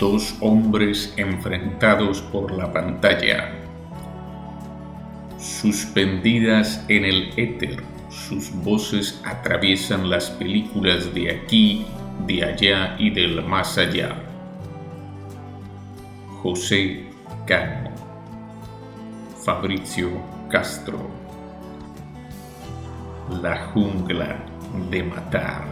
Dos hombres enfrentados por la pantalla. Suspendidas en el éter, sus voces atraviesan las películas de aquí, de allá y del más allá. José Cano. Fabrizio Castro. La jungla de matar.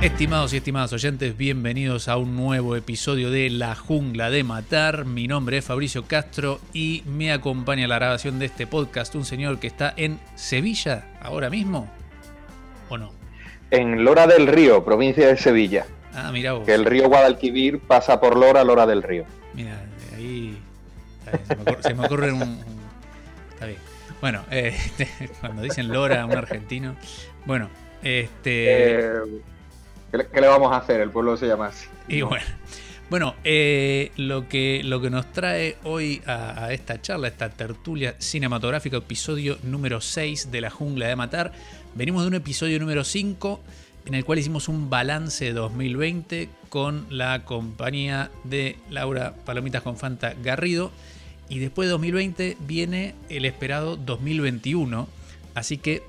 Estimados y estimadas oyentes, bienvenidos a un nuevo episodio de La Jungla de Matar. Mi nombre es Fabricio Castro y me acompaña la grabación de este podcast un señor que está en Sevilla ahora mismo. ¿O no? En Lora del Río, provincia de Sevilla. Ah, mira vos. Que el río Guadalquivir pasa por Lora, Lora del Río. Mira, ahí se, me ocurre, un, Está bien. Bueno, eh, cuando dicen Lora, un argentino. Bueno, este. Eh, ¿Qué le, vamos a hacer? El pueblo se llama así. Y bueno. Bueno, eh, lo, que, lo que nos trae hoy a, esta charla, esta tertulia cinematográfica, episodio número 6 de La Jungla de Matar, venimos de un episodio número 5 en el cual hicimos un balance de 2020 con la compañía de Laura Palomitas con Fanta Garrido. Y después de 2020 viene el esperado 2021. Así que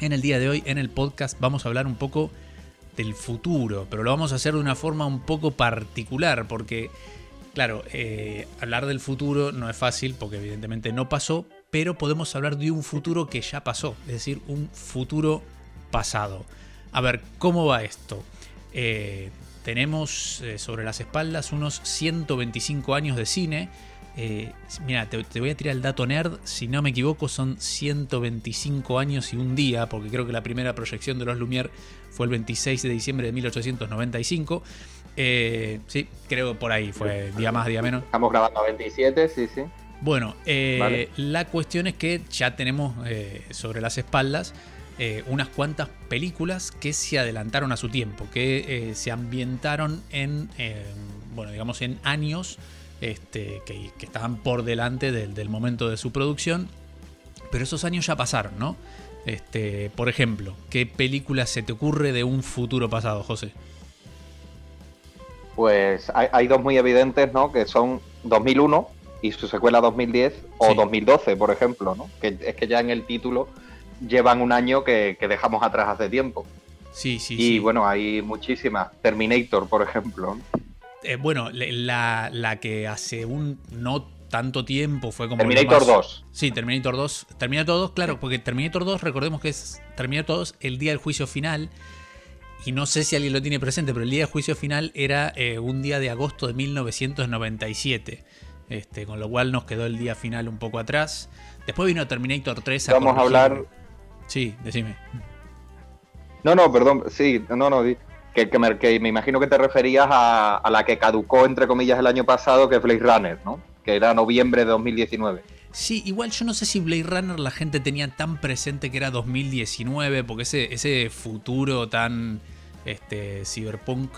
en el día de hoy, en el podcast, vamos a hablar un poco del futuro, pero lo vamos a hacer de una forma un poco particular, porque, claro, eh, hablar del futuro no es fácil, porque evidentemente no pasó, pero podemos hablar de un futuro que ya pasó, es decir, un futuro pasado. A ver, ¿cómo va esto? Eh, tenemos eh, sobre las espaldas unos 125 años de cine, eh, mira, te, voy a tirar el dato nerd. Si no me equivoco, son 125 años y un día, porque creo que la primera proyección de los Lumière fue el 26 de diciembre de 1895. Eh, sí, creo que por ahí fue día más, día menos. Estamos grabando a 27, sí, sí. Bueno, eh, la cuestión es que ya tenemos sobre las espaldas unas cuantas películas que se adelantaron a su tiempo, que se ambientaron en, bueno, digamos, en años este, que, estaban por delante del, momento de su producción. Pero esos años ya pasaron, ¿no? Este, por ejemplo, ¿qué película se te ocurre de un futuro pasado, José? Pues hay, dos muy evidentes, ¿no? Que son 2001 y su secuela 2010 o 2012, por ejemplo, ¿no? Que es que ya en el título llevan un año que, dejamos atrás hace tiempo. Sí, sí, y bueno, hay muchísimas. Terminator, por ejemplo. Eh, bueno, la, que hace un no tanto tiempo fue como. Terminator 2. Sí, Terminator 2. Terminator 2, claro, porque Terminator 2, recordemos que es Terminator 2 el día del juicio final. Y no sé si alguien lo tiene presente, pero el día del juicio final era eh, un día de agosto de 1997. Este, con lo cual nos quedó el día final un poco atrás. Después vino Terminator 3 a Vamos a hablar. Sí, decime. No, no, perdón. Sí, no, no. Que, me, imagino que te referías a, la que caducó, entre comillas, el año pasado, que es Blade Runner, ¿no? Que era noviembre de 2019. Sí, igual yo no sé si Blade Runner la gente tenía tan presente que era 2019, porque ese, futuro tan este, cyberpunk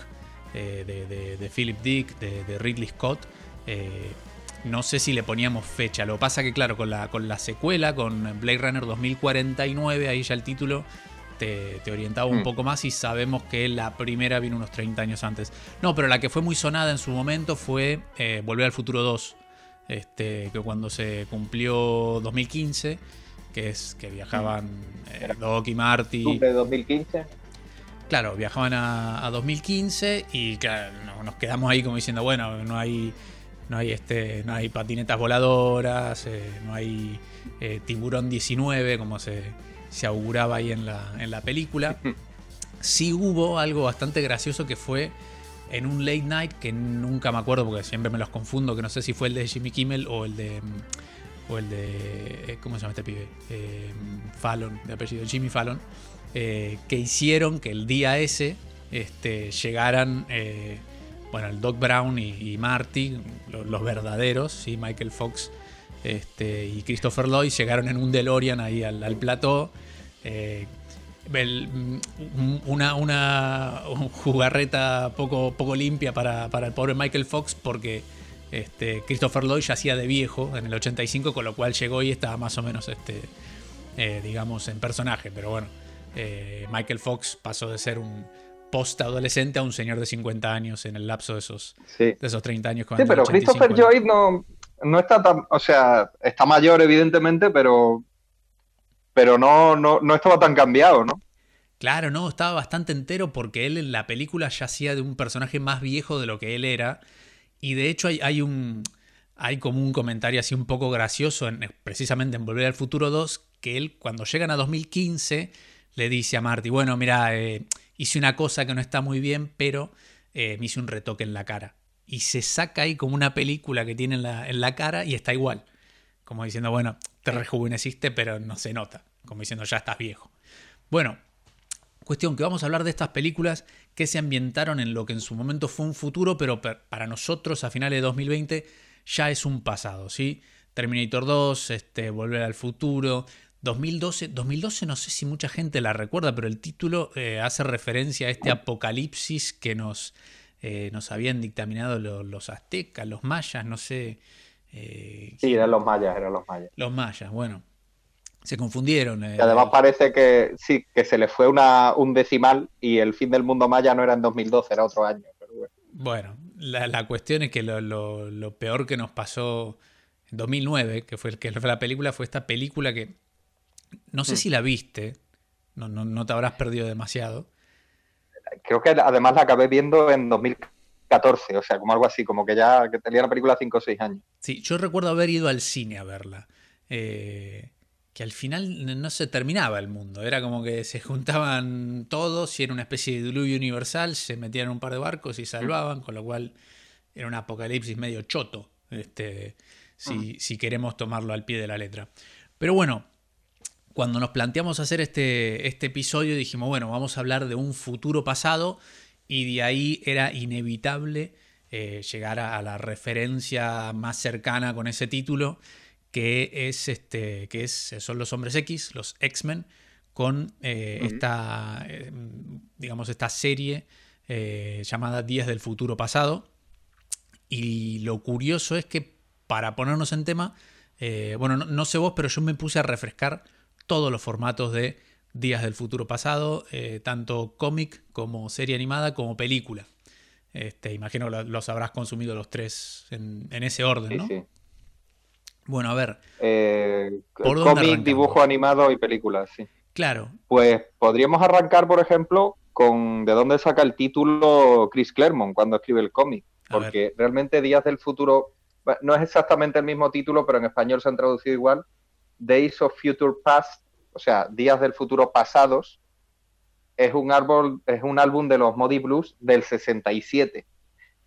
eh, de, Philip Dick, de, Ridley Scott, eh, no sé si le poníamos fecha. Lo que pasa que, claro, con la, con la secuela, con Blade Runner 2049, ahí ya el título te, orientaba un mm. poco más y sabemos que la primera vino unos 30 años antes. No, pero la que fue muy sonada en su momento fue eh, Volver al Futuro 2, este, que cuando se cumplió 2015, que es que viajaban eh, Doc y Marty. ¿De 2015? Claro, viajaban a, 2015 y nos quedamos ahí como diciendo, bueno, no hay no hay este no hay patinetas voladoras eh, no hay tiburón 19 como se se auguraba ahí en la, en la película. Sí hubo algo bastante gracioso que fue en un late night que nunca me acuerdo porque siempre me los confundo, que no sé si fue el de Jimmy Kimmel o el de o el de eh, ¿cómo se llama este pibe? Eh, Fallon, de apellido Jimmy Fallon, eh, que hicieron que el día ese este, llegaran bueno, el Doc Brown y, Marty, los, verdaderos, ¿sí? Michael Fox este, y Christopher Lloyd llegaron en un DeLorean ahí al, al plató eh, mm, una, una jugarreta poco, poco limpia para, el pobre Michael Fox porque Este, Christopher Lloyd ya hacía de viejo en el 85, con lo cual llegó y estaba más o menos, este, eh, digamos, en personaje. Pero bueno, eh, Michael Fox pasó de ser un post-adolescente a un señor de 50 años en el lapso de esos, de esos 30 años. Sí, pero Christopher Lloyd no, no está tan, o sea, está mayor evidentemente, pero, pero no, no, no estaba tan cambiado, ¿no? Claro, no, estaba bastante entero porque él en la película ya hacía de un personaje más viejo de lo que él era. Y de hecho hay, hay un. Hay como un comentario así un poco gracioso, en, precisamente en Volver al Futuro 2, que él cuando llegan a 2015 le dice a Marty, bueno, mira, eh, hice una cosa que no está muy bien, pero eh, me hice un retoque en la cara. Y se saca ahí como una película que tiene en la, en la cara y está igual. Como diciendo, bueno, te rejuveneciste, pero no se nota. Como diciendo, ya estás viejo. Bueno, Cuestión que vamos a hablar de estas películas que se ambientaron en lo que en su momento fue un futuro, pero para nosotros a finales de 2020 ya es un pasado, ¿sí? Terminator 2, este, Volver al Futuro, 2012, 2012 no sé si mucha gente la recuerda, pero el título eh, hace referencia a este apocalipsis que nos, eh, nos habían dictaminado los, aztecas, los mayas, no sé. Eh, sí, eran los mayas, eran los mayas. Los mayas, bueno. Se confundieron. Y además parece que sí, que se le fue una, un decimal y el fin del mundo maya no era en 2012, era otro año. bueno. la, cuestión es que lo, peor que nos pasó en 2009, que fue, que fue la película, fue esta película que no sé mm. si la viste, no, no, te habrás perdido demasiado. Creo que además la acabé viendo en 2014, o sea, como algo así, como que ya que tenía la película 5 o 6 años. Sí, yo recuerdo haber ido al cine a verla. Eh, que al final no se terminaba el mundo. Era como que se juntaban todos y era una especie de diluvio universal, se metían en un par de barcos y salvaban, con lo cual era un apocalipsis medio choto, este, si, si queremos tomarlo al pie de la letra. Pero bueno, cuando nos planteamos hacer este, este episodio dijimos, bueno, vamos a hablar de un futuro pasado y de ahí era inevitable eh, llegar a la referencia más cercana con ese título que es este que es, son los hombres X, los X-Men, con eh, esta eh, digamos esta serie llamada Días del Futuro Pasado. Y lo curioso es que para ponernos en tema, bueno, no, sé vos, pero yo me puse a refrescar todos los formatos de Días del Futuro Pasado, tanto cómic como serie animada como película. Este, imagino los habrás consumido los tres en, ese orden, ¿no? Bueno, a ver. Eh, cómic, dibujo animado y películas, sí. Claro. Pues podríamos arrancar, por ejemplo, con de dónde saca el título Chris Claremont cuando escribe el cómic. Porque realmente Días del Futuro no es exactamente el mismo título, pero en español se han traducido igual. Days of Future Past, o sea, Días del Futuro Pasados, es un, árbol, es un álbum de los Modi Blues del 67.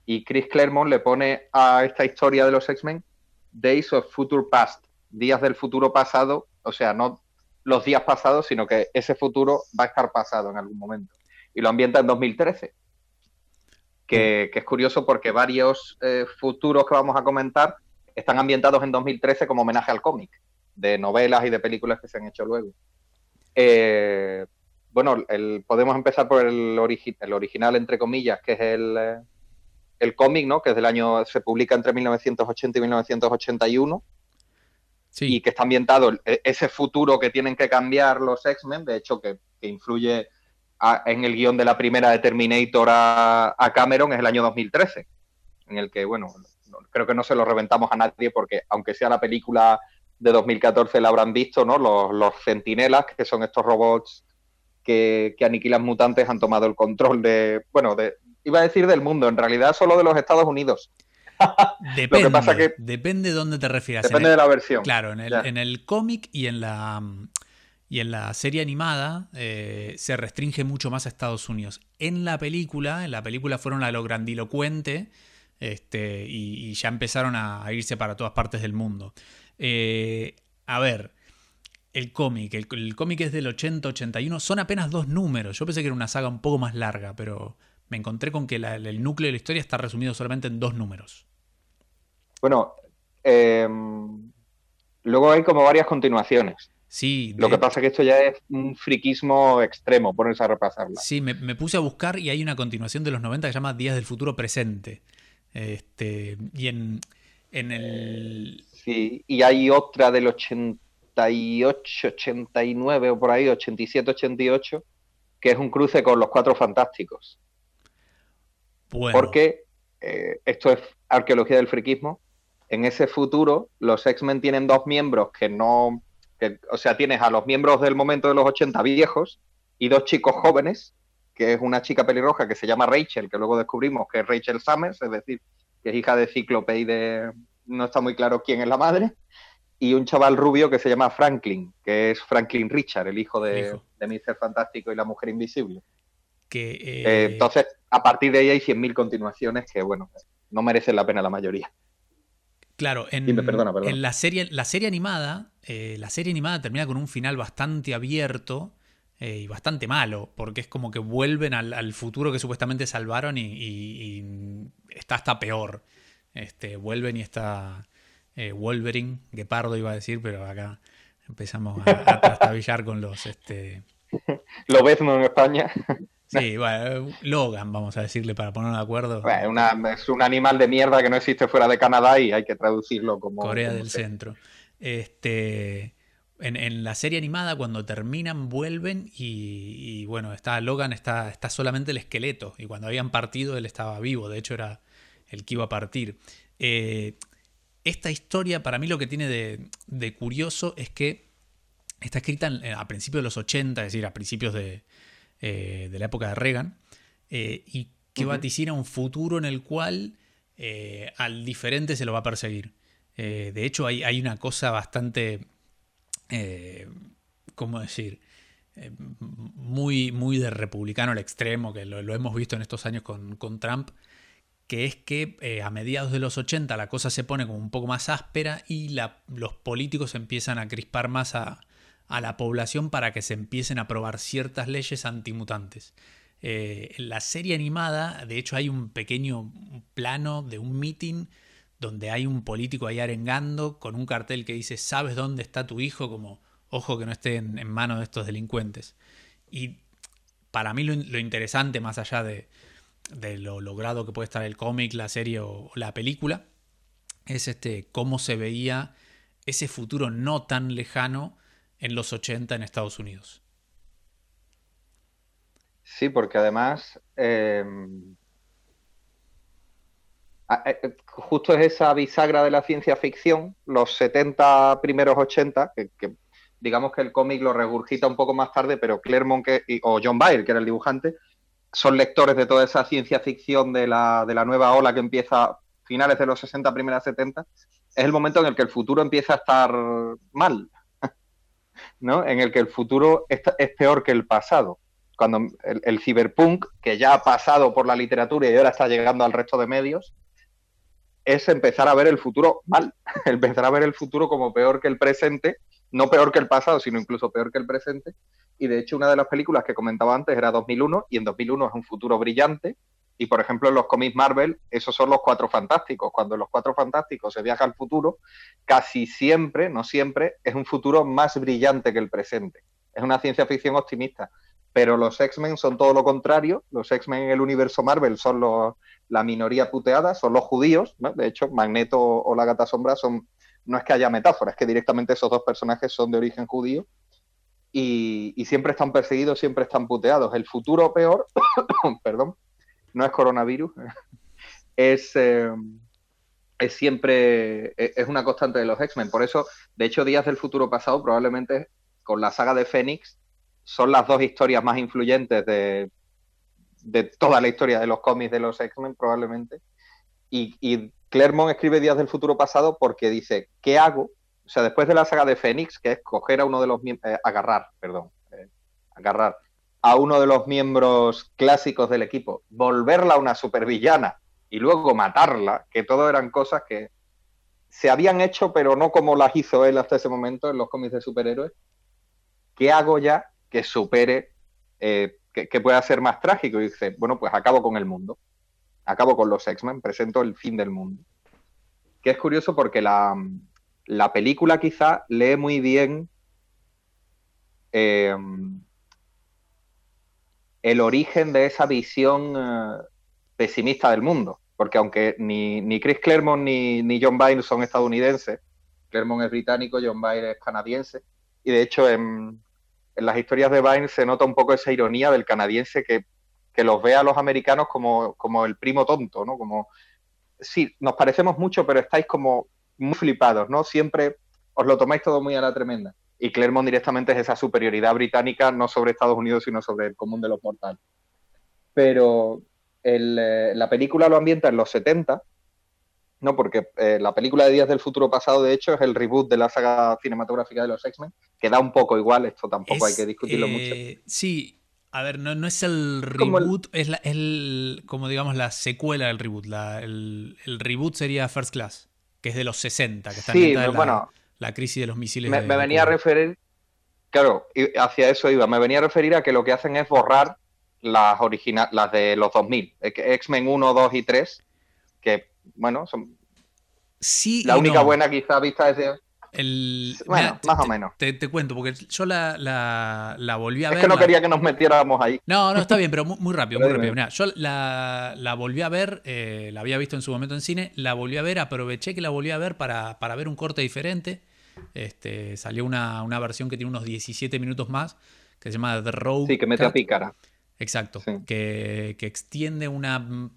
Y Chris Claremont le pone a esta historia de los X-Men Days of Future Past, días del futuro pasado, o sea, no los días pasados, sino que ese futuro va a estar pasado en algún momento. Y lo ambienta en 2013, que, es curioso porque varios eh, futuros que vamos a comentar están ambientados en 2013 como homenaje al cómic, de novelas y de películas que se han hecho luego. Eh, bueno, podemos empezar por el, el original, entre comillas, que es el, eh, el cómic, ¿no? Que es del año, se publica entre 1980 y 1981. Sí. Y que está ambientado e, ese futuro que tienen que cambiar los X-Men, de hecho, que, influye en el guion de la primera de Terminator a, Cameron, es el año 2013, en el que, bueno, creo que no se lo reventamos a nadie porque, aunque sea la película de 2014, la habrán visto, ¿no? Los, los centinelas, que son estos robots que, que, aniquilan mutantes, han tomado el control de, bueno, de, iba a decir del mundo, en realidad solo de los Estados Unidos. Depende, pasa que, depende de dónde te refieras. Depende de la versión. Claro, en el, cómic y en la y en la serie animada eh, se restringe mucho más a Estados Unidos. En la película, en la película fueron a lo grandilocuente este, y, ya empezaron a, irse para todas partes del mundo. Eh, a ver, el cómic, el, el cómic es del 80-81, son apenas dos números. Yo pensé que era una saga un poco más larga, pero me encontré con que el núcleo de la historia está resumido solamente en dos números. Bueno, em, luego hay como varias continuaciones. Sí. Lo que pasa es que esto ya es un friquismo extremo, ponerse a repasarla. Sí, me, puse a buscar y hay una continuación de los 90 que se llama Días del Futuro Presente. Este, y en, En el... Sí, y hay otra del 88, 89 o por ahí, 87, 88, que es un cruce con los Cuatro Fantásticos. Porque eh, esto es arqueología del friquismo. En ese futuro, los X-Men tienen dos miembros que no. o sea, tienes a los miembros del momento de los 80 viejos y dos chicos jóvenes, que es una chica pelirroja que se llama Rachel, que luego descubrimos que es Rachel Summers, es decir, que es hija de Cíclope y de. No está muy claro quién es la madre. Y un chaval rubio que se llama Franklin, que es Franklin Richard, el hijo de, de Mr. Fantástico y la Mujer Invisible. Que, eh, eh, entonces, a partir de ahí hay 100.000 continuaciones que, bueno, no merecen la pena la mayoría. Claro, en, la, serie, la serie animada, eh, la serie animada termina con un final bastante abierto y bastante malo, porque es como que vuelven al, futuro que supuestamente salvaron y, está hasta peor. Este, vuelven y está Wolverine, Gepardo iba a decir, pero acá empezamos a, a trastabillar con los... Este... Lo ves en España. Sí, bueno, Logan, vamos a decirle para ponernos de acuerdo. es un animal de mierda que no existe fuera de Canadá y hay que traducirlo como. Corea del Centro. Este. En, la serie animada, cuando terminan, vuelven y, bueno, está Logan, está, está solamente el esqueleto. Y cuando habían partido, él estaba vivo. De hecho, era el que iba a partir. Eh, esta historia, para mí, lo que tiene de, curioso es que está escrita a principios de los 80, es decir, a principios de, eh, de la época de Reagan, eh, y que vaticina un futuro en el cual eh, al diferente se lo va a perseguir. de hecho, hay, hay, una cosa bastante, ¿cómo decir? muy, muy de republicano al extremo, que lo, hemos visto en estos años con, Trump, que es que a mediados de los 80 la cosa se pone como un poco más áspera y los políticos empiezan a crispar más a, a la población para que se empiecen a aprobar ciertas leyes antimutantes. Eh, en la serie animada, de hecho, hay un pequeño plano de un meeting donde hay un político ahí arengando con un cartel que dice ¿Sabes dónde está tu hijo? Como, ojo que no esté en, manos de estos delincuentes. Y para mí lo, interesante, más allá de, lo logrado que puede estar el cómic, la serie o, la película, es este cómo se veía ese futuro no tan lejano en los 80 en Estados Unidos. Sí, porque además em, eh, eh, justo es esa bisagra de la ciencia ficción, los 70 primeros 80, que, digamos que el cómic lo regurgita un poco más tarde, pero Claremont o John Byrne, que era el dibujante, son lectores de toda esa ciencia ficción de la, de la nueva ola que empieza finales de los 60, primeras 70, es el momento en el que el futuro empieza a estar mal. ¿no? en el que el futuro es, peor que el pasado. Cuando el, el, ciberpunk, que ya ha pasado por la literatura y ahora está llegando al resto de medios, es empezar a ver el futuro mal, empezar a ver el futuro como peor que el presente, no peor que el pasado, sino incluso peor que el presente. Y de hecho, una de las películas que comentaba antes era 2001, y en 2001 es un futuro brillante, y por ejemplo, en los cómics Marvel, esos son los cuatro fantásticos. Cuando los cuatro fantásticos se viaja al futuro, casi siempre, no siempre, es un futuro más brillante que el presente. Es una ciencia ficción optimista. Pero los X-Men son todo lo contrario. Los X-Men en el universo Marvel son la minoría puteada, son los judíos. De hecho, Magneto o la Gata Sombra son. No es que haya metáforas, es que directamente esos dos personajes son de origen judío. Y, siempre están perseguidos, siempre están puteados. El futuro peor, perdón, no es coronavirus, es, eh, es siempre, e, es una constante de los X-Men. Por eso, de hecho, Días del Futuro Pasado probablemente con la saga de Fénix son las dos historias más influyentes de, de toda la historia de los cómics de los X-Men, probablemente. Y, Claremont escribe Días del Futuro Pasado porque dice, ¿qué hago? O sea, después de la saga de Fénix, que es coger a uno de los... Eh, agarrar, perdón. Eh, agarrar a uno de los miembros clásicos del equipo, volverla una supervillana y luego matarla, que todo eran cosas que se habían hecho, pero no como las hizo él hasta ese momento en los cómics de superhéroes. ¿Qué hago ya que supere, eh, que, pueda ser más trágico? Y dice, bueno, pues acabo con el mundo, acabo con los X-Men, presento el fin del mundo. Que es curioso porque la, la película quizá lee muy bien eh, el origen de esa visión eh, pesimista del mundo. porque aunque ni, ni Chris Claremont ni, ni John Byrne son estadounidenses, Claremont es británico, John Byrne es canadiense, y de hecho en, en las historias de Byrne se nota un poco esa ironía del canadiense que, que los ve a los americanos como, como el primo tonto, ¿no? Como, sí, nos parecemos mucho, pero estáis como muy flipados, ¿no? Siempre os lo tomáis todo muy a la tremenda. Y Claremont directamente es esa superioridad británica, no sobre Estados Unidos, sino sobre el común de los mortales. Pero el, eh, la película lo ambienta en los 70, ¿no? Porque eh, la película de Días del Futuro Pasado, de hecho, es el reboot de la saga cinematográfica de los X-Men, que da un poco igual, esto tampoco Es, hay que discutirlo eh, mucho. Sí, a ver, no, no es el reboot, es, la- es el, como digamos la secuela del reboot. La- el, el reboot sería First Class, que es de los 60, que está Sí, en la, bueno, la crisis de los misiles. me, de- me de venía a referir, claro, hacia eso iba, me venía a referir a que lo que hacen es borrar las originales, las de los 2000, eh, que X-Men 1, 2 y 3, que, bueno, son Sí la única no. buena quizá vista desde... El, Bueno, mira, te- más o menos. Te, te cuento, porque yo la, la, la volví a Es ver. que no la- quería que nos metiéramos ahí. No, no, está bien, pero muy, muy rápido, Pero muy rápido. Mirá, yo la, la volví a ver, eh, la había visto en su momento en cine, la volví a ver, aproveché que la volví a ver para, para ver un corte diferente. Este, salió una, una versión que tiene unos 17 minutos más, que se llama The Road. Sí, que mete a pícara. Exacto. Sí. Que, que extiende una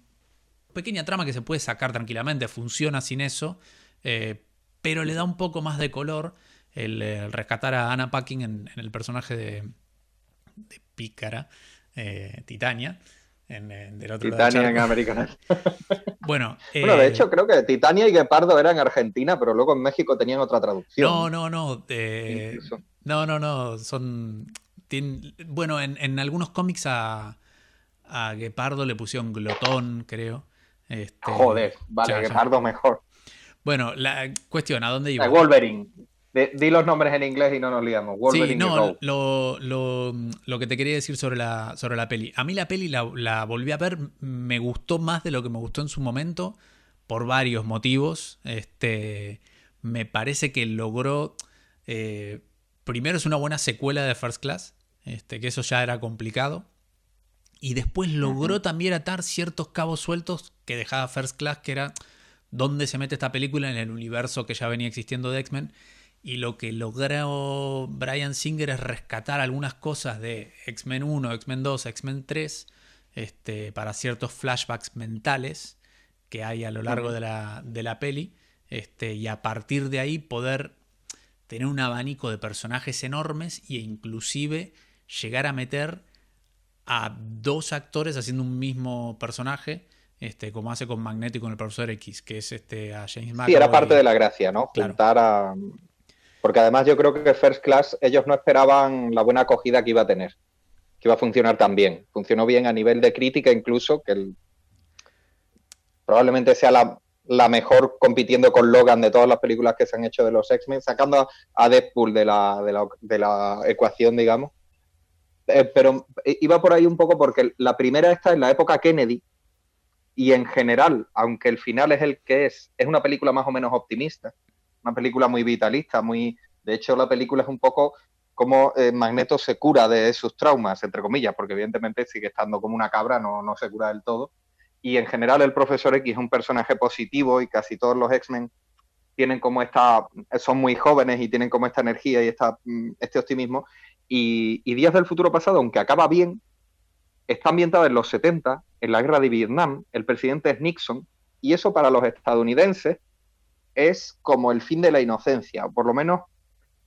pequeña trama que se puede sacar tranquilamente, funciona sin eso, eh, pero le da un poco más de color el, el rescatar a Anna Paquin en, en el personaje de, de Pícara, eh, Titania, en, en- del otro Titania en. American Bueno, Bueno, de eh, hecho, creo que Titania y Guepardo eran Argentina, pero luego en México tenían otra traducción. no, no, no. eh. No, no, no. Son. bueno, en, en algunos cómics a, a Guepardo le pusieron glotón, creo. Este, Joder, vale, ya, ya. Guepardo mejor. Bueno, la cuestión, ¿a dónde iba? Wolverine. De- di los nombres en inglés y no nos liamos. Wolverine Sí, no, lo, lo, lo que te quería decir sobre la, sobre la peli. A mí la peli la, la volví a ver, me gustó más de lo que me gustó en su momento, por varios motivos. Este, me parece que logró. eh, primero es una buena secuela de First Class, este, que eso ya era complicado. Y después logró también atar ciertos cabos sueltos que dejaba First Class, que era dónde se mete esta película en el universo que ya venía existiendo de X-Men. Y lo que logró Brian Singer es rescatar algunas cosas de X-Men 1, X-Men 2, X-Men 3, este, para ciertos flashbacks mentales que hay a lo largo de la, de la peli. Este, y a partir de ahí poder tener un abanico de personajes enormes e inclusive llegar a meter a dos actores haciendo un mismo personaje, este, como hace con Magneto y con el Profesor X, que es este, a James McAvoy. Sí, era parte de la gracia, ¿no? Claro. Juntar a. Porque además yo creo que First Class, ellos no esperaban la buena acogida que iba a tener, que iba a funcionar tan bien. Funcionó bien a nivel de crítica, incluso, que el... probablemente sea la, la mejor compitiendo con Logan de todas las películas que se han hecho de los X-Men, sacando a Deadpool de la, de la, de la ecuación, digamos. Eh, pero iba por ahí un poco porque la primera está en la época Kennedy, y en general, aunque el final es el que es, es una película más o menos optimista, una película muy vitalista, muy, de hecho la película es un poco como eh, Magneto se cura de sus traumas, entre comillas, porque evidentemente sigue estando como una cabra, no, no se cura del todo. Y en general el profesor X es un personaje positivo y casi todos los X-Men tienen como esta, son muy jóvenes y tienen como esta energía y esta, mm, este optimismo. Y, y Días del Futuro Pasado, aunque acaba bien, está ambientada en los 70, en la guerra de Vietnam, el presidente es Nixon, y eso para los estadounidenses es como el fin de la inocencia, o por lo menos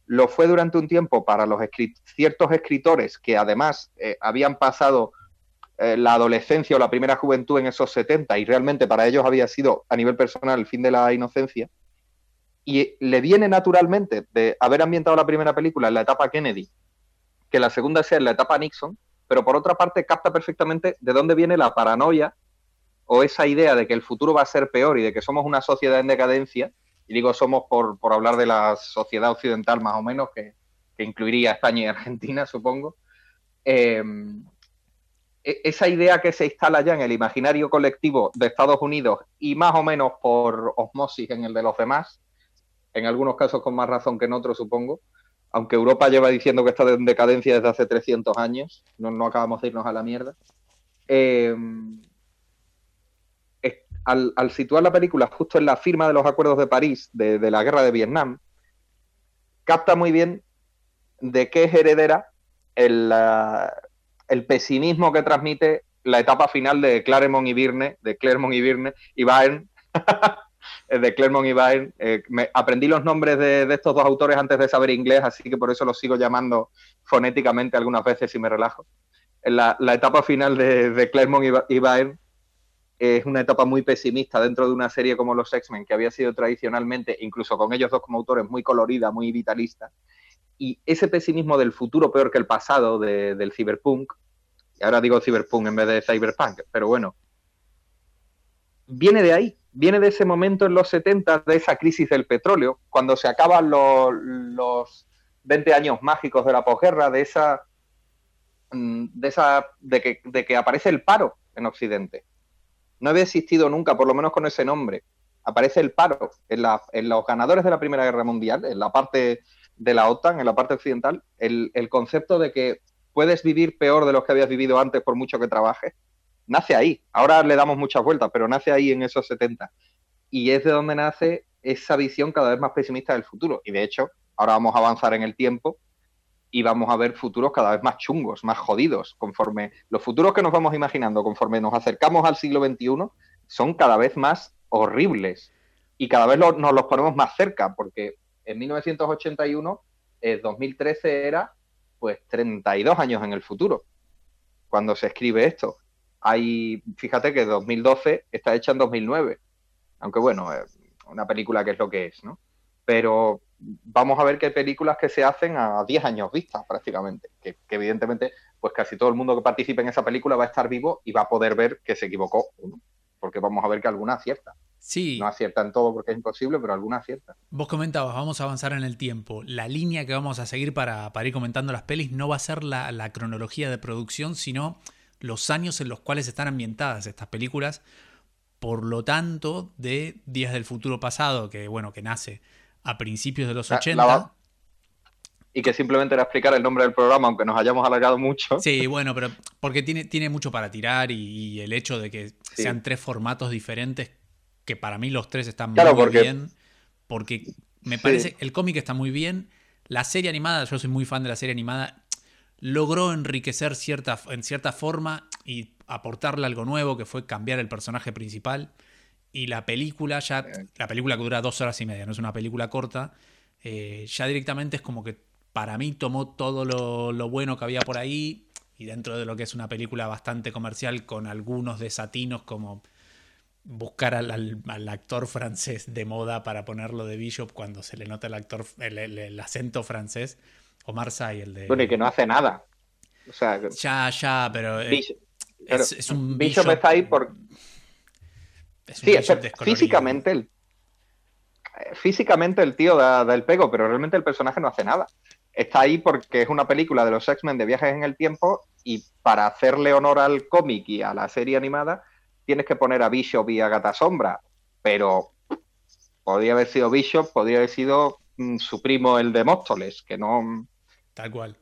lo fue durante un tiempo para los ciertos escritores que además eh, habían pasado eh, la adolescencia o la primera juventud en esos 70 y realmente para ellos había sido a nivel personal el fin de la inocencia. Y le viene naturalmente de haber ambientado la primera película en la etapa Kennedy, que la segunda sea en la etapa Nixon, pero por otra parte capta perfectamente de dónde viene la paranoia o esa idea de que el futuro va a ser peor y de que somos una sociedad en decadencia, y digo somos por, por hablar de la sociedad occidental más o menos, que, que incluiría España y Argentina, supongo, eh, esa idea que se instala ya en el imaginario colectivo de Estados Unidos y más o menos por osmosis en el de los demás, en algunos casos con más razón que en otros, supongo, aunque Europa lleva diciendo que está en decadencia desde hace 300 años, no, acabamos de irnos a la mierda. Eh, al, situar la película justo en la firma de los acuerdos de París de, la guerra de Vietnam, capta muy bien de qué es heredera el, pesimismo que transmite la etapa final de Claremont y Virne, de Clermont y Virne, y de Clermont y Byrne. Eh, aprendí los nombres de, estos dos autores antes de saber inglés, así que por eso los sigo llamando fonéticamente algunas veces y me relajo. La, etapa final de, de Clermont y, es una etapa muy pesimista dentro de una serie como los X-Men, que había sido tradicionalmente, incluso con ellos dos como autores, muy colorida, muy vitalista. Y ese pesimismo del futuro peor que el pasado del cyberpunk, y ahora digo cyberpunk en vez de cyberpunk, pero bueno, viene de ahí, viene de ese momento en los 70, de esa crisis del petróleo, cuando se acaban los, los 20 años mágicos de la posguerra, de esa, mm, de esa, de que, aparece el paro en Occidente no había existido nunca, por lo menos con ese nombre. Aparece el paro en, los ganadores de la Primera Guerra Mundial, en la parte de la OTAN, en la parte occidental, el, concepto de que puedes vivir peor de lo que habías vivido antes por mucho que trabajes, nace ahí. Ahora le damos muchas vueltas, pero nace ahí en esos 70. Y es de donde nace esa visión cada vez más pesimista del futuro. Y de hecho, ahora vamos a avanzar en el tiempo y vamos a ver futuros cada vez más chungos, más jodidos, conforme los futuros que nos vamos imaginando, conforme nos acercamos al siglo XXI, son cada vez más horribles y cada vez nos los ponemos más cerca, porque en 1981, el 2013 era pues 32 años en el futuro, cuando se escribe esto. Hay, fíjate que 2012 está hecha en 2009, aunque bueno, una película que es lo que es, ¿no? Pero vamos a ver que hay películas que se hacen a 10 años vista prácticamente, que, evidentemente pues casi todo el mundo que participe en esa película va a estar vivo y va a poder ver que se equivocó, porque vamos a ver que alguna acierta. Sí. No acierta en todo porque es imposible, pero alguna acierta. Vos comentabas, vamos a avanzar en el tiempo. La línea que vamos a seguir para, ir comentando las pelis no va a ser la, la cronología de producción, sino los años en los cuales están ambientadas estas películas. Por lo tanto, de Días del Futuro Pasado, que bueno, que nace a principios de los 80. y que simplemente era explicar el nombre del programa, aunque nos hayamos alargado mucho. Sí, bueno, pero porque tiene, tiene mucho para tirar y, el hecho de que sean tres formatos diferentes, que para mí los tres están muy bien, porque me parece, el cómic está muy bien, la serie animada, yo soy muy fan de la serie animada, logró enriquecer cierta, en cierta forma y aportarle algo nuevo, que fue cambiar el personaje principal. Y la película ya, la película que dura dos horas y media, no es una película corta, eh, ya directamente es como que para mí tomó todo lo, bueno que había por ahí y dentro de lo que es una película bastante comercial con algunos desatinos como buscar al, actor francés de moda para ponerlo de Bishop cuando se le nota el actor el, acento francés o Marseille el de bueno y que no hace nada. O sea ya ya pero eh, es, un Bishop, está ahí por sí, físicamente el, físicamente el tío da, el pego, pero realmente el personaje no hace nada. Está ahí porque es una película de los X-Men de viajes en el tiempo y para hacerle honor al cómic y a la serie animada tienes que poner a Bishop y a Gata Sombra, pero podría haber sido Bishop, podría haber sido mm, su primo el de Móstoles, que no... Tal cual.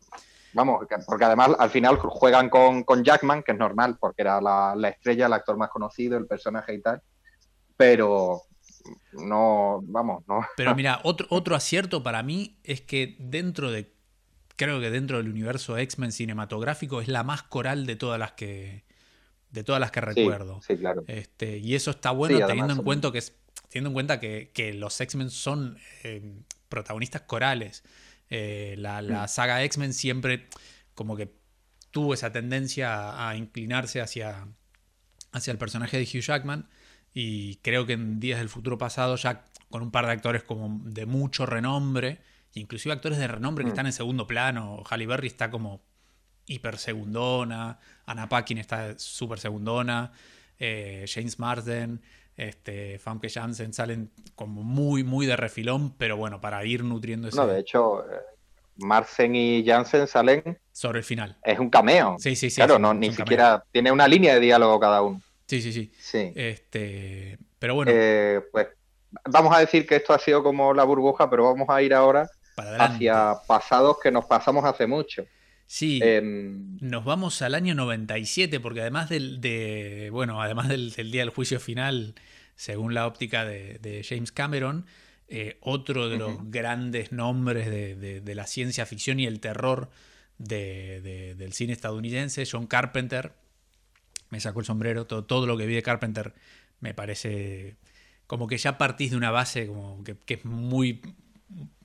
Vamos, porque además al final juegan con, Jackman, que es normal, porque era la, la, estrella, el actor más conocido, el personaje y tal pero no, vamos, no. Pero mira, otro, otro acierto para mí es que dentro de, creo que dentro del universo X-Men cinematográfico es la más coral de todas las que, de todas las que recuerdo. Sí, claro. Este, y eso está bueno teniendo, en cuenta que es, teniendo en cuenta que, que los X-Men son eh, protagonistas corales. Eh, la, la, mm. saga X-Men siempre como que tuvo esa tendencia a inclinarse hacia, hacia el personaje de Hugh Jackman. Y creo que en Días del Futuro Pasado, ya con un par de actores como de mucho renombre, inclusive actores de renombre que mm. están en segundo plano, Halle Berry está como hiper segundona, Anna Paquin está súper segundona, eh, James Marsden, este, Famke Janssen salen como muy, muy de refilón, pero bueno, para ir nutriendo ese... No, de hecho, eh, Marsden y Janssen salen... Sobre el final. Es un cameo. Sí, sí, sí. Claro, no, ni siquiera tiene una línea de diálogo cada uno. Sí, sí, sí. sí. Este, pero bueno. Eh, pues vamos a decir que esto ha sido como la burbuja, pero vamos a ir ahora hacia pasados que nos pasamos hace mucho. Sí, em, nos vamos al año 97, porque además del, de, bueno, además del, día del juicio final, según la óptica de, James Cameron, eh, otro de los grandes nombres de, la ciencia ficción y el terror del cine estadounidense, John Carpenter, me sacó el sombrero, todo, todo lo que vi de Carpenter me parece como que ya partís de una base como que, es muy...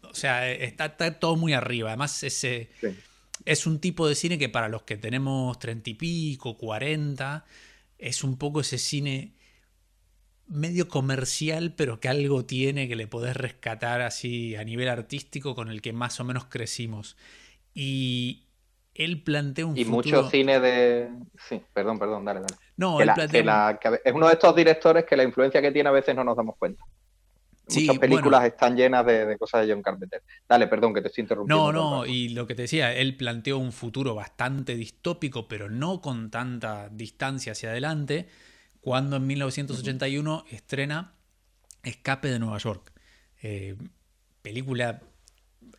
O sea, está, todo muy arriba. Además, ese, es un tipo de cine que para los que tenemos treinta y pico, cuarenta, es un poco ese cine medio comercial, pero que algo tiene que le podés rescatar así a nivel artístico con el que más o menos crecimos. Y, él plantea un y mucho cine de... Sí, perdón, perdón, dale, dale. No, él plantea... es uno de estos directores que la influencia que tiene a veces no nos damos cuenta. Muchas películas están llenas de, cosas de John Carpenter. Dale, perdón, que te estoy interrumpiendo. No, no, y lo que te decía, él planteó un futuro bastante distópico, pero no con tanta distancia hacia adelante, cuando en 1981 estrena Escape de Nueva York. Eh, película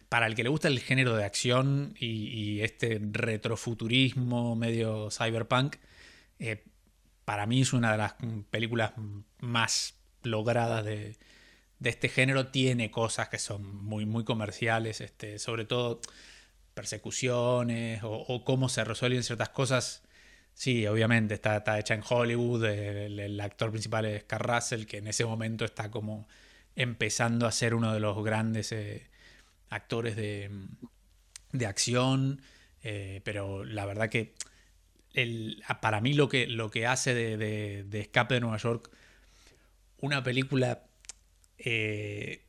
para el que le gusta el género de acción y, este retrofuturismo medio cyberpunk, eh, para mí es una de las películas más logradas de, este género. Tiene cosas que son muy, muy comerciales, este, sobre todo persecuciones o, cómo se resuelven ciertas cosas. Sí, obviamente está, está hecha en Hollywood. El, actor principal es Carl Russell, que en ese momento está como empezando a ser uno de los grandes eh, actores de, de acción, eh, pero la verdad que el, para mí lo que, lo que hace de, de, Escape de Nueva York una película eh,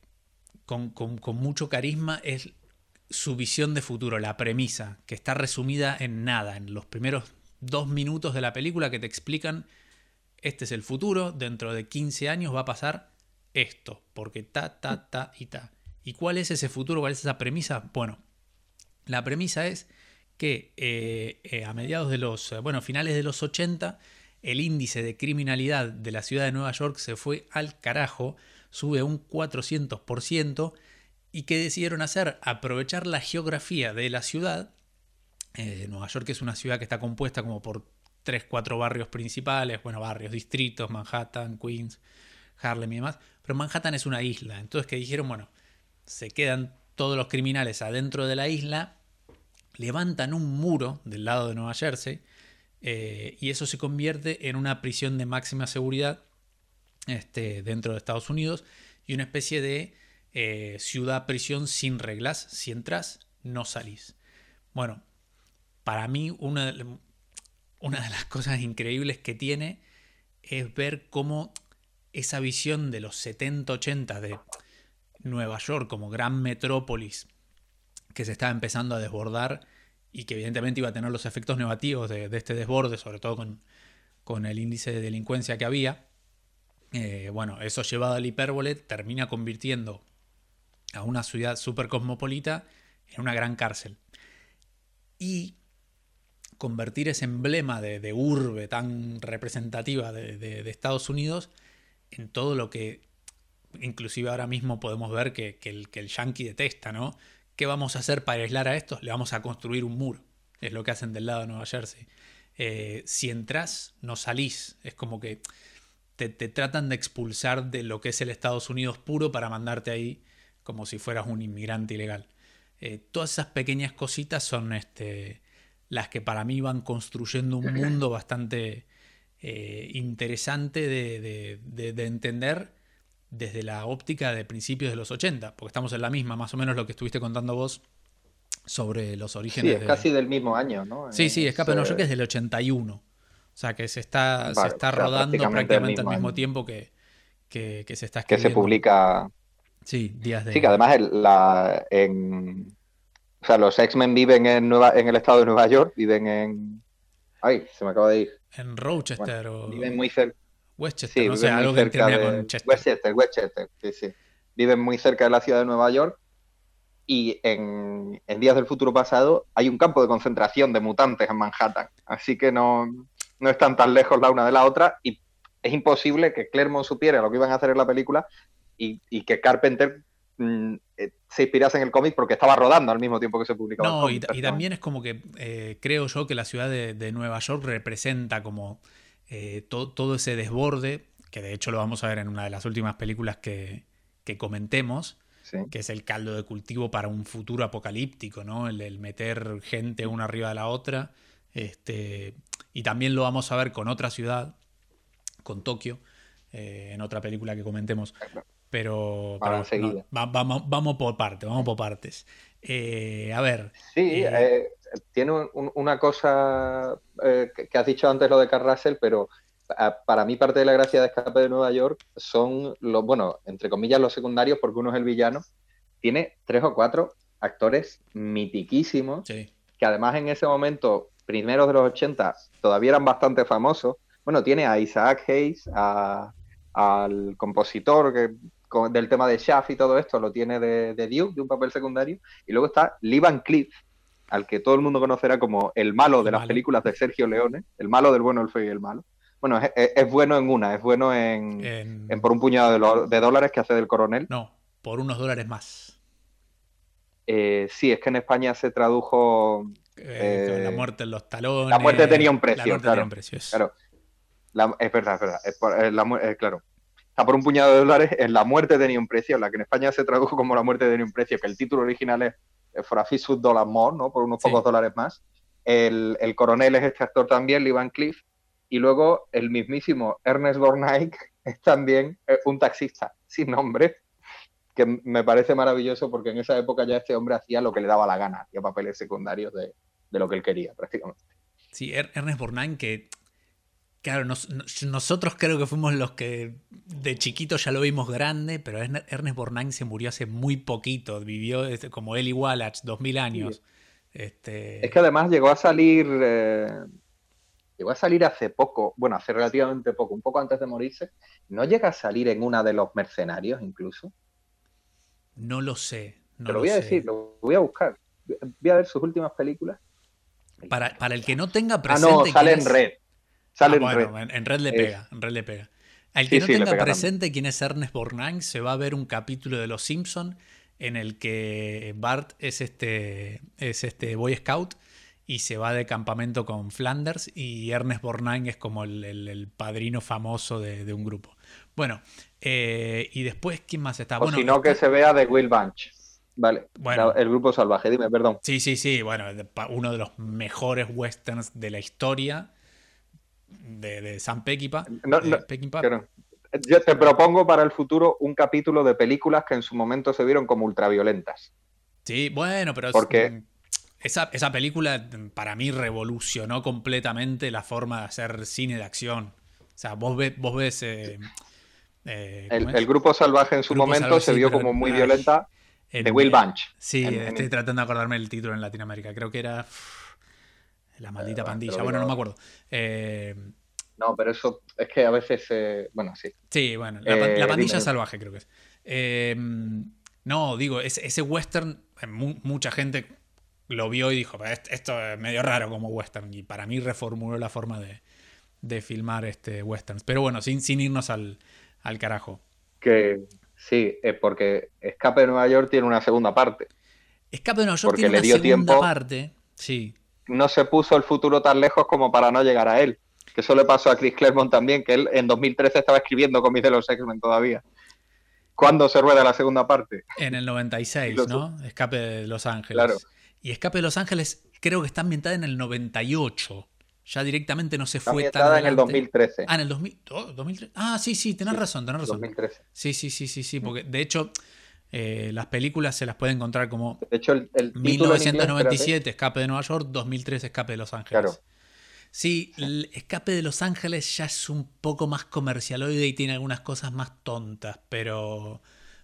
con, mucho carisma es su visión de futuro, la premisa, que está resumida en nada, en los primeros dos minutos de la película que te explican, este es el futuro, dentro de 15 años va a pasar esto, porque ta, ta, ta y ta. ¿Y cuál es ese futuro? ¿Cuál es esa premisa? Bueno, la premisa es que eh, eh, a mediados de los, bueno, finales de los 80, el índice de criminalidad de la ciudad de Nueva York se fue al carajo, sube un 400%, y ¿qué decidieron hacer? Aprovechar la geografía de la ciudad. Nueva York es una ciudad que está compuesta como por 3, 4 barrios principales, bueno, barrios, distritos, Manhattan, Queens, Harlem y demás, pero Manhattan es una isla, entonces que dijeron, bueno, se quedan todos los criminales adentro de la isla, levantan un muro del lado de Nueva Jersey eh, y eso se convierte en una prisión de máxima seguridad este, dentro de Estados Unidos y una especie de eh, ciudad-prisión sin reglas. Si entras, no salís. Bueno, para mí una de, las cosas increíbles que tiene es ver cómo esa visión de los 70-80 de Nueva York como gran metrópolis que se estaba empezando a desbordar y que evidentemente iba a tener los efectos negativos de, este desborde, sobre todo con, el índice de delincuencia que había. Eh, bueno, eso llevado al hipérbole termina convirtiendo a una ciudad súper cosmopolita en una gran cárcel. Y convertir ese emblema de, urbe tan representativa de, de Estados Unidos en todo lo que inclusive ahora mismo podemos ver que, el, que el yankee detesta, ¿no? ¿Qué vamos a hacer para aislar a estos? Le vamos a construir un muro. Es lo que hacen del lado de Nueva Jersey. Eh, si entras, no salís. Es como que te, tratan de expulsar de lo que es el Estados Unidos puro para mandarte ahí como si fueras un inmigrante ilegal. Eh, todas esas pequeñas cositas son este, las que para mí van construyendo un mundo bastante eh, interesante de, de entender desde la óptica de principios de los 80, porque estamos en la misma, más o menos lo que estuviste contando vos sobre los orígenes. Sí, es casi del mismo año, ¿no? Sí, sí, Escape de Nueva York es del 81. O sea, que se está, se está rodando prácticamente, al mismo tiempo que, que, se está escribiendo. Que se publica. Sí, días de. Sí, que además la, en. O sea, los X-Men viven en, Nueva, en el estado de Nueva York, viven en. Ay, se me acaba de ir. En Rochester o. Viven muy cerca. Westchester, no sé, algo que con Chester. Westchester, sí, sí. Viven muy cerca de la ciudad de Nueva York y en, Días del Futuro Pasado hay un campo de concentración de mutantes en Manhattan. Así que no, no están tan lejos la una de la otra y es imposible que Claremont supiera lo que iban a hacer en la película y, que Carpenter mm, eh, se inspirase en el cómic porque estaba rodando al mismo tiempo que se publicaba. No, y, también es como que eh, creo yo que la ciudad de, Nueva York representa como todo ese desborde, que de hecho lo vamos a ver en una de las últimas películas que, comentemos, que es el caldo de cultivo para un futuro apocalíptico, ¿no? El, meter gente una arriba de la otra. Este, y también lo vamos a ver con otra ciudad, con Tokio, en otra película que comentemos. Pero, vamos, vamos por partes, vamos por partes. Eh, a ver. Sí, eh, eh, tiene una cosa que, has dicho antes lo de Carrasel, pero para mí parte de la gracia de Escape de Nueva York son los, bueno, entre comillas los secundarios, porque uno es el villano. Tiene tres o cuatro actores mitiquísimos, que además en ese momento, primeros de los 80, todavía eran bastante famosos. Bueno, tiene a Isaac Hayes, al compositor que del tema de Shaft y todo esto, lo tiene de, de, Duke, de un papel secundario. Y luego está Lee Van Cliff, al que todo el mundo conocerá como el malo de las películas de Sergio Leone, el malo del bueno, el feo y el malo. Bueno, es, bueno en una, es bueno en, por un puñado de, dólares que hace del coronel. No, por unos dólares más. Eh, sí, es que en España se tradujo... Eh, la eh, muerte en los talones. La muerte tenía un precio, claro. claro. es verdad, es verdad. claro, por un puñado de dólares, en La muerte tenía un precio, la que en España se tradujo como La muerte tenía un precio, que el título original es For a Few Dollars More, ¿no? Por unos pocos dólares más. El, coronel es este actor también, Lee Van Cliff, y luego el mismísimo Ernest Borgnine es también eh, un taxista sin nombre, que me parece maravilloso porque en esa época ya este hombre hacía lo que le daba la gana, hacía papeles secundarios de, de lo que él quería prácticamente. Sí, Ernest Borgnine que Claro, nosotros creo que fuimos los que de chiquito ya lo vimos grande, pero Ernest Borgnine se murió hace muy poquito, vivió este, como Eli Wallach, 2000 años. Este... Es que además llegó a salir, eh, llegó a salir hace poco, bueno, hace relativamente poco, un poco antes de morirse. ¿No llega a salir en una de los mercenarios incluso? No lo sé. No Te lo, voy a decir, lo voy a buscar. Voy a ver sus últimas películas. Para, para el que no tenga presente. Ah, no, sale en red. Sale ah, en red. le pega, en red le pega. Al que no tenga presente quién es Ernest Borgnine, se va a ver un capítulo de Los Simpson en el que Bart es este, es este Boy Scout y se va de campamento con Flanders y Ernest Borgnine es como el, padrino famoso de, un grupo. Bueno, eh, y después, ¿quién más está? O bueno, si no, que se vea de Will Bunch. Vale, bueno, el grupo salvaje, dime, perdón. Sí, sí, sí, bueno, uno de los mejores westerns de la historia de, de Sam Peckinpah. Yo te propongo para el futuro un capítulo de películas que en su momento se vieron como ultraviolentas. Sí, bueno, pero Porque... esa, esa, película para mí revolucionó completamente la forma de hacer cine de acción. O sea, vos, ves... Vos ves eh, eh, el, grupo salvaje en su momento se vio como muy violenta de Will Bunch. Sí, estoy tratando de acordarme el título en Latinoamérica. Creo que era... La maldita pandilla. Bueno, no me acuerdo. Eh, no, pero eso es que a veces. Eh, bueno, sí. Sí, bueno, la, eh, pandilla salvaje creo que es. no, digo, ese, western, mucha gente lo vio y dijo, esto es medio raro como western. Y para mí reformuló la forma de, filmar este westerns. Pero bueno, sin, sin irnos al, carajo. Que sí, es porque Escape de Nueva York tiene una segunda parte. Escape de Nueva York tiene una segunda parte. Sí no se puso el futuro tan lejos como para no llegar a él. Que eso le pasó a Chris Claremont también, que él en 2013 estaba escribiendo cómics de los X-Men todavía. ¿Cuándo se rueda la segunda parte? En el 96, ¿no? Escape de Los Ángeles. Claro. Y Escape de Los Ángeles creo que está ambientada en el 98. Ya directamente no se fue tan adelante. en el 2013. Ah, en el 2013. Ah, sí, sí, tenés razón, tenés razón. 2013. Sí, sí, sí, sí, sí, porque de hecho eh, las películas se las puede encontrar como de hecho, el, 1997, Escape de Nueva York, 2003, Escape de Los Ángeles. Claro. Sí, el Escape de Los Ángeles ya es un poco más comercialoide y tiene algunas cosas más tontas, pero,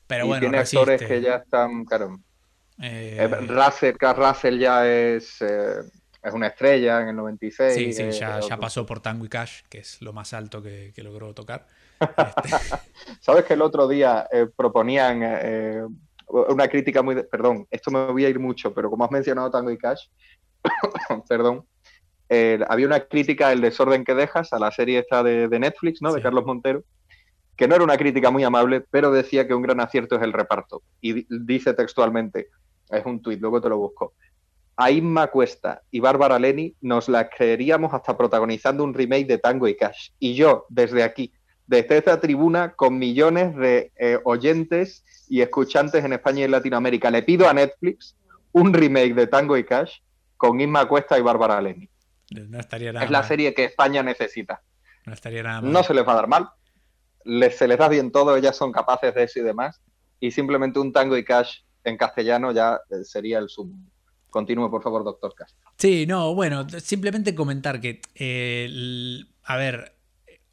pero bueno. Tiene actores que ya están, claro. Eh, eh, Russell, Russell ya es, es una estrella en el 96. Sí, sí, ya, ya, pasó por Tango y Cash, que es lo más alto que, que logró tocar. Sabes que el otro día eh, proponían eh, una crítica muy... perdón, esto me voy a ir mucho, pero como has mencionado Tango y Cash, perdón, había una crítica El desorden que dejas a la serie esta de, Netflix, ¿no? De Carlos Montero. que no era una crítica muy amable, pero decía que un gran acierto es el reparto. Y dice textualmente, es un tuit, luego te lo busco. A Inma Cuesta y Bárbara Leni nos la creeríamos hasta protagonizando un remake de Tango y Cash. Y yo, desde aquí, desde esta tribuna, con millones de eh, oyentes y escuchantes en España y en Latinoamérica, le pido a Netflix un remake de Tango y Cash con Inma Cuesta y Bárbara Leni. No estaría nada es la serie que España necesita. No estaría nada mal. No se les va a dar mal. se les da bien todo, ellas son capaces de eso y demás. Y simplemente un Tango y Cash en castellano ya eh, sería el sumo. Continúe, por favor, doctor Castro. Sí, no, bueno, simplemente comentar que, eh, a ver,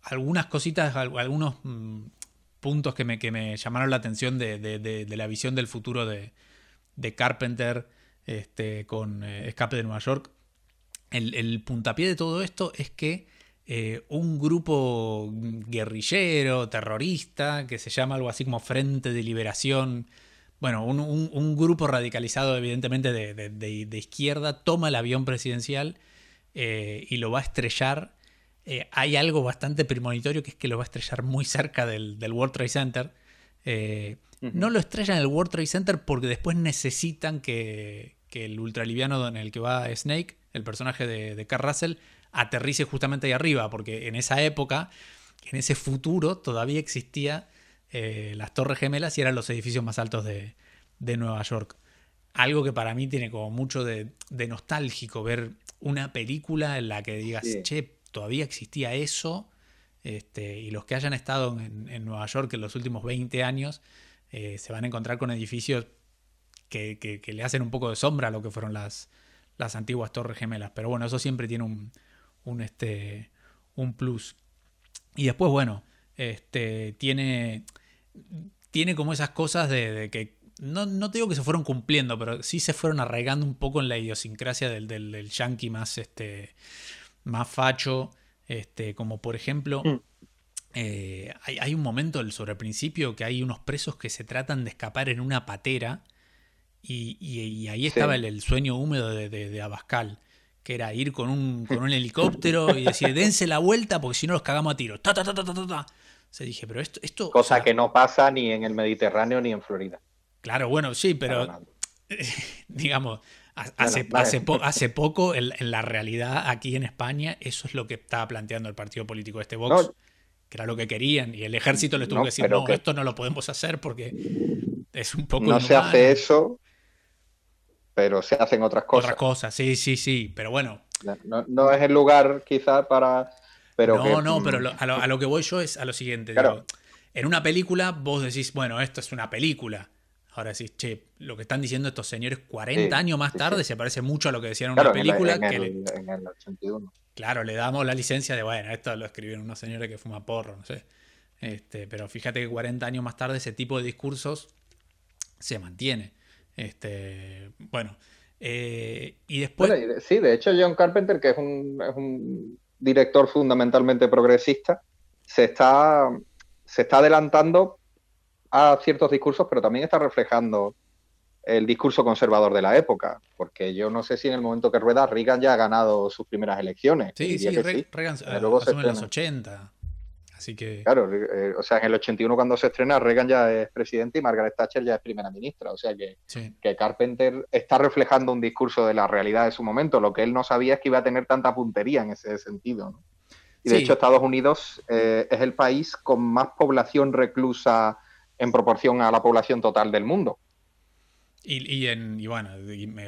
algunas cositas, algunos mm, puntos que me, que me llamaron la atención de, la visión del futuro de, Carpenter este, con eh, Escape de Nueva York. El, puntapié de todo esto es que un grupo guerrillero, terrorista, que se llama algo así como Frente de Liberación bueno, un, grupo radicalizado evidentemente de, izquierda toma el avión presidencial eh, y lo va a estrellar. Eh, hay algo bastante premonitorio que es que lo va a estrellar muy cerca del, World Trade Center. Eh, no lo estrellan en el World Trade Center porque después necesitan que, el ultraliviano en el que va Snake, el personaje de, de Carl Russell, aterrice justamente ahí arriba, porque en esa época, en ese futuro, todavía existía eh, las Torres Gemelas y eran los edificios más altos de, Nueva York. Algo que para mí tiene como mucho de, nostálgico ver una película en la que digas, che, todavía existía eso. Este, y los que hayan estado en, Nueva York en los últimos 20 años eh, se van a encontrar con edificios que, le hacen un poco de sombra a lo que fueron las, las antiguas Torres Gemelas. Pero bueno, eso siempre tiene un, un, este, un plus. Y después, bueno, este, tiene tiene como esas cosas de, que no, no, te digo que se fueron cumpliendo, pero sí se fueron arraigando un poco en la idiosincrasia del, del, yankee más, este, más facho. Este, como por ejemplo, mm. eh, hay, un momento sobre el principio que hay unos presos que se tratan de escapar en una patera. Y, ahí estaba el, sueño húmedo de, Abascal, que era ir con un, con un helicóptero y decir, dense la vuelta porque si no los cagamos a tiro. Ta, ta, ta, ta, ta, ta se dije, pero esto... esto Cosa que no pasa ni en el Mediterráneo ni en Florida. Claro, bueno, sí, pero digamos, hace, hace, poco en, la realidad aquí en España eso es lo que estaba planteando el partido político de este Vox, que era lo que querían, y el ejército les tuvo que decir, no, esto no lo podemos hacer porque es un poco... No se hace eso, pero se hacen otras cosas. Otras cosas, sí, sí, sí, pero bueno. No, no es el lugar quizás para no, no, pero a, lo, que voy yo es a lo siguiente. en una película vos decís, bueno, esto es una película. Ahora decís, che, lo que están diciendo estos señores 40 años más tarde se parece mucho a lo que decían en una película. En, el, 81. Claro, le damos la licencia de, bueno, esto lo escribieron unos señores que fuma porro, no sé. Este, pero fíjate que 40 años más tarde ese tipo de discursos se mantiene. Este, bueno, eh, y después... sí, de hecho John Carpenter, que es un director fundamentalmente progresista, se está, se está adelantando a ciertos discursos, pero también está reflejando el discurso conservador de la época, porque yo no sé si en el momento que rueda Reagan ya ha ganado sus primeras elecciones. Sí, sí, Reagan eh, luego en los 80. Así que... Claro, eh, o sea, en el 81 cuando se estrena, Reagan ya es presidente y Margaret Thatcher ya es primera ministra. O sea que, que Carpenter está reflejando un discurso de la realidad de su momento. Lo que él no sabía es que iba a tener tanta puntería en ese sentido. Y de hecho Estados Unidos eh, es el país con más población reclusa en proporción a la población total del mundo. Y, en, y bueno,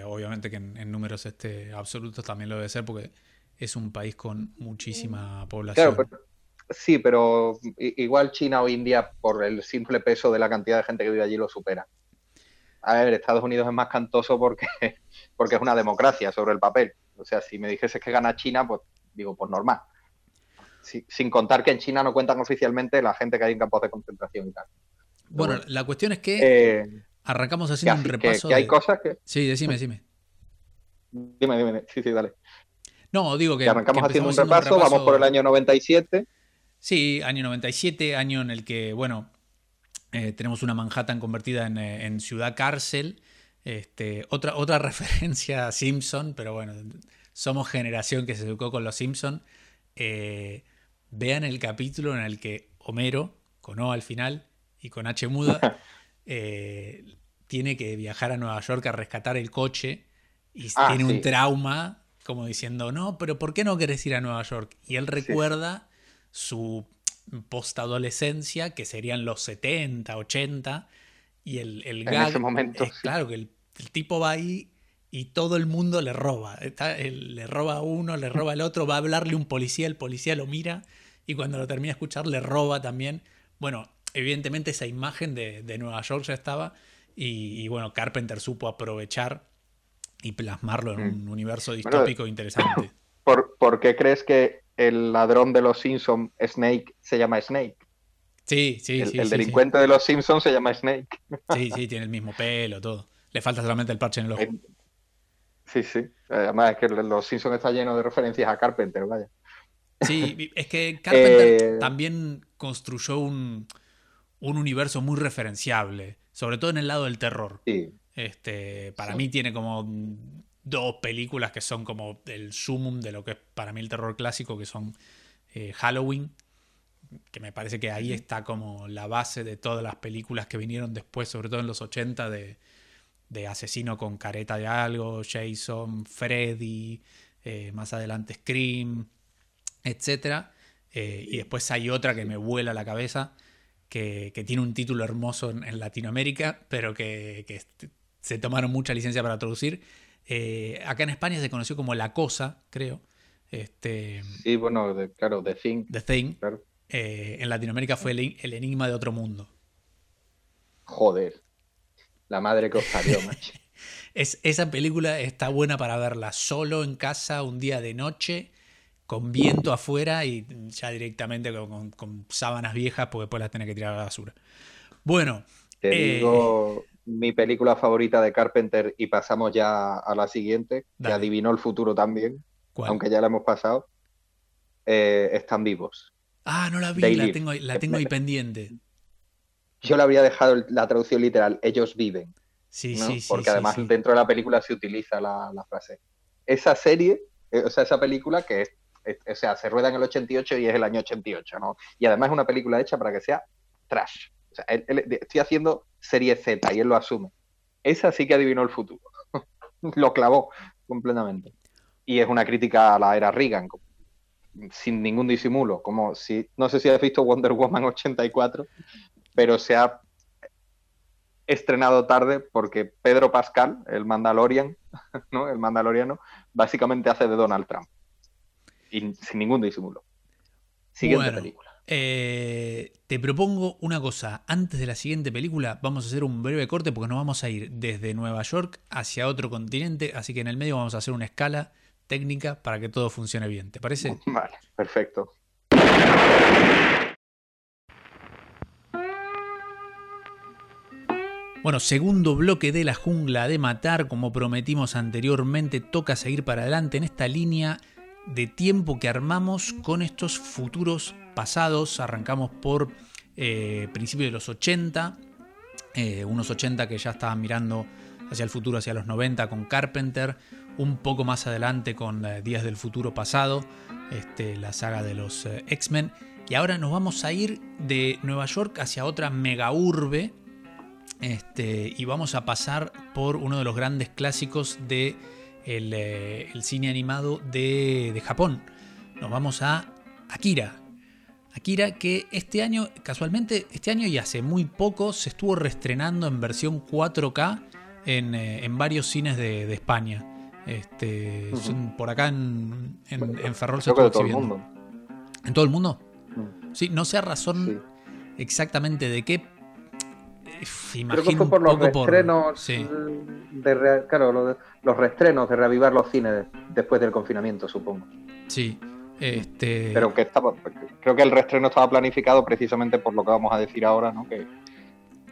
obviamente que en, números este absolutos también lo debe ser porque es un país con muchísima población. Claro, Sí, pero igual China o India, por el simple peso de la cantidad de gente que vive allí, lo supera. A ver, Estados Unidos es más cantoso porque, porque es una democracia sobre el papel. O sea, si me dijese que gana China, pues digo, pues normal. sin contar que en China no cuentan oficialmente la gente que hay en campos de concentración y tal. Bueno, la cuestión es que eh, arrancamos haciendo un repaso. Que, hay cosas que. Sí, decime, decime. Dime, dime, sí, sí, dale. No, digo que. arrancamos haciendo un repaso, vamos por el año 97. Sí, año 97, año en el que, bueno, eh, tenemos una Manhattan convertida en, eh, ciudad cárcel. Este, otra, otra referencia a Simpson, pero bueno, somos generación que se educó con los Simpson. Eh, vean el capítulo en el que Homero con O al final y con H muda, eh, tiene que viajar a Nueva York a rescatar el coche y Ah, tiene un trauma como diciendo, no, pero ¿por qué no querés ir a Nueva York? Y él recuerda su postadolescencia, que serían los 70, 80, y el, el En ese momento, es sí. claro que el, el tipo va ahí y todo el mundo le roba. Está- le roba a uno, le roba al otro, va a hablarle un policía, el policía lo mira y cuando lo termina de escuchar le roba también. Bueno, evidentemente esa imagen de, de Nueva York ya estaba y, y bueno, Carpenter supo aprovechar y plasmarlo en un universo distópico interesante. ¿Por, por qué crees que el ladrón de los Simpsons, Snake, se llama Snake? Sí, sí, el sí. el sí, delincuente de los Simpsons se llama Snake. Sí, sí, tiene el mismo pelo, todo. Le falta solamente el parche en el ojo. Sí, sí. Además es que los Simpsons está lleno de referencias a Carpenter, vaya. Sí, es que Carpenter Eh, también construyó un, un universo muy referenciable, sobre todo en el lado del terror. Sí. Este, para Sí. mí tiene como dos películas que son como el sumum de lo que es para mí el terror clásico, que son eh, Halloween, que me parece que ahí está como la base de todas las películas que vinieron después, sobre todo en los 80, de, de Asesino con careta de algo, Jason, Freddy, eh, más adelante Scream, etc. y después hay otra que me vuela la cabeza, que, que tiene un título hermoso en, en Latinoamérica, pero que, que se tomaron mucha licencia para traducir. Eh, acá en España se conoció como La Cosa, creo. Este, Sí, bueno, de- claro, The Thing, The Thing. claro. Eh, en Latinoamérica fue el, el enigma de otro mundo. Joder. La madre que os parió, macho. Es, esa película está buena para verla solo en casa un día de noche, con viento afuera y ya directamente con, con- con sábanas viejas, porque después las tenés que tirar a la basura. Bueno, Te Eh. digo mi película favorita de Carpenter y pasamos ya a la siguiente, que adivinó el futuro también, ¿cuál? aunque ya la hemos pasado. Eh, están vivos. Ah, no la vi, They la Live. tengo, la tengo ahí pendiente. Yo le habría dejado la traducción literal, ellos viven, Sí, ¿no? sí, sí. Porque sí, además sí. dentro de la película se utiliza la, la frase. Esa serie, eh, o sea, esa película que es, es- o sea, se rueda en el 88 y es el año 88, ¿no? Y además es una película hecha para que sea trash. O sea, estoy haciendo serie Z y él lo asume. Esa sí que adivinó el futuro. lo clavó completamente. Y es una crítica a la era Reagan, sin ningún disimulo. Como si, no sé si has visto Wonder Woman 84, pero se ha estrenado tarde porque Pedro Pascal, el Mandalorian, ¿no? El Mandaloriano, básicamente hace de Donald Trump. Y sin ningún disimulo. Siguiente Bueno. película. Eh, te propongo una cosa. Antes de la siguiente película, vamos a hacer un breve corte porque nos vamos a ir desde Nueva York hacia otro continente. Así que en el medio vamos a hacer una escala técnica para que todo funcione bien. ¿Te parece? Vale, perfecto. Bueno, segundo bloque de la jungla de matar, como prometimos anteriormente, toca seguir para adelante en esta línea de tiempo que armamos con estos futuros pasados. Arrancamos por eh, principios de los 80, eh, unos 80 que ya estaban mirando hacia el futuro, hacia los 90 con Carpenter, un poco más adelante con eh, Días del Futuro Pasado, este, la saga de los X-Men, y ahora nos vamos a ir de Nueva York hacia otra mega urbe, este, y vamos a pasar por uno de los grandes clásicos de el, eh, el cine animado de, de Japón. Nos vamos a Akira. Akira que este año, casualmente, este año y hace muy poco se estuvo reestrenando en versión 4K en, eh, en varios cines de, de España. Este, son- por acá en, en, en Ferrol se estuvo todo el exhibiendo. mundo. ¿En todo el mundo? Mm, Sí, no sé a razón sí. exactamente de qué. Eh, Creo Imagino que fue por un los reestrenos, sí. de claro, lo de- los reestrenos de reavivar los cines después del confinamiento, supongo. Sí. Este, Pero que estaba, creo que el reestreno estaba planificado precisamente por lo que vamos a decir ahora, ¿no? Que,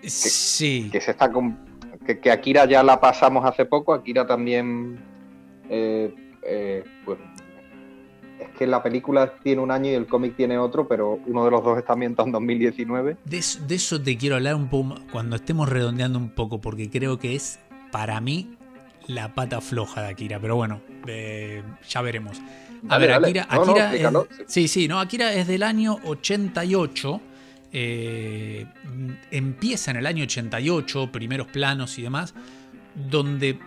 sí. que se está con- que, que Akira ya la pasamos hace poco, Akira también eh, eh, pues, es que la película tiene un año y el cómic tiene otro, pero uno de los dos está ambientado en 2019. De eso, de eso te quiero hablar un poco cuando estemos redondeando un poco, porque creo que es para mí la pata floja de Akira. Pero bueno, eh, ya veremos. A Dale, ver, dale. Akira, No, no, Akira explícalo. sí, sí, no, Akira es del año 88. eh, empieza en el año 88, primeros planos y demás, donde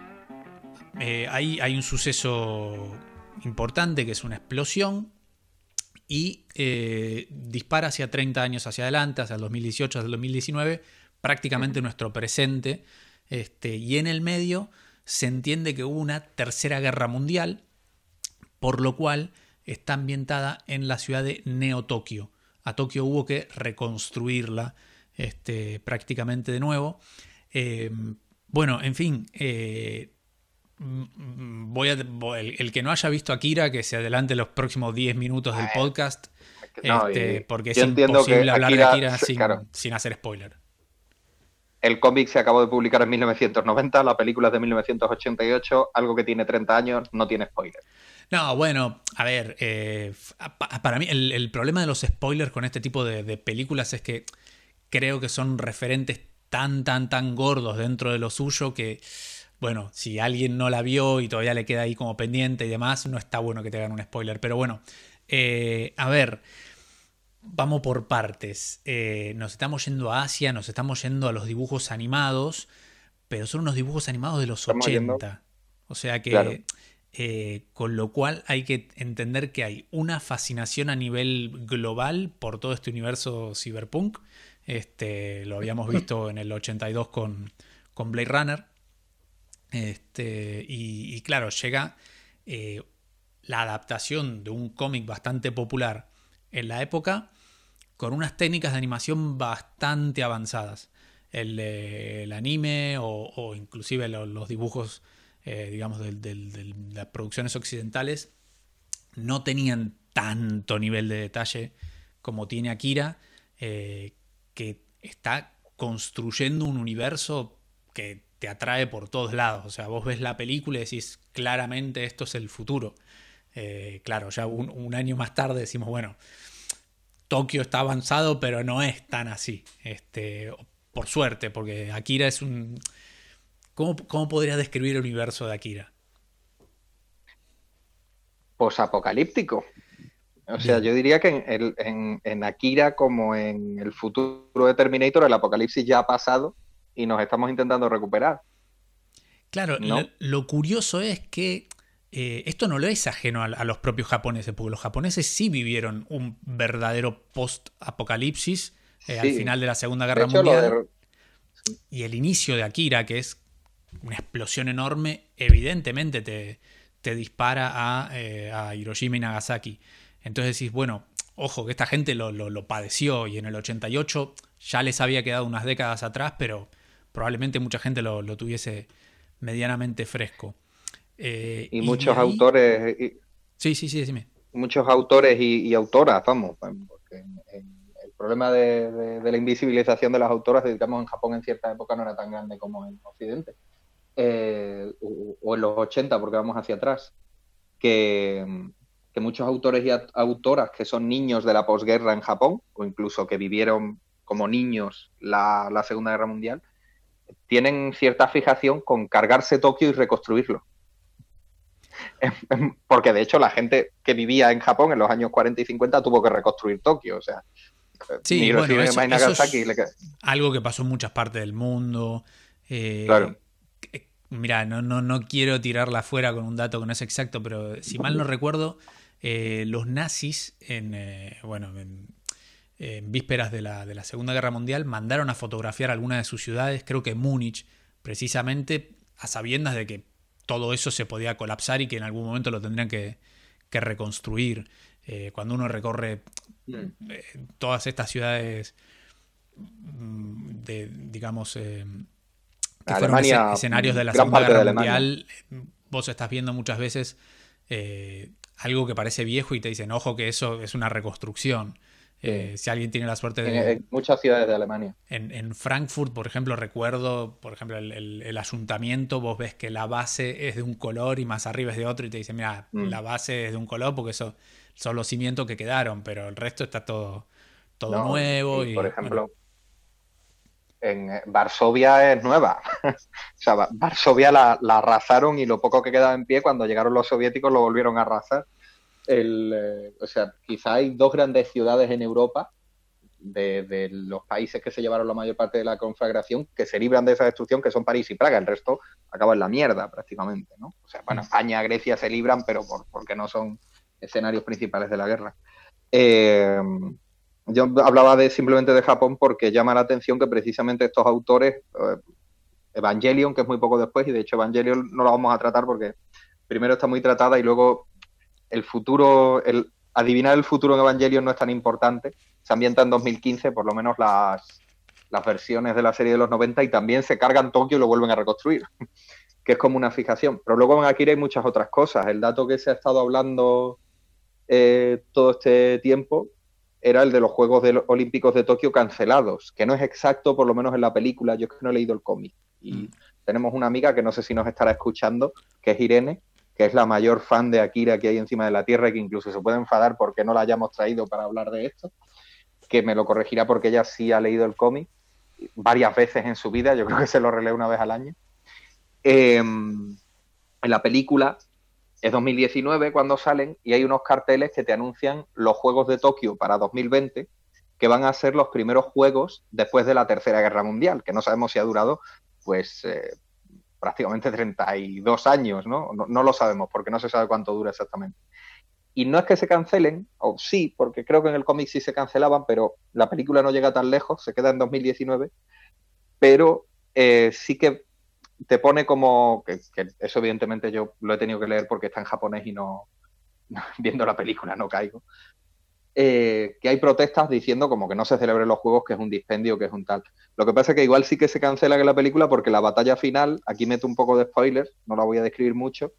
eh, hay, hay, un suceso importante que es una explosión y eh, dispara hacia 30 años hacia adelante, hacia el 2018, hacia el 2019, prácticamente nuestro presente. Este, y en el medio se entiende que hubo una tercera guerra mundial, por lo cual está ambientada en la ciudad de Neo-Tokio. A Tokio hubo que reconstruirla este, prácticamente de nuevo. Eh, bueno, en fin, eh, voy a, el, que no haya visto Akira, que se adelante los próximos 10 minutos del podcast, este, porque es imposible hablar de Akira sin hacer spoiler el cómic se acabó de publicar en 1990, la película es de 1988, algo que tiene 30 años, no tiene spoiler. No, bueno, a ver, eh, para mí el, problema de los spoilers con este tipo de, películas es que creo que son referentes tan, tan, tan gordos dentro de lo suyo que, bueno, si alguien no la vio y todavía le queda ahí como pendiente y demás, no está bueno que te hagan un spoiler. Pero bueno, eh, a ver, vamos por partes. Eh, nos estamos yendo a Asia, nos estamos yendo a los dibujos animados, pero son unos dibujos animados de los 80. O sea que, eh, con lo cual hay que entender que hay una fascinación a nivel global por todo este universo cyberpunk. Este, lo habíamos visto en el 82 con, con Blade Runner. Este, y, claro, llega eh, la adaptación de un cómic bastante popular en la época con unas técnicas de animación bastante avanzadas. El, anime o, inclusive los, dibujos, eh, digamos, de, las producciones occidentales no tenían tanto nivel de detalle como tiene Akira, eh, que está construyendo un universo que te atrae por todos lados. O sea, vos ves la película y decís claramente esto es el futuro. Eh, claro, ya un, año más tarde decimos, bueno, Tokio está avanzado, pero no es tan así. Este, por suerte, porque Akira es un. ¿Cómo, cómo podrías describir el universo de Akira? Posapocalíptico. O sea, yo diría que en, Akira, como en el futuro de Terminator, el apocalipsis ya ha pasado y nos estamos intentando recuperar. Claro, lo, curioso es que eh, esto no lo es ajeno a, los propios japoneses, porque los japoneses sí vivieron un verdadero post-apocalipsis eh, al final de la Segunda Guerra Mundial. Y el inicio de Akira, que es una explosión enorme, evidentemente te, dispara eh, a, Hiroshima y Nagasaki. Entonces decís, bueno, ojo, que esta gente lo, padeció y en el 88 ya les había quedado unas décadas atrás, pero probablemente mucha gente lo, tuviese medianamente fresco. Eh, y, muchos autores. sí, sí, sí, dime. Muchos autores y, autoras, vamos. Porque el problema de, la invisibilización de las autoras, digamos, en Japón en cierta época no era tan grande como en Occidente. Eh, o, en los 80, porque vamos hacia atrás. Que, muchos autores y autoras que son niños de la posguerra en Japón, o incluso que vivieron como niños la, la Segunda Guerra Mundial, tienen cierta fijación con cargarse Tokio y reconstruirlo. Porque de hecho la gente que vivía en Japón en los años 40 y 50 tuvo que reconstruir Tokio, o sea. Sí, bueno, eso, es algo que pasó en muchas partes del mundo. Eh, claro. Mira, no, no, no quiero tirarla fuera con un dato que no es exacto, pero si mal no recuerdo, eh, los nazis en, eh, bueno, en, vísperas de la, de la, Segunda Guerra Mundial mandaron a fotografiar algunas de sus ciudades, creo que Múnich, precisamente a sabiendas de que todo eso se podía colapsar y que en algún momento lo tendrían que, reconstruir. Eh, cuando uno recorre mm. eh, todas estas ciudades mm, de, digamos, eh, que fueron escenarios de la Segunda Guerra Mundial, vos estás viendo muchas veces algo que parece viejo y te dicen, ojo que eso es una reconstrucción. Eh, si alguien tiene la suerte de... En, muchas ciudades de Alemania. En, Frankfurt, por ejemplo, recuerdo, por ejemplo, el, ayuntamiento, vos ves que la base es de un color y más arriba es de otro y te dicen, mira, mm. la base es de un color porque eso son los cimientos que quedaron, pero el resto está todo, todo nuevo. Y, por ejemplo, en eh, Varsovia es nueva. o sea, Varsovia la, la arrasaron y lo poco que quedaba en pie cuando llegaron los soviéticos lo volvieron a arrasar el, eh, o sea, quizá hay dos grandes ciudades en Europa de, los países que se llevaron la mayor parte de la conflagración, que se libran de esa destrucción, que son París y Praga. El resto acaba en la mierda prácticamente, ¿no? O sea, bueno, España, Grecia se libran, pero por, porque no son escenarios principales de la guerra. Eh, yo hablaba de simplemente de Japón porque llama la atención que precisamente estos autores, eh, Evangelion, que es muy poco después, y de hecho Evangelion no lo vamos a tratar porque primero está muy tratada y luego el futuro, el adivinar el futuro en Evangelion no es tan importante. Se ambienta en 2015, por lo menos las, las versiones de la serie de los 90, y también se cargan Tokio y lo vuelven a reconstruir, que es como una fijación. Pero luego en Akira hay muchas otras cosas. El dato que se ha estado hablando eh, todo este tiempo era el de los Juegos Olímpicos de Tokio cancelados, que no es exacto, por lo menos en la película, yo es que no he leído el cómic. Y mm. tenemos una amiga que no sé si nos estará escuchando, que es Irene, que es la mayor fan de Akira que hay encima de la Tierra que incluso se puede enfadar porque no la hayamos traído para hablar de esto, que me lo corregirá porque ella sí ha leído el cómic varias veces en su vida, yo creo que se lo relee una vez al año. Em, en la película es 2019 cuando salen y hay unos carteles que te anuncian los Juegos de Tokio para 2020, que van a ser los primeros juegos después de la Tercera Guerra Mundial, que no sabemos si ha durado pues eh, prácticamente 32 años, ¿no? ¿no? lo sabemos porque no se sabe cuánto dura exactamente. Y no es que se cancelen, o sí, porque creo que en el cómic sí se cancelaban, pero la película no llega tan lejos, se queda en 2019, pero eh, sí que te pone como, que, eso evidentemente yo lo he tenido que leer porque está en japonés y no, viendo la película no caigo, eh, que hay protestas diciendo como que no se celebren los juegos, que es un dispendio, que es un tal. Lo que pasa es que igual sí que se cancela la película porque la batalla final, aquí meto un poco de spoilers, no la voy a describir mucho,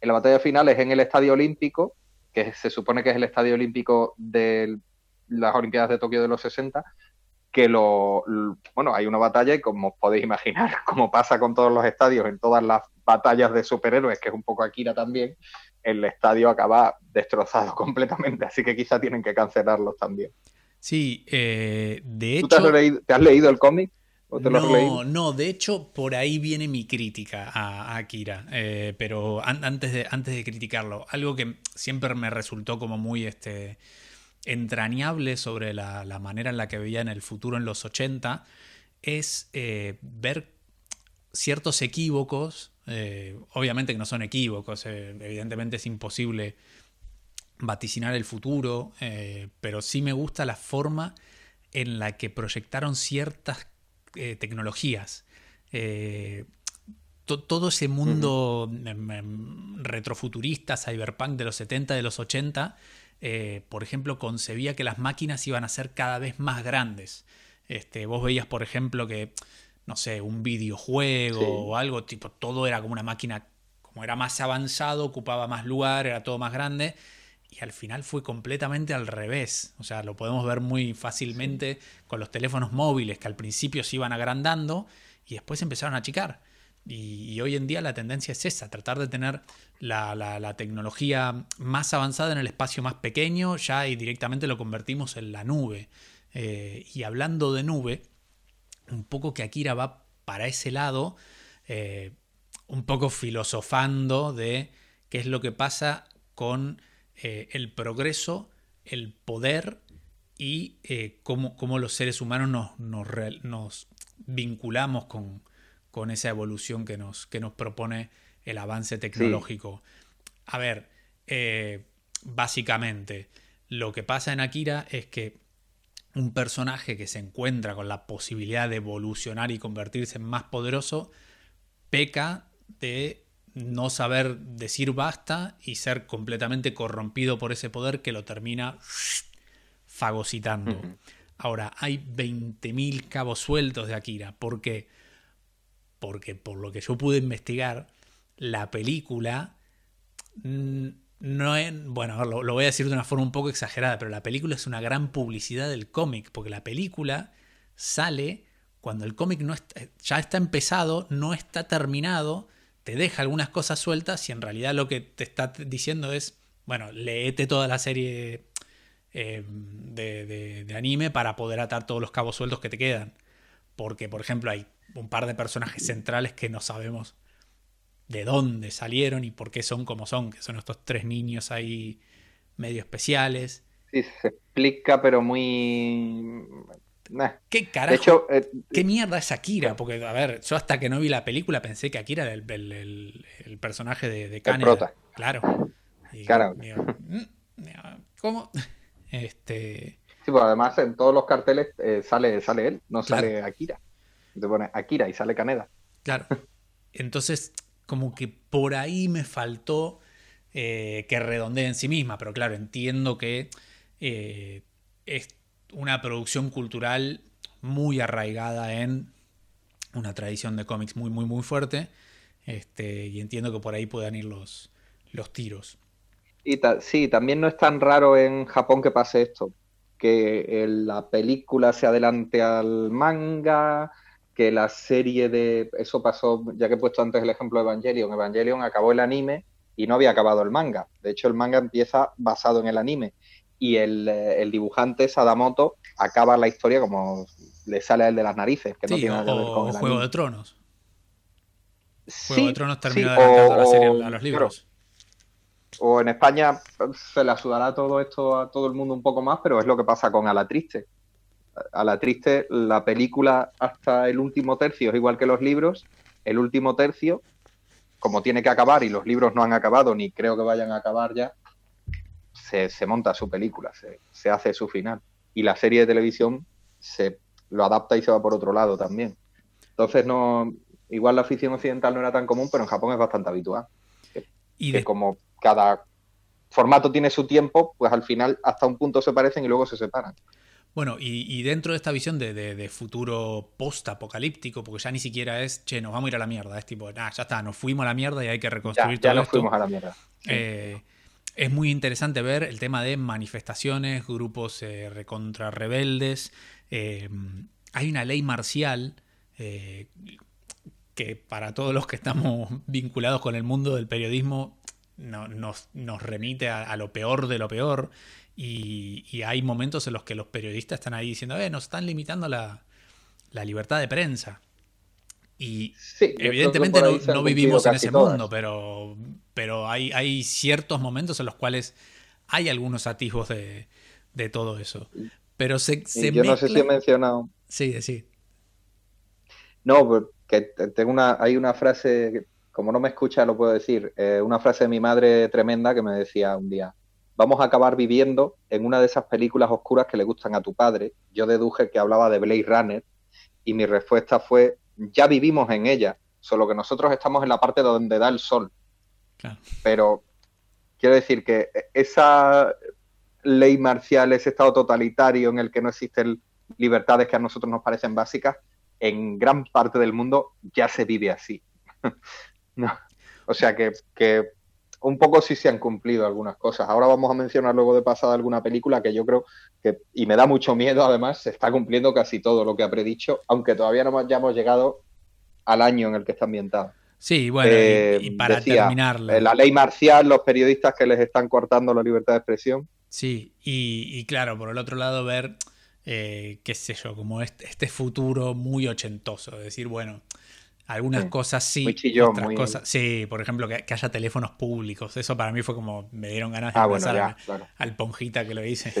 en la batalla final es en el Estadio Olímpico, que se supone que es el Estadio Olímpico de las Olimpiadas de Tokio de los 60, que lo, bueno, hay una batalla y como podéis imaginar, como pasa con todos los estadios, en todas las batallas de superhéroes, que es un poco Akira también, el estadio acaba destrozado completamente, así que quizá tienen que cancelarlos también. Sí, eh, de hecho... te has, leído, el cómic? no, no, de hecho por ahí viene mi crítica a, Akira, eh, pero antes, de, antes de criticarlo, algo que siempre me resultó como muy este, entrañable sobre la, manera en la que veía en el futuro en los 80 es eh, ver ciertos equívocos, eh, obviamente que no son equívocos, eh, evidentemente es imposible vaticinar el futuro, pero sí me gusta la forma en la que proyectaron ciertas tecnologías. todo ese mundo em, em, retrofuturista, cyberpunk de los 70, de los 80, eh, por ejemplo, concebía que las máquinas iban a ser cada vez más grandes. Este, vos veías, por ejemplo, que, no sé, un videojuego o algo, tipo, todo era como una máquina, como era más avanzado, ocupaba más lugar, era todo más grande. Y al final fue completamente al revés. O sea, lo podemos ver muy fácilmente con los teléfonos móviles, que al principio se iban agrandando y después empezaron a achicar. Y, hoy en día la tendencia es esa, tratar de tener la, tecnología más avanzada en el espacio más pequeño, ya y directamente lo convertimos en la nube. Eh, y hablando de nube, un poco que Akira va para ese lado, eh, un poco filosofando de qué es lo que pasa con eh, el progreso, el poder y cómo, cómo, los seres humanos nos, nos vinculamos con, con esa evolución que nos, que nos propone el avance tecnológico. A ver, eh, básicamente, lo que pasa en Akira es que un personaje que se encuentra con la posibilidad de evolucionar y convertirse en más poderoso, peca de no saber decir basta y ser completamente corrompido por ese poder que lo termina fagocitando. Ahora, hay 20.000 cabos sueltos de Akira. ¿Por qué? porque por lo que yo pude investigar, la película mm, no es, bueno, lo, lo, voy a decir de una forma un poco exagerada, pero la película es una gran publicidad del cómic, porque la película sale cuando el cómic no ya está empezado, no está terminado, te deja algunas cosas sueltas y en realidad lo que te está diciendo es, bueno, leete toda la serie eh, de, de anime para poder atar todos los cabos sueltos que te quedan. Porque, por ejemplo, hay un par de personajes centrales que no sabemos de dónde salieron y por qué son como son, que son estos tres niños ahí medio especiales. Sí, se explica, pero muy. ¿Qué carajo? Eh, ¿Qué mierda es Akira? Porque, a ver, yo hasta que no vi la película pensé que Akira era el, personaje de, de. Claro. claro. Mm, ¿Cómo? Este. Sí, pues además en todos los carteles eh, sale, sale él, no sale Akira. Te pone Akira y sale Kaneda. Claro. Entonces, como que por ahí me faltó eh, que redondee en sí misma, pero claro, entiendo que eh, es una producción cultural muy arraigada en una tradición de cómics muy, muy, muy fuerte. Este, y entiendo que por ahí puedan ir los, los tiros. Y sí, también no es tan raro en Japón que pase esto, que la película se adelante al manga, que la serie de... Eso pasó, ya que he puesto antes el ejemplo de Evangelion, Evangelion acabó el anime y no había acabado el manga. De hecho, el manga empieza basado en el anime y el, eh, el dibujante Sadamoto acaba la historia como le sale a él de las narices, que no tiene nada que ver con Juego de Tronos. Juego de Tronos terminó adelantando la serie a los libros. O en España se le sudará todo esto a todo el mundo un poco más, pero es lo que pasa con A la Triste. A la Triste, la película hasta el último tercio es igual que los libros. El último tercio, como tiene que acabar y los libros no han acabado, ni creo que vayan a acabar ya, se, monta su película, se, hace su final. Y la serie de televisión se lo adapta y se va por otro lado también. Entonces, no igual la afición occidental no era tan común, pero en Japón es bastante habitual. y de... como cada formato tiene su tiempo, pues al final hasta un punto se parecen y luego se separan. Bueno, y, dentro de esta visión de, futuro post-apocalíptico, porque ya ni siquiera es, che, nos vamos a ir a la mierda, es tipo, ah, ya está, nos fuimos a la mierda y hay que reconstruir ya, todo ya nos fuimos a la mierda. Eh, es muy interesante ver el tema de manifestaciones, grupos eh, recontra rebeldes. Eh, hay una ley marcial eh, que para todos los que estamos vinculados con el mundo del periodismo nos, remite a, lo peor de lo peor. Y, hay momentos en los que los periodistas están ahí diciendo, eh, nos están limitando la, libertad de prensa. Y evidentemente no, vivimos en ese mundo, pero pero hay, hay ciertos momentos en los cuales hay algunos atisbos de, todo eso. Pero se, Yo no sé si he mencionado. Sí, sí. No, porque tengo una, hay una frase, como no me escucha lo puedo decir, eh, una frase de mi madre tremenda que me decía un día, vamos a acabar viviendo en una de esas películas oscuras que le gustan a tu padre. Yo deduje que hablaba de Blade Runner y mi respuesta fue, ya vivimos en ella, solo que nosotros estamos en la parte donde da el sol. Pero quiero decir que esa ley marcial, ese estado totalitario en el que no existen libertades que a nosotros nos parecen básicas, en gran parte del mundo ya se vive así. O sea que, un poco sí se han cumplido algunas cosas. Ahora vamos a mencionar luego de pasada alguna película que yo creo que, y me da mucho miedo además, se está cumpliendo casi todo lo que ha predicho, aunque todavía no hayamos llegado al año en el que está ambientado. Sí, bueno, y, eh, para terminar. Eh, la ley marcial, los periodistas que les están cortando la libertad de expresión. Sí, y, claro, por el otro lado, ver, eh, qué sé yo, como este, este, futuro muy ochentoso. Es decir, bueno, algunas cosas sí, otras cosas. Sí, por ejemplo, que, haya teléfonos públicos. Eso para mí fue como. Me dieron ganas de ah, al Ponjita que lo hice.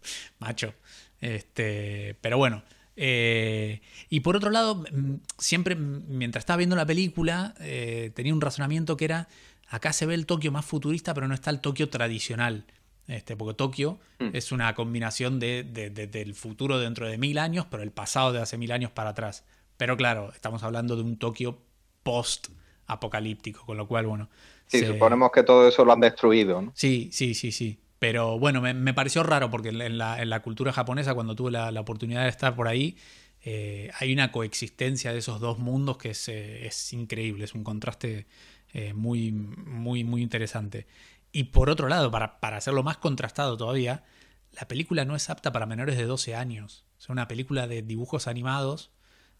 Macho. Este, pero bueno, eh, y por otro lado, mm, siempre mientras estaba viendo la película, eh, tenía un razonamiento que era, acá se ve el Tokio más futurista, pero no está el Tokio tradicional. Este, porque Tokio mm. es una combinación de, del futuro dentro de mil años, pero el pasado de hace mil años para atrás. Pero claro, estamos hablando de un Tokio post-apocalíptico, con lo cual, bueno. Sí, suponemos que todo eso lo han destruido, ¿no? Sí, sí, sí, sí. Pero bueno, me, pareció raro porque en la, cultura japonesa, cuando tuve la, oportunidad de estar por ahí, eh, hay una coexistencia de esos dos mundos que es, eh, increíble, es un contraste eh, muy, muy, muy interesante. Y por otro lado, para, hacerlo más contrastado todavía, la película no es apta para menores de 12 años. Es una película de dibujos animados,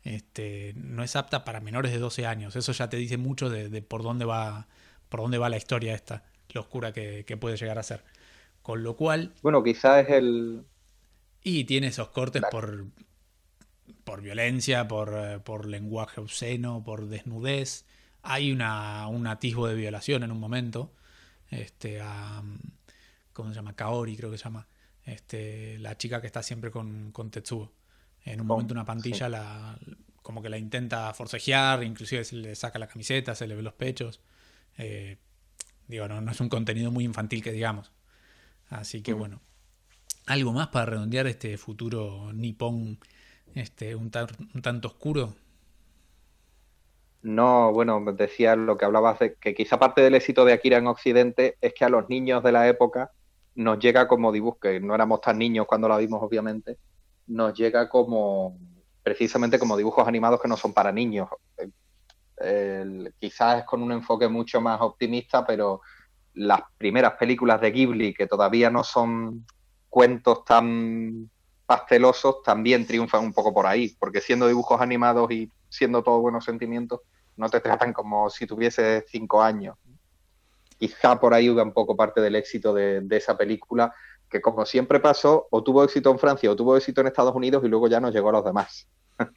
este, no es apta para menores de 12 años. Eso ya te dice mucho de, por, dónde va, por dónde va la historia esta, lo oscura que puede llegar a ser. Con lo cual. Bueno, quizás es el. Y tiene esos cortes por. por violencia, por, eh, por lenguaje obsceno, por desnudez. Hay una, un atisbo de violación en un momento. Este, a, ¿Cómo se llama? Kaori, creo que se llama. Este, la chica que está siempre con, con Tetsuo. En un momento una pantilla la, como que la intenta forcejear, inclusive se le saca la camiseta, se le ve los pechos. Eh, digo, no, no es un contenido muy infantil que digamos. Así que bueno. ¿Algo más para redondear este futuro nipón este, un, un tanto oscuro? No, bueno, decía lo que hablabas de que quizá parte del éxito de Akira en Occidente es que a los niños de la época nos llega como dibujo, que no éramos tan niños cuando la vimos, obviamente, nos llega como precisamente como dibujos animados que no son para niños. quizás es con un enfoque mucho más optimista, pero las primeras películas de Ghibli, que todavía no son cuentos tan pastelosos, también triunfan un poco por ahí, porque siendo dibujos animados y siendo todos buenos sentimientos, no te tratan como si tuviese cinco años quizá por ahí hubo un poco parte del éxito de, esa película, que como siempre pasó, o tuvo éxito en Francia o tuvo éxito en Estados Unidos y luego ya nos llegó a los demás.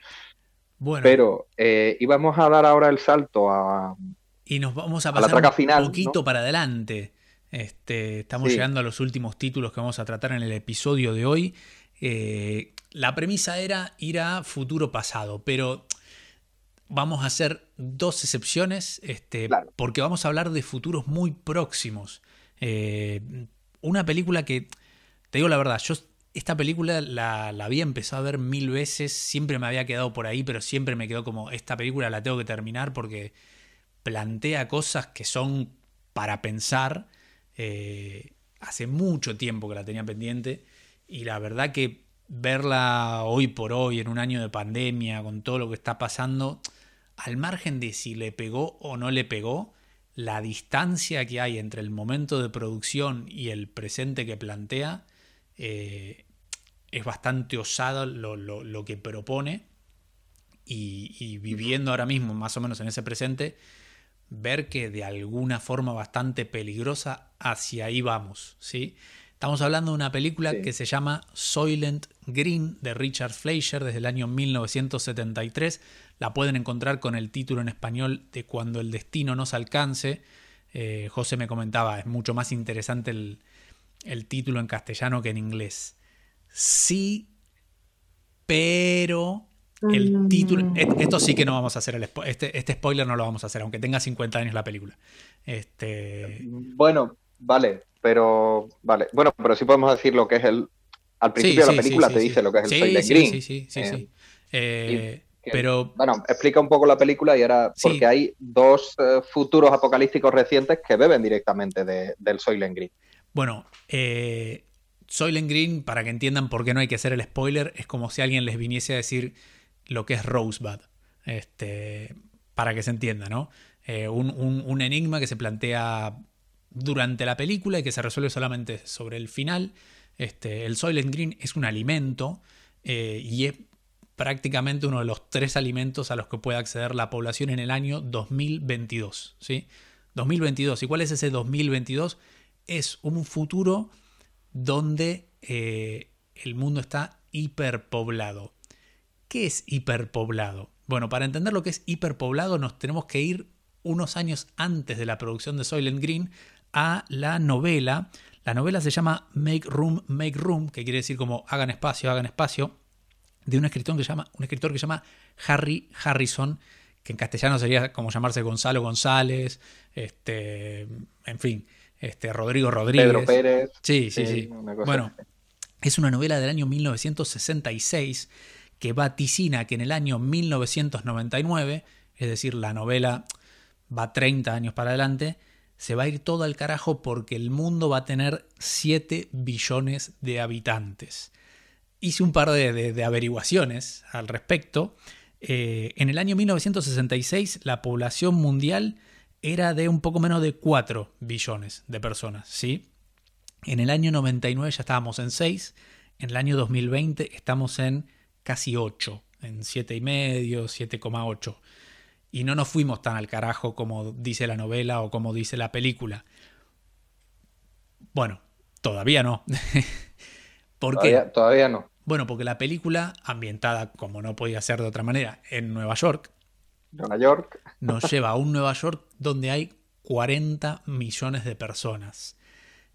Bueno. Pero eh, íbamos a dar ahora el salto a. Y nos vamos a pasar un final, poquito para adelante. Este, estamos llegando a los últimos títulos que vamos a tratar en el episodio de hoy. Eh, la premisa era ir a futuro pasado, pero vamos a hacer dos excepciones, este, porque vamos a hablar de futuros muy próximos. Eh, una película que, te digo la verdad, yo esta película la, había empezado a ver mil veces, siempre me había quedado por ahí, pero siempre me quedó como, esta película la tengo que terminar porque plantea cosas que son para pensar. Eh, hace mucho tiempo que la tenía pendiente y la verdad que verla hoy por hoy, en un año de pandemia, con todo lo que está pasando, al margen de si le pegó o no le pegó, la distancia que hay entre el momento de producción y el presente que plantea eh, es bastante osado lo, que propone y, viviendo ahora mismo más o menos en ese presente, ver que de alguna forma bastante peligrosa hacia ahí vamos, ¿sí? Estamos hablando de una película que se llama Soylent Green de Richard Fleischer desde el año 1973. La pueden encontrar con el título en español de Cuando el destino nos alcance. Eh, José me comentaba, es mucho más interesante el, título en castellano que en inglés. Sí, pero el mm. título. Esto sí que no vamos a hacer el este, este spoiler no lo vamos a hacer, aunque tenga 50 años la película. Este... Bueno, vale, pero vale. Bueno, pero sí podemos decir lo que es el. Al principio de la película te dice lo que es el Soylent Green. Sí, sí, sí, sí. Eh, pero... Bueno, explica un poco la película y ahora, porque hay dos eh, futuros apocalípticos recientes que beben directamente de, del Soylent Green. Bueno, eh, Soylent Green, para que entiendan por qué no hay que hacer el spoiler, es como si alguien les viniese a decir lo que es Rosebud. Este, para que se entienda, ¿no? Eh, un, enigma que se plantea durante la película y que se resuelve solamente sobre el final. Este, el Soylent Green es un alimento y es prácticamente uno de los tres alimentos a los que puede acceder la población en el año 2022. ¿sí? 2022. ¿Y cuál es ese 2022? Es un futuro donde eh, el mundo está hiperpoblado. ¿Qué es hiperpoblado? Bueno, para entender lo que es hiperpoblado nos tenemos que ir unos años antes de la producción de Soylent Green a la novela. La novela se llama Make Room, Make Room, que quiere decir como hagan espacio, hagan espacio de un escritor que se llama, un escritor que se llama Harry Harrison, que en castellano sería como llamarse Gonzalo González, este, en fin, este, Rodrigo Rodríguez. Pedro Pérez. Sí, sí, sí. Bueno, es una novela del año 1966 que vaticina que en el año 1999, es decir, la novela va 30 años para adelante, se va a ir todo al carajo porque el mundo va a tener 7 billones de habitantes hice un par de, averiguaciones al respecto. Eh, en el año 1966 la población mundial era de un poco menos de 4 billones de personas, ¿sí? En el año 99 ya estábamos en 6, en el año 2020 estamos en casi 8, en 7,5, 7,8. Y no nos fuimos tan al carajo como dice la novela o como dice la película. Bueno, todavía no. ¿Por qué? Todavía no. Bueno, porque la película, ambientada como no podía ser de otra manera, en Nueva York, Nueva York. nos lleva a un Nueva York donde hay 40 millones de personas.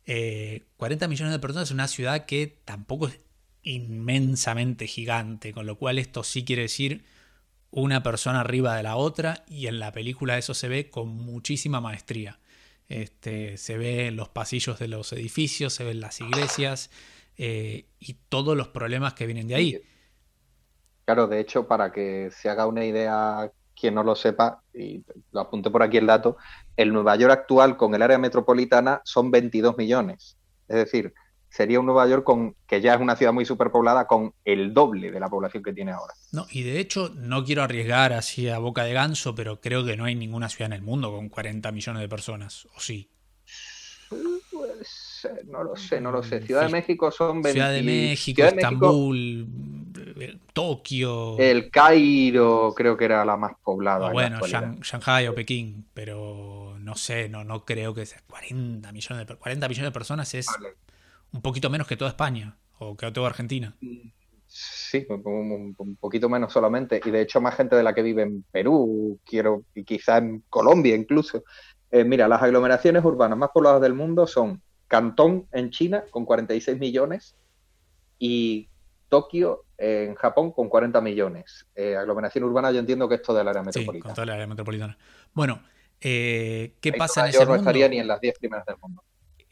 40 millones de personas es una ciudad que tampoco es inmensamente gigante, con lo cual esto sí quiere decir una persona arriba de la otra y en la película eso se ve con muchísima maestría. Este, se ve en los pasillos de los edificios, se ven las iglesias eh, y todos los problemas que vienen de ahí. Claro, de hecho, para que se haga una idea quien no lo sepa, y lo apunté por aquí el dato, el Nueva York actual con el área metropolitana son 22 millones. Es decir, sería un Nueva York con, que ya es una ciudad muy superpoblada con el doble de la población que tiene ahora. No, y de hecho no quiero arriesgar así a boca de ganso, pero creo que no hay ninguna ciudad en el mundo con 40 millones de personas, ¿o sí? Pues, no lo sé, no lo sé. Ciudad de México son 20... Ciudad de México, Estambul, eh, Tokio. El Cairo creo que era la más poblada. bueno, Shanghai o Pekín, pero no sé, no, no creo que sea 40 millones de, 40 millones de personas es un poquito menos que toda España o que toda Argentina. Sí, un, un, poquito menos solamente. Y de hecho, más gente de la que vive en Perú, quiero, y quizá en Colombia incluso. Eh, mira, las aglomeraciones urbanas más pobladas del mundo son Cantón en China, con 46 millones, y Tokio en Japón, con 40 millones. Eh, aglomeración urbana, yo entiendo que es toda el área metropolitana. Sí, con toda área metropolitana. Bueno, eh, ¿qué pasa en ese no estaría ni en las 10 primeras del mundo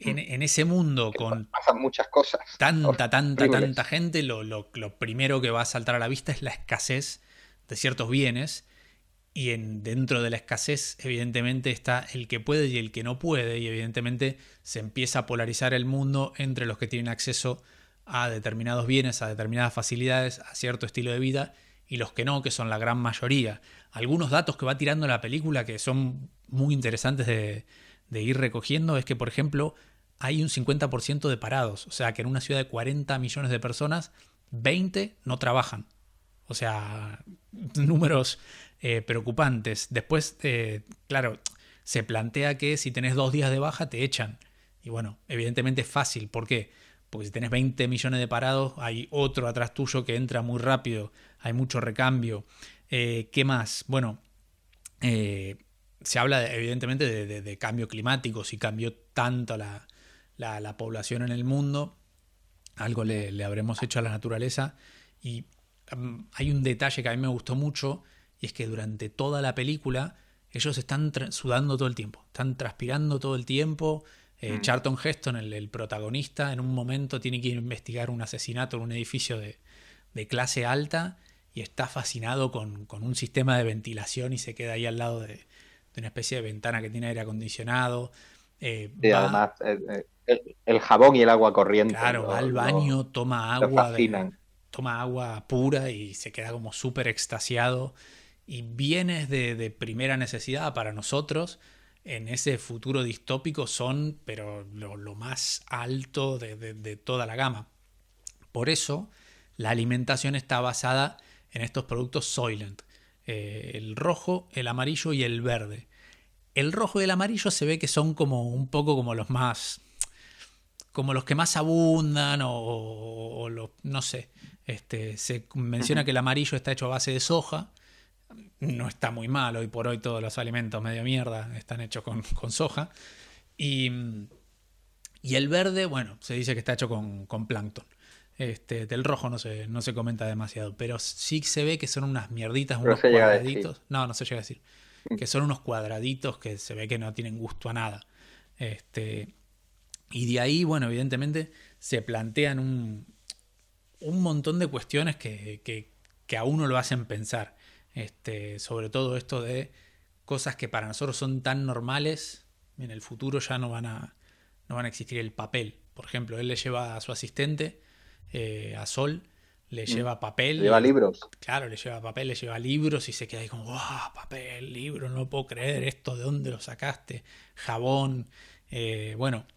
en, ese mundo con pasan muchas cosas. Tanta, tanta, tanta gente, lo, lo, primero que va a saltar a la vista es la escasez de ciertos bienes. Y en, dentro de la escasez, evidentemente, está el que puede y el que no puede. Y evidentemente se empieza a polarizar el mundo entre los que tienen acceso a determinados bienes, a determinadas facilidades, a cierto estilo de vida, y los que no, que son la gran mayoría. Algunos datos que va tirando la película que son muy interesantes de, de ir recogiendo es que, por ejemplo, hay un 50% de parados. O sea, que en una ciudad de 40 millones de personas, 20 no trabajan. O sea, números eh, preocupantes. Después, eh, claro, se plantea que si tenés dos días de baja te echan. Y bueno, evidentemente es fácil. ¿Por qué? Porque si tenés 20 millones de parados, hay otro atrás tuyo que entra muy rápido. Hay mucho recambio. Eh, ¿Qué más? Bueno, se habla evidentemente de, cambio climático, si cambió tanto la, la, población en el mundo, algo le, habremos hecho a la naturaleza. Y mm, hay un detalle que a mí me gustó mucho, y es que durante toda la película ellos están sudando todo el tiempo, están transpirando todo el tiempo. Eh, mm. Charlton Heston, el, protagonista, en un momento tiene que investigar un asesinato en un edificio de, clase alta y está fascinado con, con, un sistema de ventilación y se queda ahí al lado de, de una especie de ventana que tiene aire acondicionado. Eh, además, eh, eh, el, jabón y el agua corriente. Claro, va al baño, toma agua. toma agua pura y se queda como súper extasiado. Y bienes de, primera necesidad para nosotros en ese futuro distópico son, pero lo, más alto de, de toda la gama. Por eso, la alimentación está basada en estos productos Soylent, eh, el rojo, el amarillo y el verde. El rojo y el amarillo se ve que son como un poco como los más como los que más abundan o, no sé. Este, se menciona que el amarillo está hecho a base de soja. No está muy mal, hoy por hoy todos los alimentos medio mierda están hechos con, soja. Y, y, el verde, bueno, se dice que está hecho con, con plancton. Este, del rojo no se, no se comenta demasiado, pero sí se ve que son unas mierditas, unos cuadraditos. No, no se llega a decir. Que son unos cuadraditos que se ve que no tienen gusto a nada. Este, y de ahí, bueno, evidentemente se plantean un, un montón de cuestiones que, que, a uno lo hacen pensar. Este, sobre todo esto de cosas que para nosotros son tan normales, en el futuro ya no van a, no van a existir el papel. Por ejemplo, él le lleva a su asistente eh, a Sol, le lleva papel. Le lleva libros. Claro, le lleva papel, le lleva libros y se queda ahí como, ¡wow! Papel, libro, no puedo creer esto, ¿de dónde lo sacaste? Jabón, eh, bueno.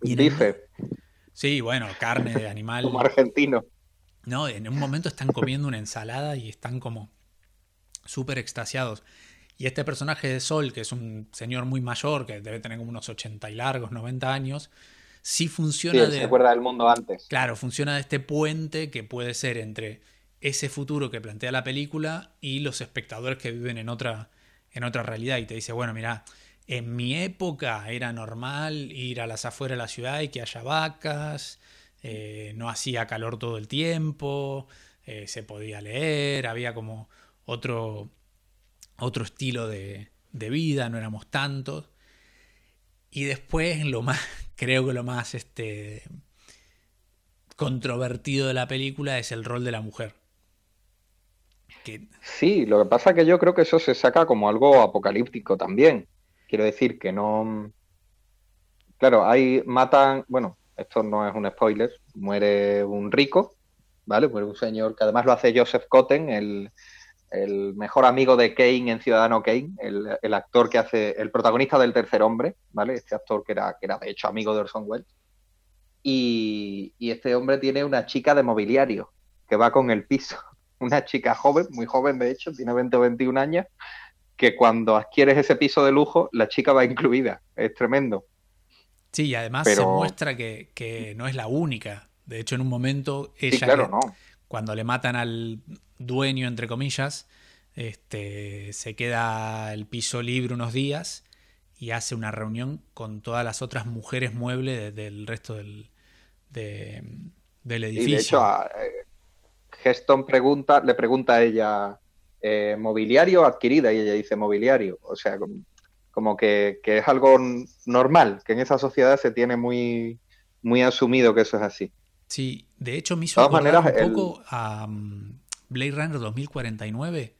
Bife. Sí, bueno, carne de animal. como argentino. No, en un momento están comiendo una ensalada y están como súper extasiados. Y este personaje de Sol, que es un señor muy mayor, que debe tener como unos 80 y largos, 90 años, sí funciona. de, se acuerda del mundo antes. Claro, funciona de este puente que puede ser entre ese futuro que plantea la película y los espectadores que viven en otra, en otra realidad. Y te dice, bueno, mira, en mi época era normal ir a las afueras de la ciudad y que haya vacas, eh, no hacía calor todo el tiempo, eh, se podía leer, había como otro, otro estilo de, de vida, no éramos tantos. Y después, lo más, creo que lo más este, controvertido de la película es el rol de la mujer. Sí, lo que pasa es que yo creo que eso se saca como algo apocalíptico también. Quiero decir que no. Claro, ahí matan. Bueno, esto no es un spoiler. Muere un rico, ¿vale? Muere un señor que además lo hace Joseph Cotten, el, el mejor amigo de Kane en Ciudadano Kane, el, actor que hace, el protagonista del tercer hombre, ¿vale? Este actor que era, que era de hecho amigo de Orson Welles. Y, este hombre tiene una chica de mobiliario que va con el piso. Una chica joven, muy joven de hecho, tiene 20 o 21 años, que cuando adquieres ese piso de lujo, la chica va incluida. Es tremendo. Sí, y además se muestra que, no es la única. De hecho, en un momento ella, claro, no. cuando le matan al dueño, entre comillas, este, se queda el piso libre unos días y hace una reunión con todas las otras mujeres muebles del resto del, del edificio. Y de hecho, Geston pregunta, le pregunta a ella, eh, ¿mobiliario adquirida? Y ella dice, mobiliario. O sea, como, que, es algo normal, que en esa sociedad se tiene muy, muy asumido que eso es así. Sí, de hecho me hizo un poco a mm, Blade Runner 2049,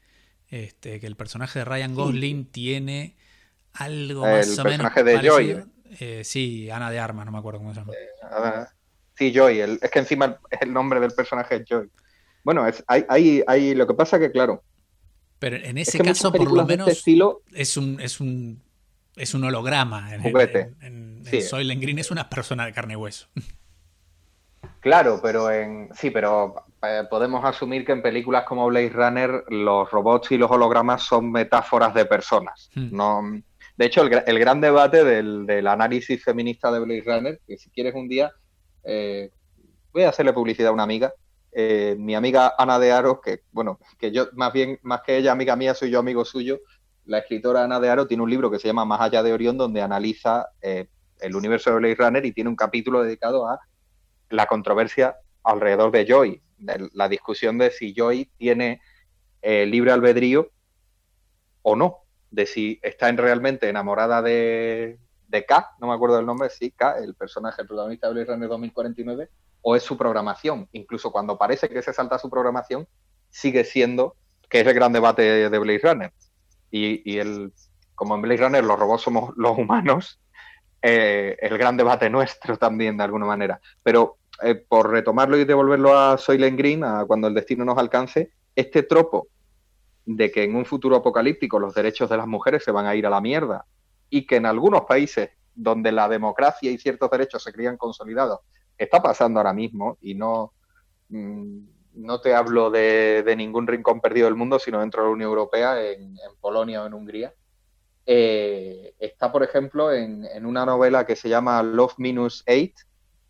este, que el personaje de Ryan Gosling tiene algo más o menos. El personaje de Joy. Eh, sí, Ana de Armas, no me acuerdo cómo se llama. Eh, sí, Joy, es que encima el nombre del personaje es Joy. Bueno, es, hay, hay, lo que pasa que, claro. Pero en ese caso, por lo menos, este estilo, es un, es un es un holograma. En, en, en, Soylent Green es una persona de carne y hueso. Claro, pero en sí, pero eh, podemos asumir que en películas como Blade Runner los robots y los hologramas son metáforas de personas. Hmm. No, de hecho, el, gran debate del, análisis feminista de Blade Runner, que si quieres un día, eh, voy a hacerle publicidad a una amiga, eh, mi amiga Ana de Aro, que bueno, que yo más bien, más que ella amiga mía, soy yo amigo suyo, la escritora Ana de Aro tiene un libro que se llama Más allá de Orión, donde analiza el universo de Blade Runner y tiene un capítulo dedicado a la controversia alrededor de Joy, la discusión de si Joy tiene eh, libre albedrío o no, de si está realmente enamorada de, de K, no me acuerdo del nombre, sí, K, el personaje protagonista de Blade Runner 2049, o es su programación. Incluso cuando parece que se salta su programación, sigue siendo, que es el gran debate de Blade Runner. Y, y el, como en Blade Runner los robots somos los humanos, eh, el gran debate nuestro también, de alguna manera. Pero eh, por retomarlo y devolverlo a Soylent Green, a cuando el destino nos alcance, este tropo de que en un futuro apocalíptico los derechos de las mujeres se van a ir a la mierda y que en algunos países donde la democracia y ciertos derechos se crían consolidados, está pasando ahora mismo y no, mm, no te hablo de, ningún rincón perdido del mundo, sino dentro de la Unión Europea, en Polonia o en Hungría, eh, está, por ejemplo, en, una novela que se llama Love Minus Eight,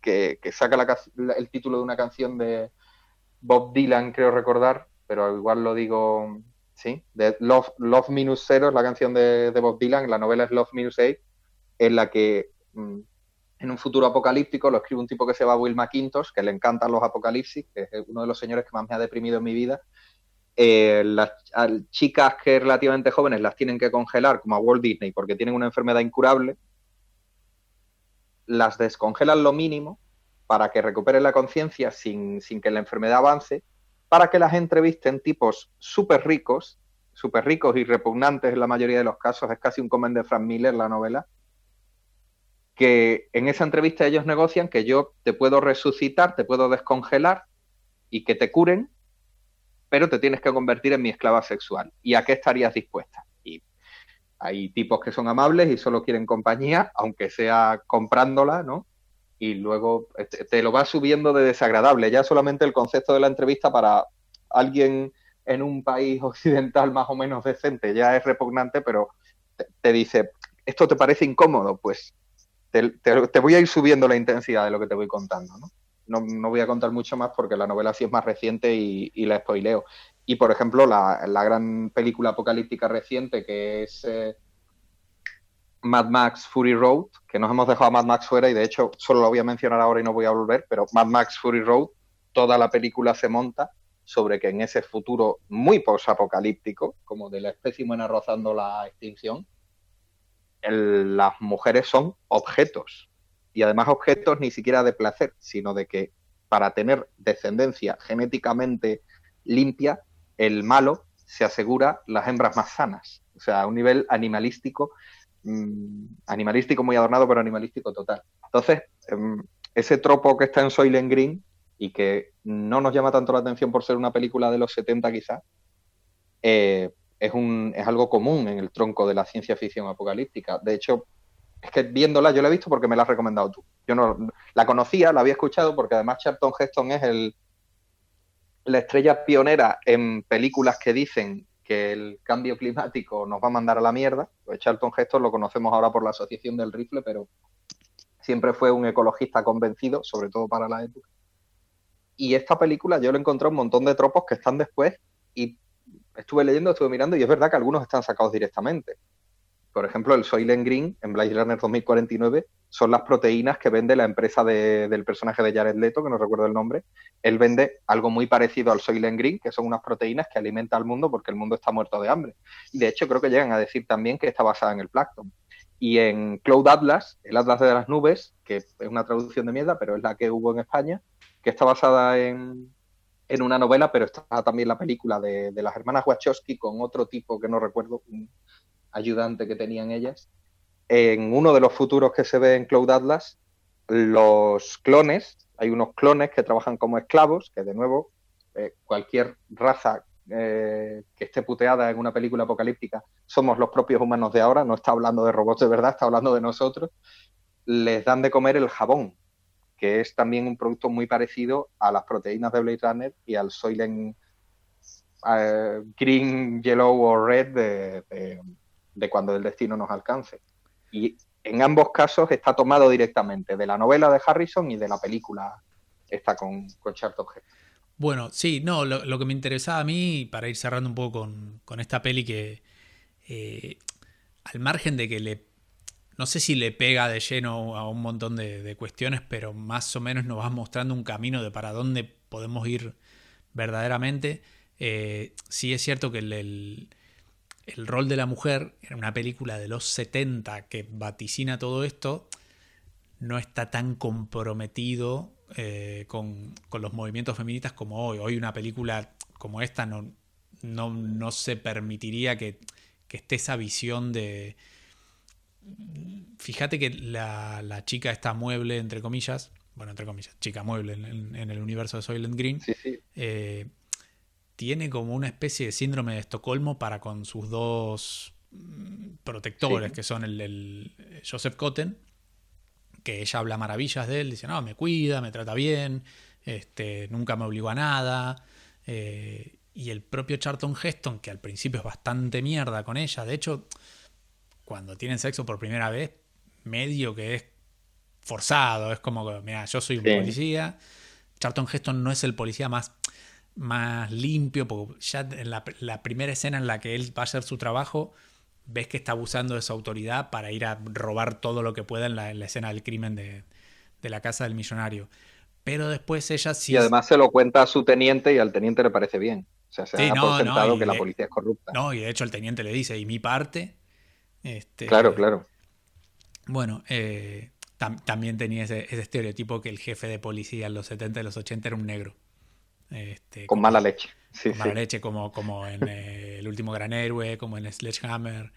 que, saca el título de una canción de Bob Dylan, creo recordar, pero igual lo digo, sí, de Love, Love Minus Zero es la canción de, Bob Dylan, la novela es Love Minus Eight, en la que mm, en un futuro apocalíptico lo escribe un tipo que se llama Will McIntosh, que le encantan los apocalipsis, que es uno de los señores que más me ha deprimido en mi vida, eh, las chicas que relativamente jóvenes las tienen que congelar, como a Walt Disney, porque tienen una enfermedad incurable, las descongelan lo mínimo para que recuperen la conciencia sin, que la enfermedad avance, para que las entrevisten tipos súper ricos, súper ricos y repugnantes en la mayoría de los casos, es casi un comen de Frank Miller la novela, que en esa entrevista ellos negocian que yo te puedo resucitar, te puedo descongelar y que te curen pero te tienes que convertir en mi esclava sexual. ¿Y a qué estarías dispuesta? Y hay tipos que son amables y solo quieren compañía, aunque sea comprándola, ¿no? Y luego te, lo va subiendo de desagradable. Ya solamente el concepto de la entrevista para alguien en un país occidental más o menos decente ya es repugnante, pero te, dice, ¿esto te parece incómodo? Pues te, te, voy a ir subiendo la intensidad de lo que te voy contando, ¿no? No, no, voy a contar mucho más porque la novela sí es más reciente y, la spoileo. Y por ejemplo, la, gran película apocalíptica reciente que es. Eh, Mad Max Fury Road, que nos hemos dejado a Mad Max fuera y de hecho solo lo voy a mencionar ahora y no voy a volver, pero Mad Max Fury Road, toda la película se monta sobre que en ese futuro muy posapocalíptico, como de la especie rozando la extinción, las mujeres son objetos. Y además objetos ni siquiera de placer, sino de que para tener descendencia genéticamente limpia, el malo se asegura las hembras más sanas. O sea, a un nivel animalístico, mm, animalístico muy adornado, pero animalístico total. Entonces, em, ese tropo que está en Soylent Green y que no nos llama tanto la atención por ser una película de los 70 quizás, eh, es, un, es algo común en el tronco de la ciencia ficción apocalíptica. De hecho, es que viéndola, yo la he visto porque me la has recomendado tú. Yo no la conocía, la había escuchado porque además Charlton Heston es el, la estrella pionera en películas que dicen que el cambio climático nos va a mandar a la mierda. Pues Charlton Heston lo conocemos ahora por la Asociación del Rifle, pero siempre fue un ecologista convencido, sobre todo para la época. Y esta película yo le encontré un montón de tropos que están después y estuve leyendo, estuve mirando y es verdad que algunos están sacados directamente. Por ejemplo, el Soylent Green en Blade Runner 2049 son las proteínas que vende la empresa del personaje de Jared Leto, que no recuerdo el nombre. Él vende algo muy parecido al Soylent Green, que son unas proteínas que alimentan al mundo porque el mundo está muerto de hambre. Y de hecho creo que llegan a decir también que está basada en el plancton. Y en Cloud Atlas, el Atlas de las Nubes, que es una traducción de mierda, pero es la que hubo en España, que está basada en, una novela, pero está también la película de, las hermanas Wachowski con otro tipo que no recuerdo, un ayudante que tenían ellas. En uno de los futuros que se ve en Cloud Atlas, los clones, hay unos clones que trabajan como esclavos, que de nuevo, eh, cualquier raza eh, que esté puteada en una película apocalíptica, somos los propios humanos de ahora, no está hablando de robots de verdad, está hablando de nosotros, les dan de comer el jabón, que es también un producto muy parecido a las proteínas de Blade Runner y al Soylent eh, Green, Yellow o Red de, cuando el destino nos alcance. Y en ambos casos está tomado directamente de la novela de Harrison y de la película esta con, con Charlton Bueno, sí, no, lo, que me interesaba a mí, para ir cerrando un poco con, esta peli que eh, al margen de que le no sé si le pega de lleno a un montón de, cuestiones, pero más o menos nos va mostrando un camino de para dónde podemos ir verdaderamente. Eh, sí es cierto que el, rol de la mujer en una película de los 70 que vaticina todo esto no está tan comprometido eh, con, los movimientos feministas como hoy. Hoy una película como esta no, no, se permitiría que esté esa visión de fíjate que la, chica está mueble, entre comillas, bueno, entre comillas, chica mueble en, el universo de Soylent Green, eh, tiene como una especie de síndrome de Estocolmo para con sus dos mm, protectores, que son el, Joseph Cotten, que ella habla maravillas de él, dice, no, me cuida, me trata bien, este, nunca me obligó a nada. Eh, y el propio Charlton Heston, que al principio es bastante mierda con ella, de hecho, cuando tienen sexo por primera vez, medio que es forzado, es como mira, yo soy un policía, Charlton Heston no es el policía más, más limpio, porque ya en la, primera escena en la que él va a hacer su trabajo, ves que está abusando de su autoridad para ir a robar todo lo que pueda en la, escena del crimen de, la casa del millonario. Pero después ella sí. Y además se lo cuenta a su teniente y al teniente le parece bien. O sea, se ha no, que la policía es corrupta. No, y de hecho el teniente le dice, y mi parte este, claro, claro. Bueno, eh, también tenía ese, estereotipo que el jefe de policía en los 70 y los 80 era un negro. Este, con mala leche. con mala leche, como, como en eh, El último gran héroe, como en Sledgehammer,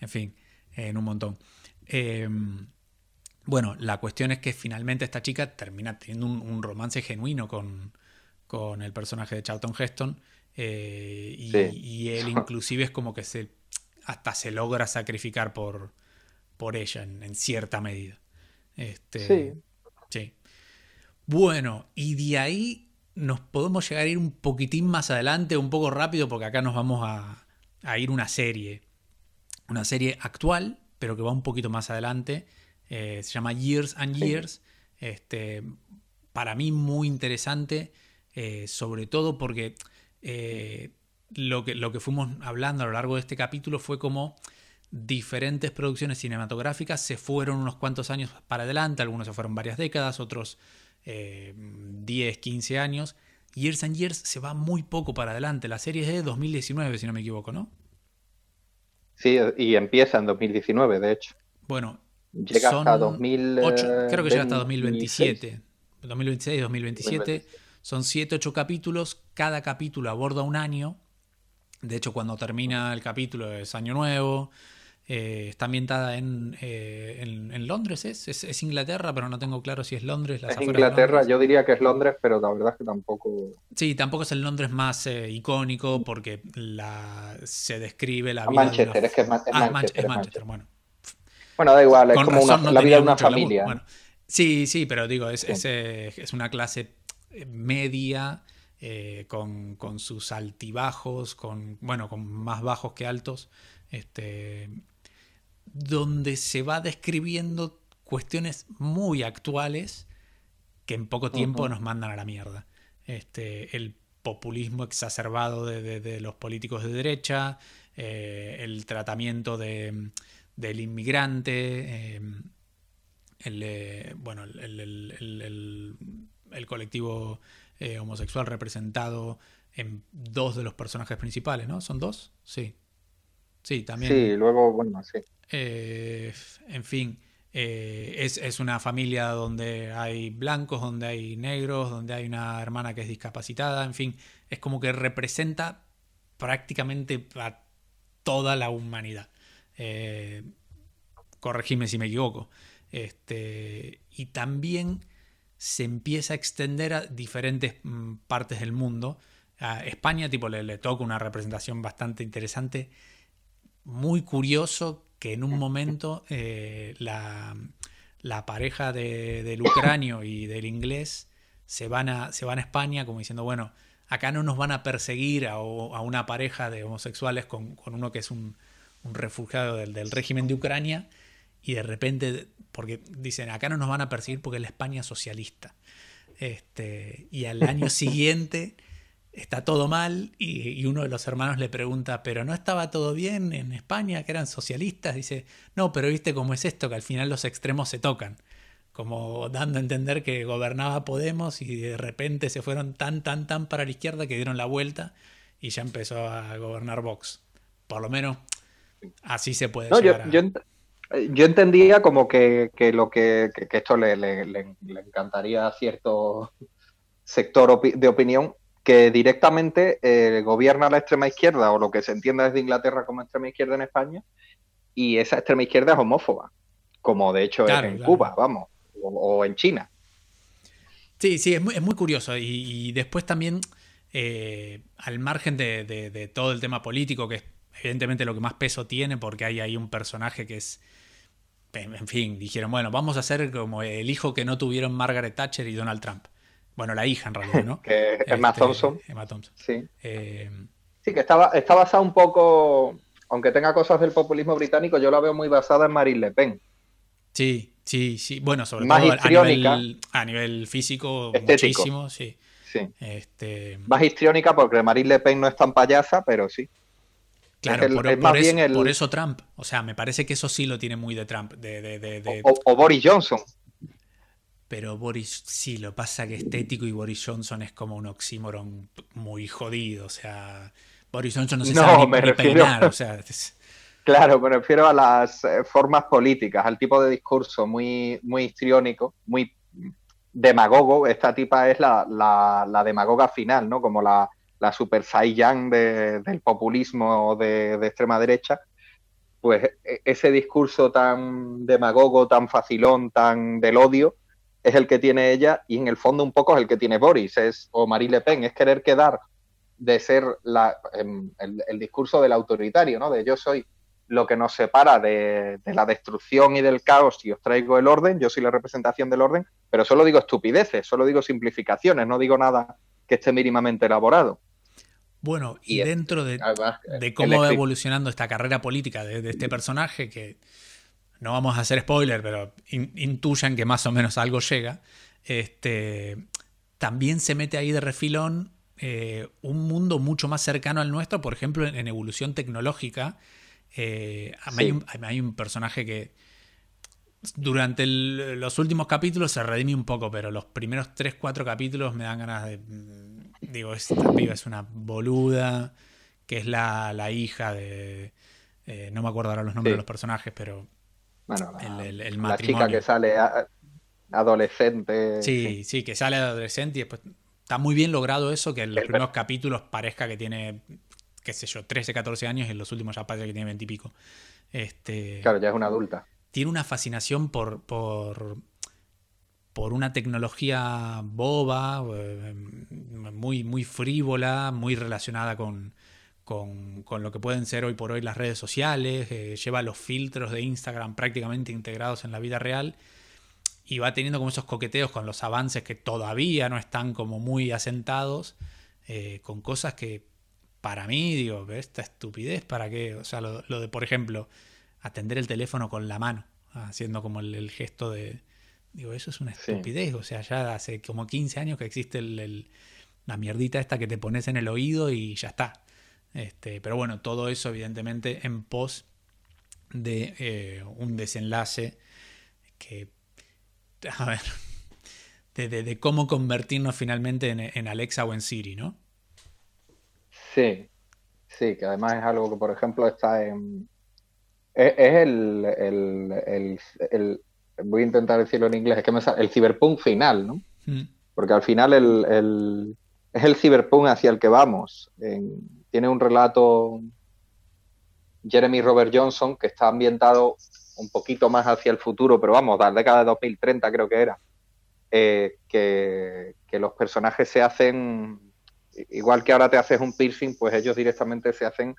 en fin, en un montón. Em, bueno, la cuestión es que finalmente esta chica termina teniendo un, romance genuino con, con, el personaje de Charlton Heston. Eh, y, él inclusive es como que se hasta se logra sacrificar por, por ella en, cierta medida. Este, sí. sí. Bueno, y de ahí nos podemos llegar a ir un poquitín más adelante, un poco rápido, porque acá nos vamos a, a ir una serie. Una serie actual, pero que va un poquito más adelante. Eh, se llama Years and Years. Este, para mí muy interesante, eh, sobre todo porque eh, lo que, lo que fuimos hablando a lo largo de este capítulo fue como diferentes producciones cinematográficas se fueron unos cuantos años para adelante, algunos se fueron varias décadas, otros 10, 15 años. Years and Years se va muy poco para adelante. La serie es de 2019, si no me equivoco, ¿no? Sí, y empieza en 2019, de hecho. Bueno, llega hasta 2008, creo que llega hasta 2027. 2026, 2027. Son 7, 8 capítulos. Cada capítulo aborda un año. De hecho, cuando termina el capítulo es año nuevo. Eh, está ambientada en, eh, en, Londres, ¿es? ¿es? Inglaterra, pero no tengo claro si es Londres. es Inglaterra, yo diría que es Londres, pero la verdad es que tampoco. Sí, tampoco es el Londres más eh, icónico porque la, se describe la vida. Manchester, es que es, ah, Manchester, Manchester, bueno. Bueno, da igual, es como una, la vida de una familia. sí, sí, pero digo, es, es, es una clase media. con, con, sus altibajos, con bueno, con más bajos que altos, este, donde se va describiendo cuestiones muy actuales que en poco tiempo nos mandan a la mierda. Este, el populismo exacerbado de, los políticos de derecha, eh, el tratamiento del inmigrante, em, el, eh, bueno, el, colectivo eh, homosexual representado en dos de los personajes principales, ¿no? ¿Son dos? Sí. Sí, también. Sí, luego, bueno, sí. Eh, en fin, eh, es, una familia donde hay blancos, donde hay negros, donde hay una hermana que es discapacitada, en fin, es como que representa prácticamente a toda la humanidad. Eh, corregime si me equivoco. Este, y también se empieza a extender a diferentes mm, partes del mundo. A España, tipo, le, le toca una representación bastante interesante muy curioso que en un momento eh, la, pareja del ucranio y del inglés se van, a, se van a España como diciendo, bueno, acá no nos van a perseguir a, una pareja de homosexuales con, uno que es un, refugiado del, régimen de Ucrania y de repente, porque dicen, acá no nos van a perseguir porque es la España socialista. Este, y al año siguiente está todo mal y, uno de los hermanos le pregunta, pero no estaba todo bien en España, que eran socialistas. Dice, no, pero viste cómo es esto, que al final los extremos se tocan. Como dando a entender que gobernaba Podemos y de repente se fueron tan, tan, tan para la izquierda que dieron la vuelta y ya empezó a gobernar Vox. Por lo menos así se puede. No, yo, yo, entendía como que, lo que, esto le, le encantaría a cierto sector de opinión que directamente eh, gobierna la extrema izquierda o lo que se entiende desde Inglaterra como extrema izquierda en España y esa extrema izquierda es homófoba, como de hecho es en Cuba, vamos, o, en China. Sí, sí, es muy, es muy curioso y, después también, eh, al margen de, todo el tema político, que es evidentemente lo que más peso tiene porque hay ahí un personaje que es... En fin, dijeron, bueno, vamos a hacer como el hijo que no tuvieron Margaret Thatcher y Donald Trump. Bueno, la hija en realidad, ¿no? que es Emma este, Thompson. Emma Thompson. Sí. Eh, sí, que está, está basada un poco, aunque tenga cosas del populismo británico, yo la veo muy basada en Marine Le Pen. Sí, sí, sí. Bueno, sobre todo a nivel, a nivel, físico, muchísimo, sí. sí. Este... Más histriónica porque Marine Le Pen no es tan payasa, pero sí. Claro, por, eso Trump. O sea, me parece que eso sí lo tiene muy de Trump. De, o, Boris Johnson. Pero Boris, sí, lo pasa que estético y Boris Johnson es como un oxímoron muy jodido. O sea, Boris Johnson no se sabe ni, peinar. O sea, Claro, me refiero a las eh, formas políticas, al tipo de discurso muy, muy histriónico, muy demagogo. Esta tipa es la, la, demagoga final, ¿no? Como la, la super Saiyan de, del populismo de, de extrema derecha pues e, ese discurso tan demagogo, tan facilón, tan del odio, es el que tiene ella y en el fondo un poco es el que tiene Boris es, o Marie Le Pen, es querer quedar de ser la, em, el, discurso del autoritario, ¿no? De yo soy lo que nos separa de, la destrucción y del caos y os traigo el orden, yo soy la representación del orden, pero solo digo estupideces, solo digo simplificaciones, no digo nada que esté mínimamente elaborado. Bueno, y, dentro de, cómo va evolucionando esta carrera política de este personaje que no vamos a hacer spoiler, pero intuyan que más o menos algo llega, este, también se mete ahí de refilón eh, un mundo mucho más cercano al nuestro, por ejemplo, en, evolución tecnológica, Eh, hay, un, hay, un, personaje que durante los últimos capítulos se redime un poco, pero los primeros 3-4 capítulos me dan ganas de... Mm, digo, esta piba es una boluda, que es la, la hija de... Eh, no me acuerdo ahora los nombres de los personajes, pero... Bueno, la, chica que sale adolescente. Sí, sí, que sale adolescente y después... Está muy bien logrado eso, que en los primeros capítulos parezca que tiene, qué sé yo, 13, 14 años y en los últimos ya parece que tiene 20 y pico. Este, claro, ya es una adulta tiene una fascinación por, por, por una tecnología boba, eh, muy, muy frívola, muy relacionada con, con, lo que pueden ser hoy por hoy las redes sociales, eh, lleva los filtros de Instagram prácticamente integrados en la vida real y va teniendo como esos coqueteos con los avances que todavía no están como muy asentados, eh, con cosas que para mí, digo, esta estupidez, ¿para qué? O sea, lo de, por ejemplo, atender el teléfono con la mano, haciendo como el, gesto de... Digo, eso es una estupidez, o sea, ya hace como 15 años que existe el, la mierdita esta que te pones en el oído y ya está. Este, pero bueno, todo eso evidentemente en pos de eh, un desenlace que, a ver, de, de, cómo convertirnos finalmente en, en, Alexa o en Siri, ¿no? Sí, sí, que además es algo que, por ejemplo, está en, es, el, el, Voy a intentar decirlo en inglés, es que me el ciberpunk final, ¿no? Mm. Porque al final el, es el ciberpunk hacia el que vamos. Tiene un relato Jeremy Robert Johnson que está ambientado un poquito más hacia el futuro, pero vamos, la década de 2030 creo que era, eh, que, los personajes se hacen, igual que ahora te haces un piercing, pues ellos directamente se hacen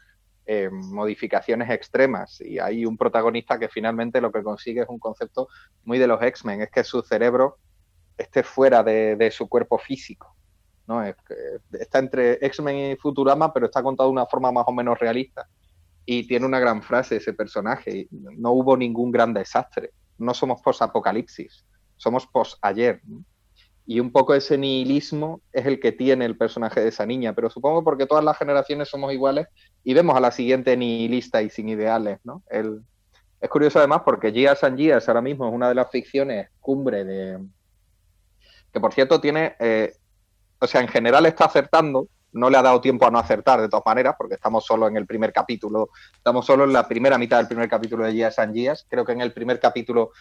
eh, modificaciones extremas y hay un protagonista que finalmente lo que consigue es un concepto muy de los X-Men, es que su cerebro esté fuera de, su cuerpo físico. ¿No? está entre X-Men y Futurama, pero está contado de una forma más o menos realista. Y tiene una gran frase ese personaje, no hubo ningún gran desastre, no somos post-apocalipsis, somos post-ayer. Y un poco ese nihilismo es el que tiene el personaje de esa niña, pero supongo porque todas las generaciones somos iguales y vemos a la siguiente nihilista y sin ideales, es curioso además porque Gears and Gears ahora mismo es una de las ficciones cumbre de... que por cierto tiene... Eh, o sea, en general está acertando, no le ha dado tiempo a no acertar de todas maneras, porque estamos solo en el primer capítulo, estamos solo en la primera mitad del primer capítulo de Gears and Gears. Creo que en el primer capítulo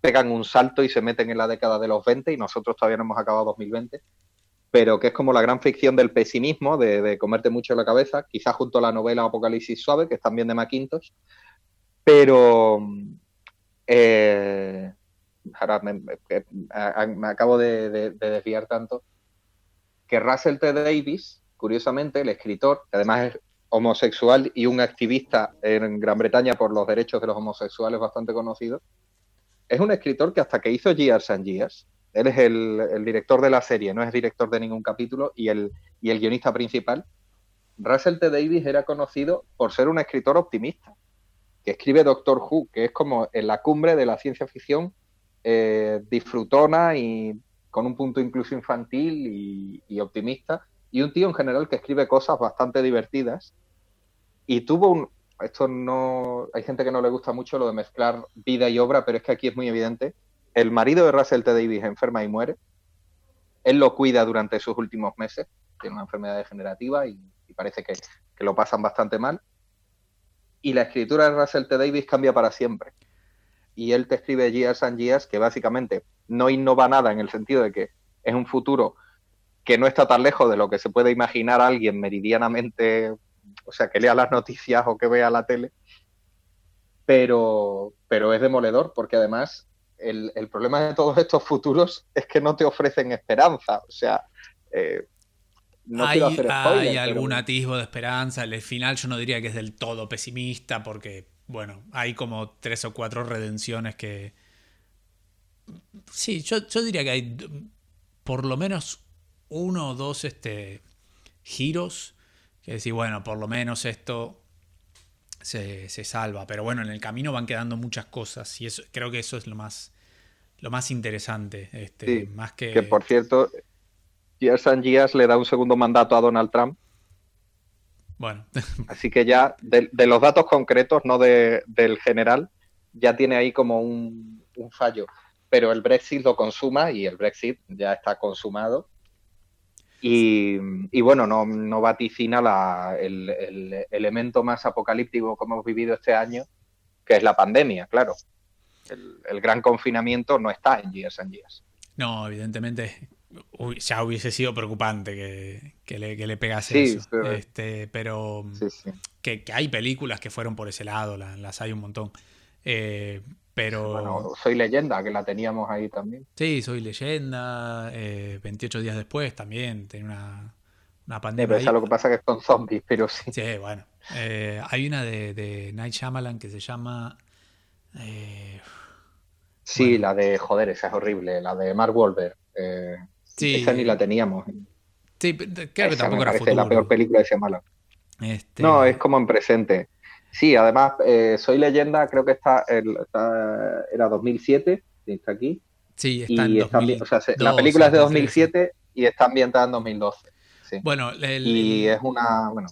pegan un salto y se meten en la década de los 20 y nosotros todavía no hemos acabado 2020, pero que es como la gran ficción del pesimismo, de, comerte mucho la cabeza, quizás junto a la novela Apocalipsis Suave, que es también de Macintosh, pero eh, ahora me, acabo de, desviar tanto, que Russell T. Davis, curiosamente, el escritor, que además es homosexual y un activista en Gran Bretaña por los derechos de los homosexuales bastante conocido, es un escritor que hasta que hizo Years and Years, él es el, director de la serie, no es director de ningún capítulo y el, y el guionista principal. Russell T. Davis era conocido por ser un escritor optimista, que escribe Doctor Who, que es como en la cumbre de la ciencia ficción eh, disfrutona y con un punto incluso infantil y, optimista, y un tío en general que escribe cosas bastante divertidas. Y tuvo un, esto no, hay gente que no le gusta mucho lo de mezclar vida y obra, pero es que aquí es muy evidente. El marido de Russell T. Davis enferma y muere. Él lo cuida durante sus últimos meses. Tiene una enfermedad degenerativa y, parece que, lo pasan bastante mal. Y la escritura de Russell T. Davis cambia para siempre. Y él te escribe Years and Years, que básicamente no innova nada en el sentido de que es un futuro que no está tan lejos de lo que se puede imaginar alguien meridianamente o sea, que lea las noticias o que vea la tele, pero, pero es demoledor porque además el, problema de todos estos futuros es que no te ofrecen esperanza, o sea... Eh, no hay, hay algún atisbo de esperanza. El final yo no diría que es del todo pesimista porque, bueno, hay como tres o cuatro redenciones que... Sí, yo, yo diría que hay por lo menos uno o dos este, giros que decir, bueno, por lo menos esto se, salva. Pero bueno, en el camino van quedando muchas cosas y eso, creo que eso es lo más, lo más interesante. Este, más que... que por cierto, Years and Years le da un segundo mandato a Donald Trump Bueno. Así que ya, de, los datos concretos, no de, del general, ya tiene ahí como un, fallo. Pero el Brexit lo consuma y el Brexit ya está consumado. Y, bueno, no, no vaticina la, el, el, elemento más apocalíptico que hemos vivido este año, que es la pandemia, claro. El, el gran confinamiento no está en Years and Years. No, evidentemente ya hubiese sido preocupante que, le, que le, pegase eso. Este, pero Que, hay películas que fueron por ese lado, las, hay un montón. Eh, pero. Bueno, Soy Leyenda, que la teníamos ahí también. Sí, Soy Leyenda. 28 eh, días después también. Tiene una, una pandemia. pero lo que pasa que es con zombies, pero sí. Sí, bueno. Eh, hay una de, de, Night Shyamalan que se llama. sí, la de. Joder, esa es horrible. La de Mark Wahlberg. Sí. Esa ni la teníamos. Sí, creo que tampoco era futuro. la peor película de malo. Este... No, es como en presente. Sí, además, eh, Soy Leyenda, creo que está, era 2007, está aquí. Sí, está en 2000, o sea, La película es de 2007 y está ambientada en 2012. Sí. Bueno, y es una, bueno.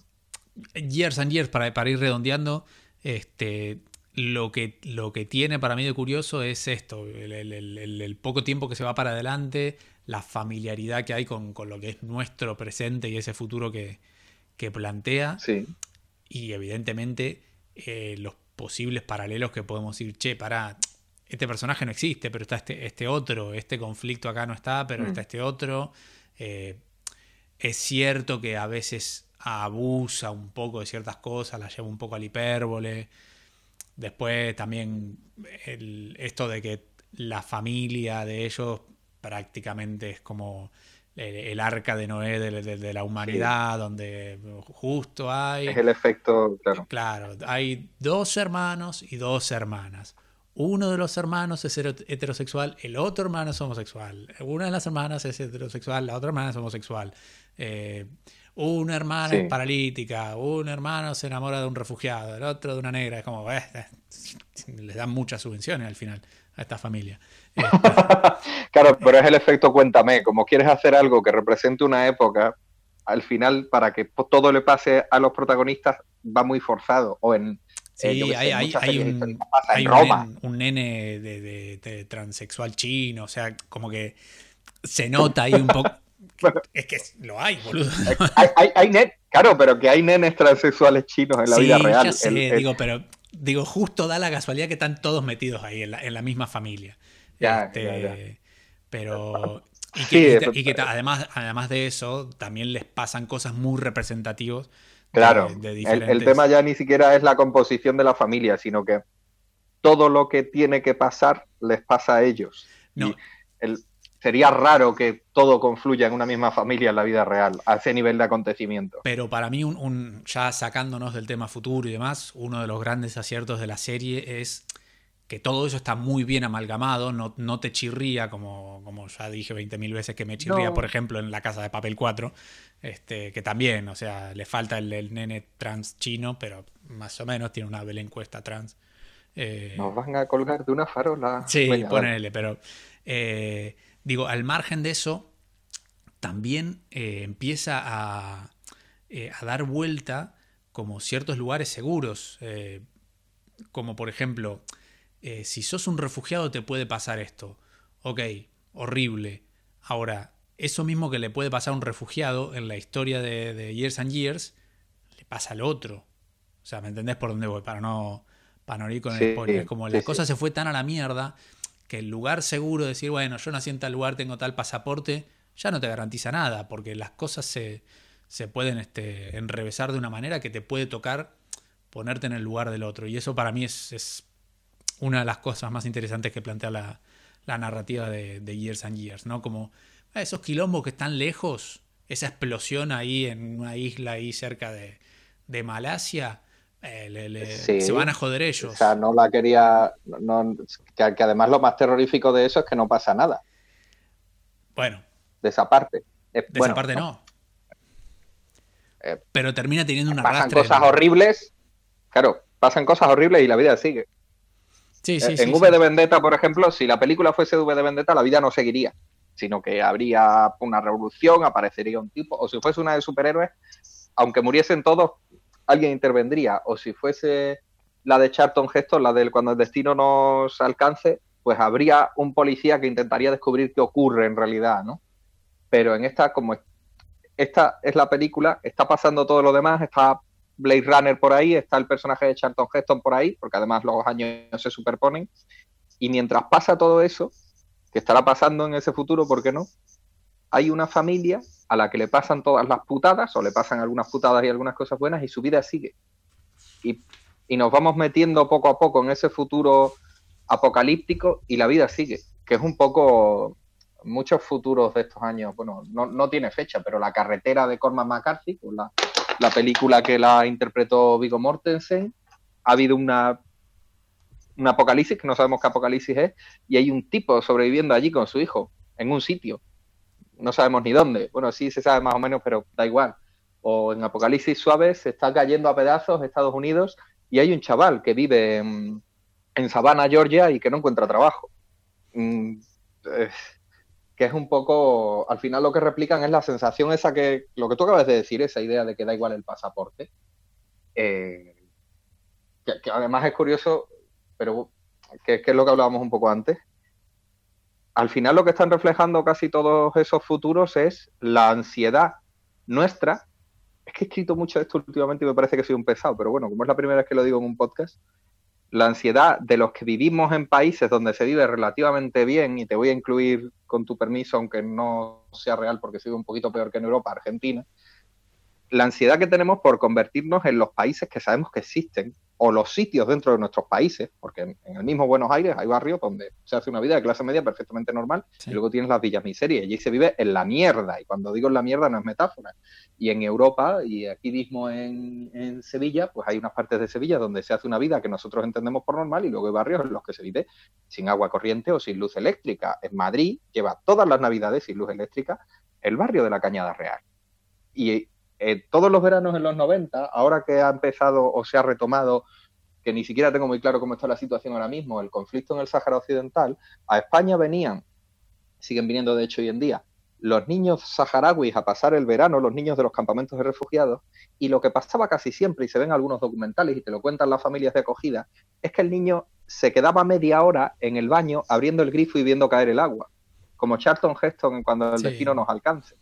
Years and Years, para, para ir redondeando, este, lo que, lo que tiene para mí de curioso es esto, el, poco tiempo que se va para adelante, la familiaridad que hay con, lo que es nuestro presente y ese futuro que, plantea. Sí. Y evidentemente eh, los posibles paralelos que podemos ir, che, para, este personaje no existe, pero está este, este otro, este conflicto acá no está, pero mm. está este otro. Eh, es cierto que a veces abusa un poco de ciertas cosas, la lleva un poco al hipérbole. Después también esto de que la familia de ellos prácticamente es como el, arca de Noé de, la humanidad, donde justo hay... Es el efecto, claro. Claro, hay dos hermanos y dos hermanas. Uno de los hermanos es heterosexual, el otro hermano es homosexual. Una de las hermanas es heterosexual, la otra hermana es homosexual. Eh, una hermana es paralítica, un hermano se enamora de un refugiado, el otro de una negra. Es como, eh, les dan muchas subvenciones al final a esta familia. claro, pero es el efecto cuéntame. Como quieres hacer algo que represente una época, al final, para que todo le pase a los protagonistas, va muy forzado. O en. Sí, hay, un, nene de, transexual chino, o sea, como que se nota ahí un poco. Es que lo hay, boludo. Hay, claro, pero que hay nenes transexuales chinos en la vida real. Ya sé, digo, pero digo, justo da la casualidad que están todos metidos ahí en la, misma familia. Ya, este, Pero. Y que, además, además de eso, también les pasan cosas muy representativas. Claro, el, tema ya ni siquiera es la composición de la familia, sino que todo lo que tiene que pasar les pasa a ellos. No. el, sería raro que todo confluya en una misma familia en la vida real, a ese nivel de acontecimiento. Pero para mí, un, ya sacándonos del tema futuro y demás, uno de los grandes aciertos de la serie es que todo eso está muy bien amalgamado, no, no te chirría, como, como ya dije 20.000 veces que me chirría, por ejemplo, en La Casa de Papel 4, este, que también, o sea, le falta el, nene trans chino, pero más o menos tiene una bella encuesta trans. Eh, Nos van a colgar de una farola. Sí, ponele, pero... Eh, Digo, al margen de eso, también eh, empieza eh, a, dar vuelta como ciertos lugares seguros, eh, como por ejemplo, si sos un refugiado te puede pasar esto. Ok, horrible. Ahora, eso mismo que le puede pasar a un refugiado en la historia de, Years and Years, le pasa al otro. O sea, ¿me entendés por dónde voy? Para no, para no ir con el spoiler. como la cosa se fue tan a la mierda que el lugar seguro de decir, bueno, yo nací en tal lugar, tengo tal pasaporte, ya no te garantiza nada, porque las cosas se, se pueden este, enrevesar de una manera que te puede tocar ponerte en el lugar del otro. Y eso para mí es, es una de las cosas más interesantes que plantea la, la narrativa de, Years and Years, ¿no? Como ah, esos quilombos que están lejos, esa explosión ahí en una isla ahí cerca de, de Malasia, eh, se van a joder ellos. O sea, no la quería. que, además lo más terrorífico de eso es que no pasa nada. Bueno. De esa parte. de esa parte no. Eh, Pero termina teniendo una Pasan cosas horribles. Claro, pasan cosas horribles y la vida sigue. Sí, sí, eh, en V de Vendetta, por ejemplo, si la película fuese de V de Vendetta, la vida no seguiría, sino que habría una revolución, aparecería un tipo, o si fuese una de superhéroes, aunque muriesen todos, alguien intervendría. O si fuese la de Charlton Heston, la del cuando el destino nos alcance, pues habría un policía que intentaría descubrir qué ocurre en realidad, ¿no? Pero en esta, como esta es la película, está pasando todo lo demás, está Blade Runner por ahí, está el personaje de Charlton Heston por ahí, porque además los años se superponen, y mientras pasa todo eso, que estará pasando en ese futuro, ¿por qué no? Hay una familia a la que le pasan todas las putadas, o le pasan algunas putadas y algunas cosas buenas, y su vida sigue. Y, y nos vamos metiendo poco a poco en ese futuro apocalíptico y la vida sigue, que es un poco muchos futuros de estos años, bueno, no, no tiene fecha, pero la carretera de Cormac McCarthy, pues la, la película que la interpretó Vigo Mortensen, ha habido una un apocalipsis, que no sabemos qué apocalipsis es, y hay un tipo sobreviviendo allí con su hijo, en un sitio. No sabemos ni dónde. Bueno, sí se sabe más o menos, pero da igual. O en Apocalipsis Suave se está cayendo a pedazos Estados Unidos y hay un chaval que vive en, Savannah, Georgia, y que no encuentra trabajo. Mm, eh, que es un poco, al final lo que replican es la sensación esa que, lo que tú acabas de decir, esa idea de que da igual el pasaporte, eh, que, además es curioso, pero que, es lo que hablábamos un poco antes. Al final lo que están reflejando casi todos esos futuros es la ansiedad nuestra. Es que he escrito mucho esto últimamente y me parece que soy un pesado, pero bueno, como es la primera vez que lo digo en un podcast, la ansiedad de los que vivimos en países donde se vive relativamente bien, y te voy a incluir con tu permiso, aunque no sea real porque se vive un poquito peor que en Europa, Argentina, la ansiedad que tenemos por convertirnos en los países que sabemos que existen o los sitios dentro de nuestros países, porque en, el mismo Buenos Aires hay barrios donde se hace una vida de clase media perfectamente normal y luego tienes las villas miserias y allí se vive en la mierda y cuando digo en la mierda no es metáfora. Y en Europa y aquí mismo en, en, Sevilla, pues hay unas partes de Sevilla donde se hace una vida que nosotros entendemos por normal y luego hay barrios en los que se vive sin agua corriente o sin luz eléctrica. En Madrid lleva todas las navidades sin luz eléctrica el barrio de la Cañada Real. Y eh, todos los veranos en los 90, ahora que ha empezado o se ha retomado, que ni siquiera tengo muy claro cómo está la situación ahora mismo, el conflicto en el Sáhara Occidental, a España venían, siguen viniendo de hecho hoy en día, los niños saharauis a pasar el verano, los niños de los campamentos de refugiados, y lo que pasaba casi siempre, y se ven algunos documentales y te lo cuentan las familias de acogida, es que el niño se quedaba media hora en el baño abriendo el grifo y viendo caer el agua, como Charlton Heston cuando el destino nos alcance.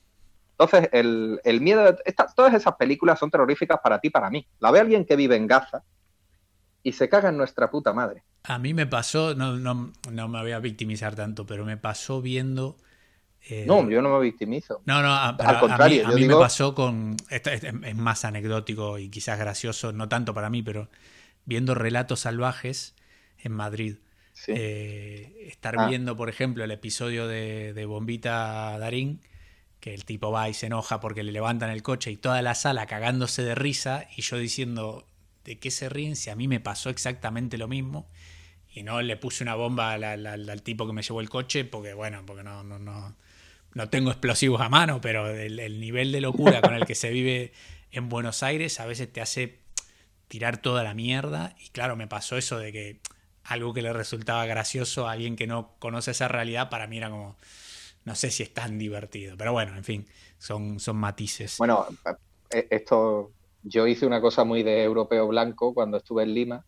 Entonces, el, el miedo, de, todas esas películas son terroríficas para ti, para mí. La ve alguien que vive en Gaza y se caga en nuestra puta madre. A mí me pasó, no, no, no me voy a victimizar tanto, pero me pasó viendo... Eh, no, yo no me victimizo. No, no, al contrario. A mí, me pasó con... es, más anecdótico y quizás gracioso, no tanto para mí, pero viendo relatos salvajes en Madrid. Eh, estar ah. viendo, por ejemplo, el episodio de, de Bombita Darín que el tipo va y se enoja porque le levantan el coche y toda la sala cagándose de risa y yo diciendo, ¿de qué se ríen si a mí me pasó exactamente lo mismo? Y no le puse una bomba al, tipo que me llevó el coche porque, bueno, porque no, no, no, no tengo explosivos a mano, pero el, nivel de locura con el que se vive en Buenos Aires a veces te hace tirar toda la mierda. Y claro, me pasó eso de que algo que le resultaba gracioso a alguien que no conoce esa realidad, para mí era como, no sé si es tan divertido, pero bueno, en fin, son, son matices. Bueno, eh, esto, yo hice una cosa muy de europeo blanco cuando estuve en Lima,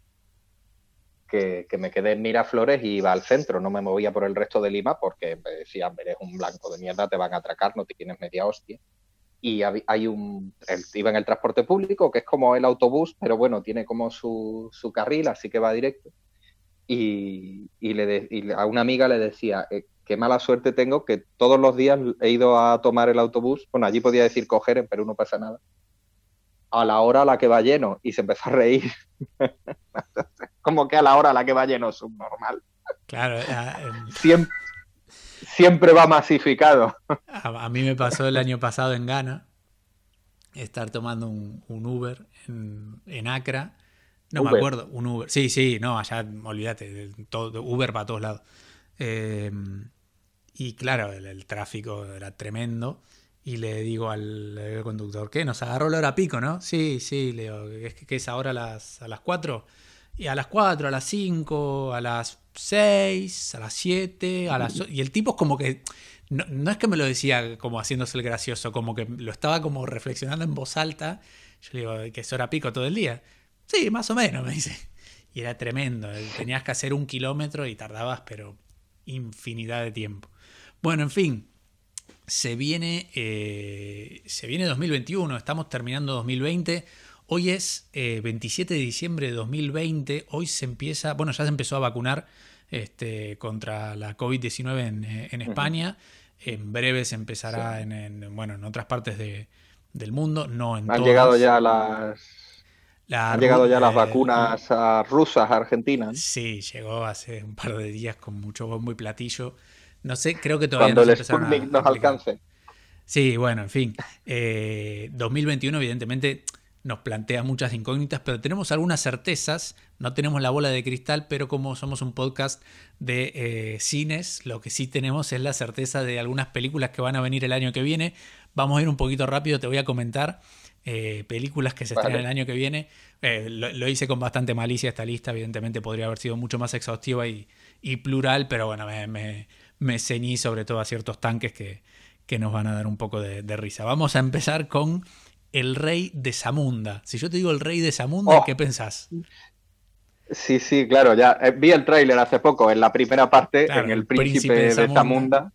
que, me quedé en Miraflores y iba al centro, no me movía por el resto de Lima porque me decían, eres un blanco de mierda, te van a atracar, no te tienes media hostia. Y hay un, iba en el transporte público, que es como el autobús, pero bueno, tiene como su, su carril, así que va directo. Y, y, le y a una amiga le decía, eh, qué mala suerte tengo que todos los días he ido a tomar el autobús, bueno, allí podía decir coger, en Perú no pasa nada, a la hora a la que va lleno, y se empezó a reír. Como que a la hora a la que va lleno, subnormal. Claro, siempre, siempre va masificado. a, mí me pasó el año pasado en Ghana estar tomando un, Uber en, en Accra. No me acuerdo, un Uber. Sí, sí, no, allá, olvídate, todo, Uber para todos lados. Eh, y claro, el, tráfico era tremendo. Y le digo al, conductor, ¿qué? Nos agarró la hora pico, ¿no? Sí, sí, le digo, ¿es que es ahora a las, a las 4? Y a las 4, a las 5, a las 6, a las 7, a las... Y el tipo es como que... No, no, es que me lo decía como haciéndose el gracioso, como que lo estaba como reflexionando en voz alta. Yo le digo, que es hora pico todo el día. Sí, más o menos, me dice. Y era tremendo. Tenías que hacer un kilómetro y tardabas, pero infinidad de tiempo. Bueno, en fin, se viene, eh, se viene 2021, estamos terminando 2020. Hoy es 27 eh, de diciembre de 2020. Hoy se empieza, bueno, ya se empezó a vacunar este, contra la COVID-19 en, eh, en, España. En breve se empezará en, bueno, en otras partes de, del mundo, no en Han llegado ya las han llegado ya las eh, vacunas rusas a Argentina. Sí, llegó hace un par de días con mucho bombo y platillo. No sé, creo que todavía Cuando no el Sputnik nos alcance. Sí, bueno, en fin. 2021 eh, evidentemente nos plantea muchas incógnitas, pero tenemos algunas certezas. No tenemos la bola de cristal, pero como somos un podcast de eh, cines, lo que sí tenemos es la certeza de algunas películas que van a venir el año que viene. Vamos a ir un poquito rápido, te voy a comentar. Eh, películas que se estrenan el año que viene. Eh, lo, hice con bastante malicia esta lista, evidentemente podría haber sido mucho más exhaustiva y, plural, pero bueno, me, me, ceñí sobre todo a ciertos tanques que, que nos van a dar un poco de, risa. Vamos a empezar con El Rey de Zamunda. Si yo te digo El Rey de Zamunda, oh. ¿qué pensás? Sí, sí, claro, ya eh, vi el tráiler hace poco, en la primera parte, en El Príncipe, de, Zamunda.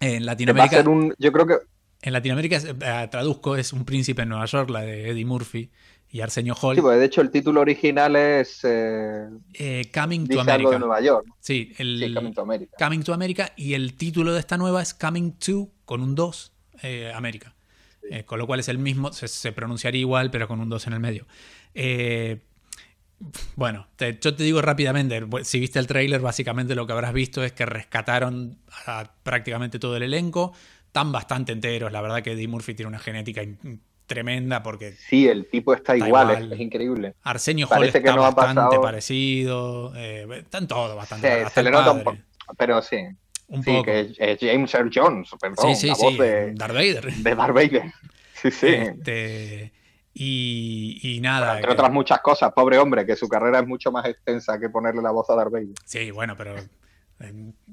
En Latinoamérica. yo creo que en Latinoamérica, eh, traduzco, es Un príncipe en Nueva York, la de Eddie Murphy y Arsenio Hall. Sí, pues de hecho el título original es... Eh, eh, Coming to America. de Nueva York. Sí, el, Coming to America. Coming to America y el título de esta nueva es Coming to, con un 2, América. con lo cual es el mismo, se, pronunciaría igual, pero con un 2 en el medio. bueno, yo te digo rápidamente, si viste el tráiler, básicamente lo que habrás visto es que rescataron a prácticamente todo el elenco, están bastante enteros. La verdad que Eddie Murphy tiene una genética tremenda porque... Sí, el tipo está, igual, Es, increíble. Arsenio Hall está bastante parecido. Eh, están todos bastante... se le nota un poco, pero sí. Un sí, que es, James Earl Jones, perdón, sí, sí, la voz de Darth Vader. De Darth Vader. Sí, sí. Este, y, y, nada. entre otras muchas cosas, pobre hombre, que su carrera es mucho más extensa que ponerle la voz a Darth Vader. Sí, bueno, pero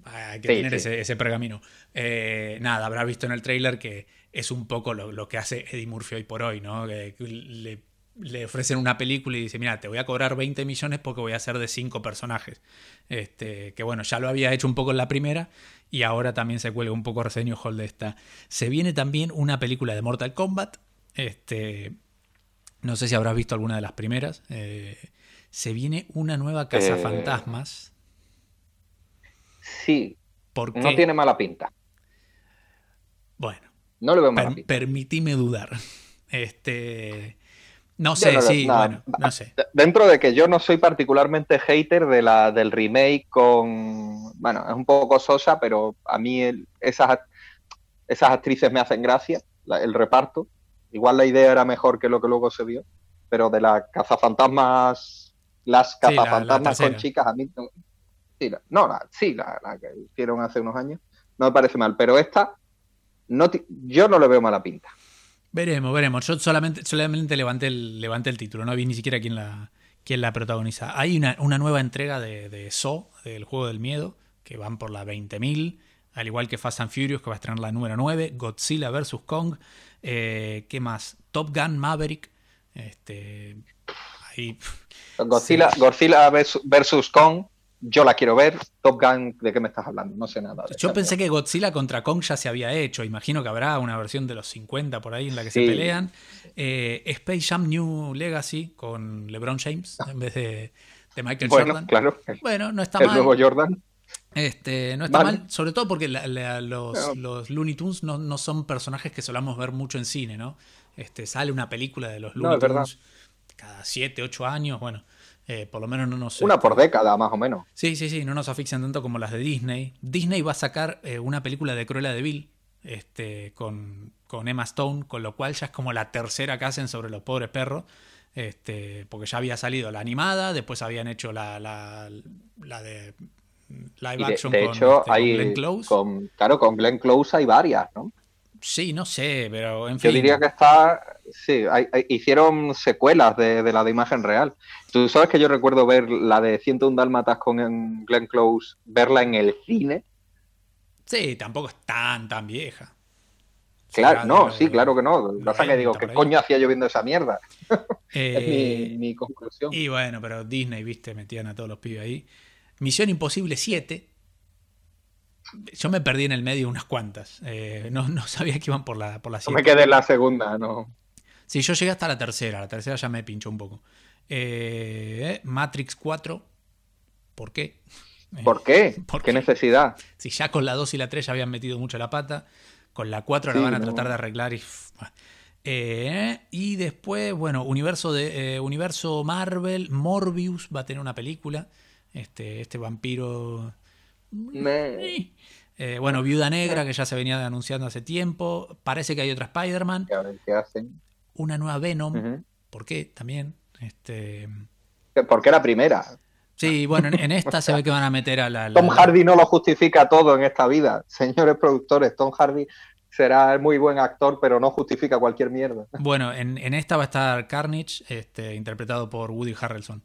hay que tener Ese, pergamino. Eh, nada, habrá visto en el trailer que es un poco lo, que hace Eddie Murphy hoy por hoy, ¿no? Que le, ofrecen una película y dice, mira, te voy a cobrar 20 millones porque voy a hacer de cinco personajes. Este, que bueno, ya lo había hecho un poco en la primera y ahora también se cuelga un poco reseño Hall de esta. Se viene también una película de Mortal Kombat. Este, no sé si habrás visto alguna de las primeras. Eh, se viene una nueva Casa eh, Fantasmas Sí. No tiene mala pinta. Bueno. No le veo mala pinta. Permitime dudar. Este. No sé, sí, bueno, no sé. Dentro de que yo no soy particularmente hater de la, del remake con. Bueno, es un poco sosa, pero a mí esas, esas actrices me hacen gracia, el reparto. Igual la idea era mejor que lo que luego se vio, pero de las cazafantasmas, las cazafantasmas con chicas, a mí Sí, no, la, sí, la, que hicieron hace unos años. No me parece mal, pero esta, no yo no le veo mala pinta. Veremos, veremos. Yo solamente, solamente levanté, el, levanté el título, no vi ni siquiera quién la, quién la protagoniza. Hay una, una nueva entrega de, de So, del juego del miedo, que van por la 20.000, al igual que Fast and Furious, que va a estrenar la número 9, Godzilla vs. Kong, eh, ¿qué más? Top Gun Maverick, este... Ahí, Godzilla, Godzilla vs. Kong yo la quiero ver. Top Gun, ¿de qué me estás hablando? No sé nada. Yo pensé que Godzilla contra Kong ya se había hecho. Imagino que habrá una versión de los 50 por ahí en la que se pelean. Eh, Space Jam New Legacy con LeBron James en vez de, Michael bueno, Jordan. Claro. Bueno, no está mal. El nuevo Jordan. Este, no está mal, sobre todo porque los, los, Looney Tunes no, son personajes que solamos ver mucho en cine, ¿no? Este, sale una película de los Looney Tunes cada 7, 8 años, bueno. Eh, por lo menos no nos... Una por década, más o menos. Sí, sí, sí, no nos asfixian tanto como las de Disney. Disney va a sacar eh, una película de Cruella de Vil este, con, con, Emma Stone, con lo cual ya es como la tercera que hacen sobre los pobres perros. Este, porque ya había salido la animada, después habían hecho la, la, la de live action de, hecho, con, Glenn Close. claro, con Glenn Close hay varias, ¿no? Sí, no sé, pero en fin. Yo diría que está. Sí, hicieron secuelas de, la de imagen real. Tú sabes que yo recuerdo ver la de 101 Dálmatas con Glenn Close, verla en el cine. Sí, tampoco es tan, tan vieja. Claro, no, sí, claro que no. Lo que que digo, ¿qué coño hacía yo viendo esa mierda? es eh, mi, conclusión. Y bueno, pero Disney, viste, metían a todos los pibes ahí. Misión Imposible 7. Yo me perdí en el medio unas cuantas. Eh, no, sabía que iban por la, por la 7. me quedé en la segunda, no. Sí, yo llegué hasta la tercera. La tercera ya me pinchó un poco. Eh, Matrix 4. ¿Por qué? ¿Por qué? ¿Por qué necesidad? Si ya con la 2 y la 3 ya habían metido mucho la pata. Con la 4 la van a tratar de arreglar y. Eh, y después, bueno, universo de eh, universo Marvel, Morbius va a tener una película. Este, este vampiro. Eh, bueno, Viuda Negra, que ya se venía anunciando hace tiempo. Parece que hay otra Spider-Man. ¿Qué hacen? Una nueva Venom. ¿Por qué? También. Este... Porque la primera. Sí, bueno, en, esta se ve que van a meter a la, Tom Hardy no lo justifica todo en esta vida. Señores productores, Tom Hardy será muy buen actor, pero no justifica cualquier mierda. Bueno, en, esta va a estar Carnage, este, interpretado por Woody Harrelson.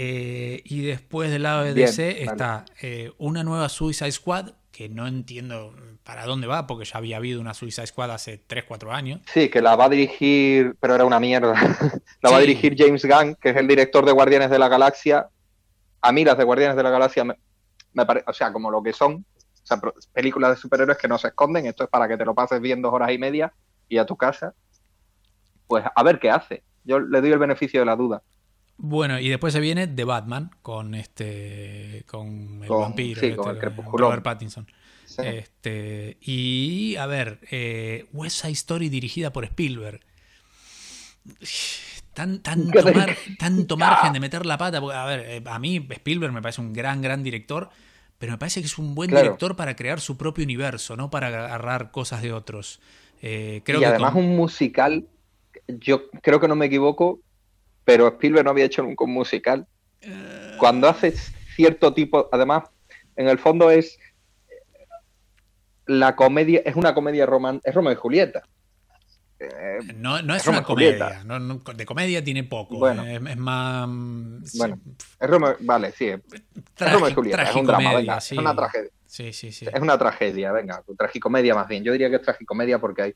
Eh, y después del lado de DC está eh, una nueva Suicide Squad, que no entiendo para dónde va, porque ya había habido una Suicide Squad hace 3-4 años. Sí, que la va a dirigir, pero era una mierda. la va a dirigir James Gunn, que es el director de Guardianes de la Galaxia, a mí las de Guardianes de la Galaxia me, parece, o sea, como lo que son, o sea, películas de superhéroes que no se esconden, esto es para que te lo pases bien dos horas y media y a tu casa, pues a ver qué hace. Yo le doy el beneficio de la duda. Bueno, y después se viene The Batman con este con el vampiro, sí, con este, Robert Pattinson. Este, y a ver, eh, West Side Story dirigida por Spielberg tanto, margen de meter la pata. Porque, a ver, eh, a mí Spielberg me parece un gran, gran director, pero me parece que es un buen director para crear su propio universo, no para agarrar cosas de otros. Eh, creo y además un musical, yo creo que no me equivoco, pero Spielberg no había hecho nunca un musical. Cuando haces cierto tipo, además, en el fondo es la comedia, es una comedia romántica, es Romeo y Julieta. Eh, no, no, es una comedia. de comedia tiene poco. es, más. Bueno, es vale, sí. Es, Julieta, es un drama, venga, es una tragedia. Sí, sí, sí. Es una tragedia, venga, tragicomedia más bien. Yo diría que es tragicomedia porque hay.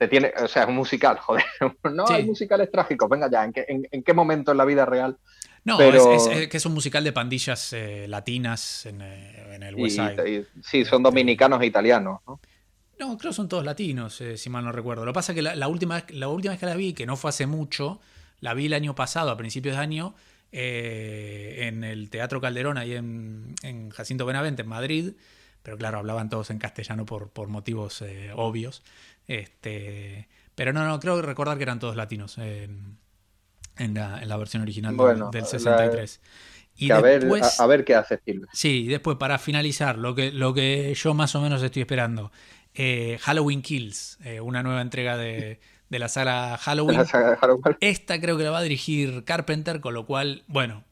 Te tiene, o sea, es un musical, joder. No hay musicales trágicos, venga ya, ¿en qué, en, qué momento en la vida real? No, es, que es un musical de pandillas eh, latinas en, eh, en, el West Side. sí, son dominicanos e italianos, ¿no? No, creo que son todos latinos, eh, si mal no recuerdo. Lo que pasa es que la, última vez, la última vez que la vi, que no fue hace mucho, la vi el año pasado, a principios de año, eh, en el Teatro Calderón, ahí en, Jacinto Benavente, en Madrid. Pero claro, hablaban todos en castellano por, por motivos eh, obvios. Este, pero no, no, creo recordar que eran todos latinos en, la, versión original del, 63. Y a, ver, a, ver qué hace Silva. Sí, y después para finalizar, lo que, lo que yo más o menos estoy esperando. Eh, Halloween Kills, eh, una nueva entrega de, la saga Halloween. Esta creo que la va a dirigir Carpenter, con lo cual, bueno,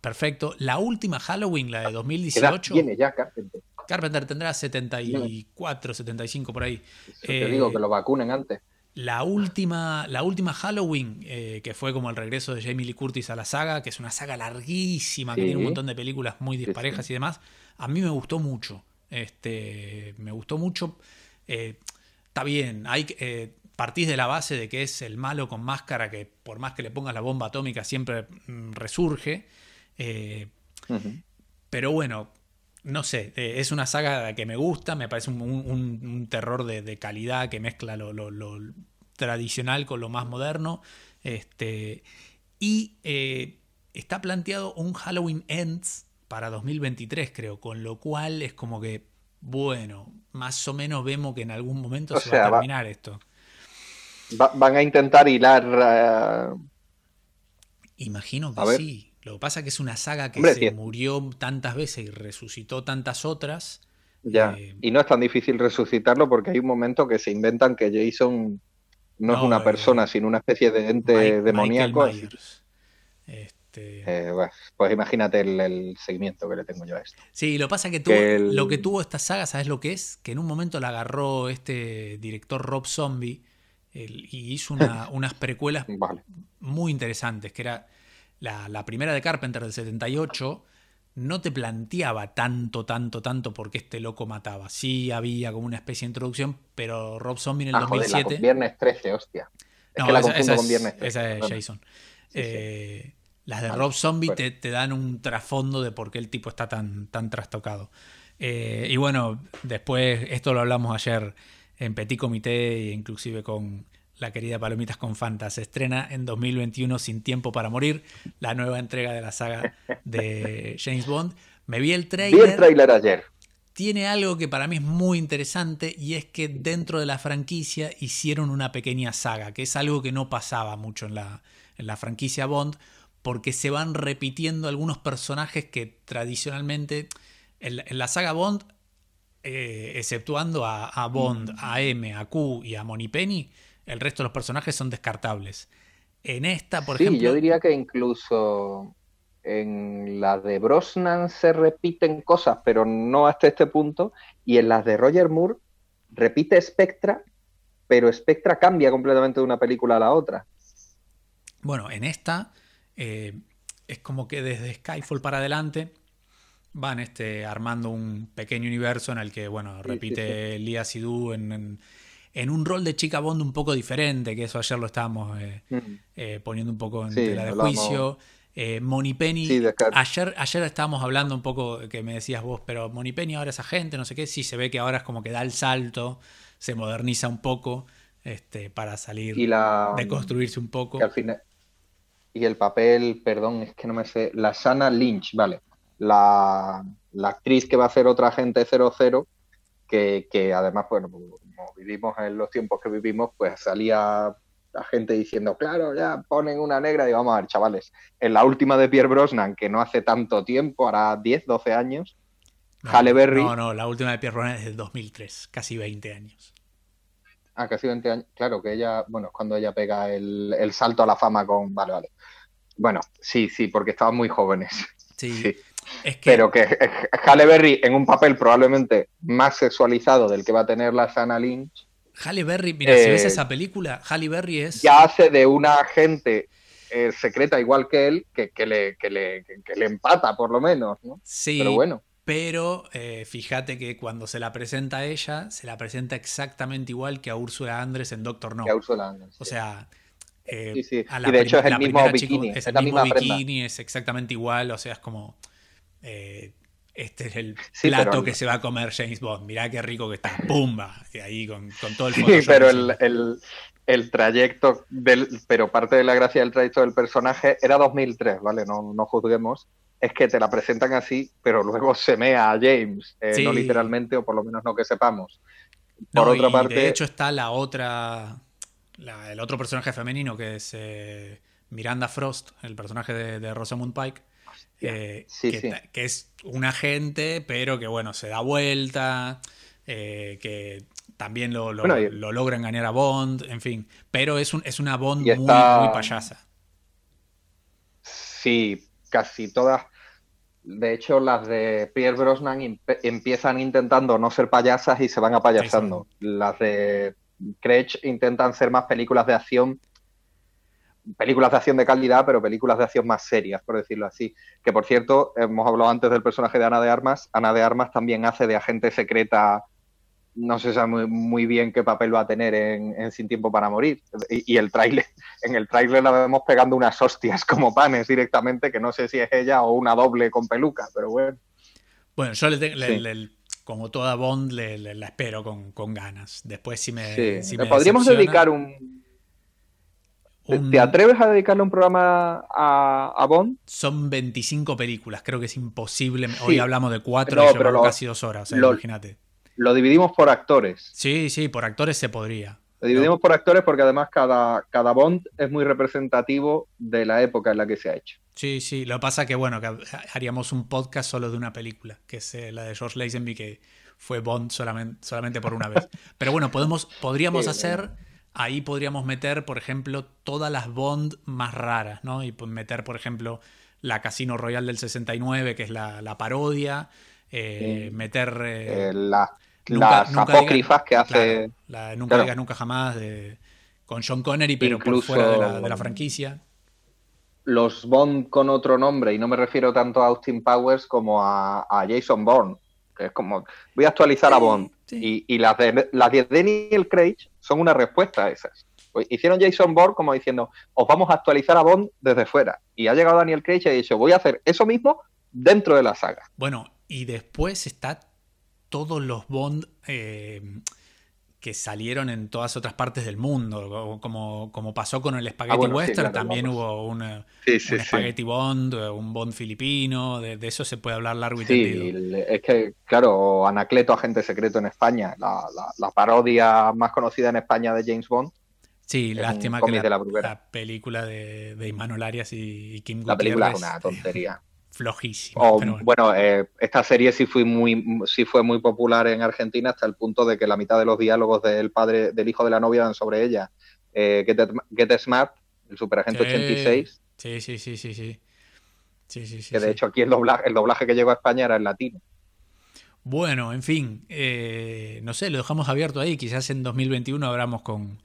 perfecto. La última Halloween, la de 2018. Tiene ya Carpenter. Carpenter tendrá 74, 75 por ahí. te digo, que lo vacunen antes. La última, la última Halloween, eh, que fue como el regreso de Jamie Lee Curtis a la saga, que es una saga larguísima, que tiene un montón de películas muy disparejas y demás, a mí me gustó mucho. Este, me gustó mucho. Eh, está bien, hay, eh, partís de la base de que es el malo con máscara que por más que le pongas la bomba atómica siempre mm, resurge. Eh, pero bueno, no sé, es una saga que me gusta, me parece un, terror de, calidad que mezcla lo, tradicional con lo más moderno. Este, y está planteado un Halloween Ends para 2023, creo, con lo cual es como que, bueno, más o menos vemos que en algún momento se va a terminar esto. van a intentar hilar. Uh... Imagino que sí. Lo que pasa es que es una saga que se murió tantas veces y resucitó tantas otras. Ya, eh, y no es tan difícil resucitarlo porque hay un momento que se inventan que Jason no, es una persona, sino una especie de ente demoníaco. Este... Eh, pues imagínate el, seguimiento que le tengo yo a esto. Sí, lo pasa que, tuvo, lo que tuvo esta saga, ¿sabes lo que es? Que en un momento la agarró este director Rob Zombie y hizo unas precuelas muy interesantes, que era la, la, primera de Carpenter del 78, no te planteaba tanto, tanto, tanto por qué este loco mataba. Sí había como una especie de introducción, pero Rob Zombie en el 2007... Ah, viernes 13, hostia. Es no, que la esa, con Viernes 13. Esa es Jason. Eh, las de Rob Zombie te, te, dan un trasfondo de por qué el tipo está tan, tan trastocado. Eh, y bueno, después, esto lo hablamos ayer en Petit Comité, e inclusive con la querida Palomitas con Fanta. Se estrena en 2021 Sin Tiempo para Morir, la nueva entrega de la saga de James Bond. Me vi el trailer. Vi el trailer ayer. Tiene algo que para mí es muy interesante y es que dentro de la franquicia hicieron una pequeña saga, que es algo que no pasaba mucho en la, en la franquicia Bond, porque se van repitiendo algunos personajes que tradicionalmente en la, saga Bond, eh, exceptuando a, Bond, mm. a M, a Q y a Penny el resto de los personajes son descartables. En esta, por ejemplo. Sí, yo diría que incluso en las de Brosnan se repiten cosas, pero no hasta este punto. Y en las de Roger Moore repite Spectra, pero Spectra cambia completamente de una película a la otra. Bueno, en esta eh, es como que desde Skyfall para adelante van este, armando un pequeño universo en el que, bueno, repite Lia Sidhu en en un rol de chica Bond un poco diferente, que eso ayer lo estábamos eh, eh, poniendo un poco en tela de juicio. Eh, Moni Penny, ayer, ayer estábamos hablando un poco que me decías vos, pero Moni Penny ahora es agente, no sé qué, sí se ve que ahora es como que da el salto, se moderniza un poco este, para salir, de construirse un poco. al final, y el papel, perdón, es que no me sé, la Sana Lynch, vale, la, la actriz que va a ser otra agente 00, que, que además, bueno, como vivimos en los tiempos que vivimos, pues salía la gente diciendo, claro, ya ponen una negra y vamos a ver, chavales. En la última de Pierre Brosnan, que no hace tanto tiempo, hará 10, 12 años, no, Halle Berry. No, no, la última de Pierre Brosnan es del 2003, casi 20 años. Ah, casi 20 años. Claro, que ella, bueno, es cuando ella pega el, salto a la fama con. Vale, vale. Bueno, sí, sí, porque estaban muy jóvenes. Sí. Pero que Halle Berry en un papel probablemente más sexualizado del que va a tener la Sana Lynch. Halle Berry, mira, si ves eh, esa película, Halle Berry es. Ya hace de una agente eh, secreta igual que él, que, le, le, le, empata por lo menos, ¿no? Sí. Pero bueno. Pero eh, fíjate que cuando se la presenta a ella, se la presenta exactamente igual que a Úrsula Andrés en Doctor No. Que a Úrsula Andrés. O sea, sí, sí. y de hecho es el mismo bikini. es, el mismo bikini, es exactamente igual, o sea, es como. Eh, este es el plato que se va a comer James Bond. Mirá qué rico que está. ¡Pumba! Y ahí con, todo el Sí, pero el, trayecto del. Pero parte de la gracia del trayecto del personaje era 2003, ¿vale? No, no juzguemos. Es que te la presentan así, pero luego se mea a James. Eh, no literalmente, o por lo menos no que sepamos. Por otra parte. De hecho, está la otra. el otro personaje femenino que es eh, Miranda Frost, el personaje de, de Rosamund Pike eh, que, es un agente, pero que bueno, se da vuelta, eh, que también lo, logra engañar a Bond, en fin. Pero es, un, es una Bond muy, muy payasa. Sí, casi todas. De hecho, las de Pierre Brosnan empiezan intentando no ser payasas y se van apayasando. Las de Craig intentan ser más películas de acción películas de acción de calidad, pero películas de acción más serias, por decirlo así. Que por cierto, hemos hablado antes del personaje de Ana de Armas. Ana de Armas también hace de agente secreta. No se sabe muy, bien qué papel va a tener en, Sin Tiempo para Morir. Y, el tráiler, en el tráiler la vemos pegando unas hostias como panes directamente, que no sé si es ella o una doble con peluca, pero bueno. Bueno, yo le, como toda Bond, le, la espero con, ganas. Después si me... Si me podríamos dedicar un, ¿Te atreves a dedicarle un programa a, Bond? Son 25 películas, creo que es imposible. Hoy hablamos de cuatro y llevamos casi dos horas, imagínate. Lo dividimos por actores. Sí, sí, por actores se podría. Lo dividimos por actores porque además cada, cada Bond es muy representativo de la época en la que se ha hecho. Sí, sí, lo que pasa que bueno, que haríamos un podcast solo de una película, que es eh, la de George Lazenby, que fue Bond solamente, solamente por una vez. Pero bueno, podemos, podríamos hacer ahí podríamos meter, por ejemplo, todas las Bond más raras, ¿no? Y meter, por ejemplo, la Casino Royal del 69, que es la, parodia, eh, meter... Eh, las apócrifas que hace... nunca digas nunca jamás, de, con John Connery, pero por fuera de la, franquicia. Los Bond con otro nombre, y no me refiero tanto a Austin Powers como a, Jason Bourne, que es como, voy a actualizar a Bond. Y, las, de, las de Daniel Craig son una respuesta a esas. Pues hicieron Jason Bourne como diciendo, os vamos a actualizar a Bond desde fuera. Y ha llegado Daniel Craig y ha dicho, voy a hacer eso mismo dentro de la saga. Bueno, y después está todos los Bond eh, que salieron en todas otras partes del mundo, como, como pasó con el Spaghetti ah, Western, también hubo un Spaghetti Bond, un Bond filipino, de, eso se puede hablar largo y tendido. Sí, es que, claro, Anacleto, Agente Secreto en España, la, la parodia más conocida en España de James Bond, Sí, lástima que la, película de, de Imanol Arias y, Kim La película es una tontería. Flojísima. bueno, eh, esta serie sí fue, muy, sí fue muy popular en Argentina hasta el punto de que la mitad de los diálogos del padre, del hijo de la novia eran sobre ella. Eh, Get, Smart, el superagente 86. Sí, sí, sí, sí, sí. sí, sí, que de hecho aquí el doblaje, el doblaje que llegó a España era en latino. Bueno, en fin, eh, no sé, lo dejamos abierto ahí. Quizás en 2021 abramos con,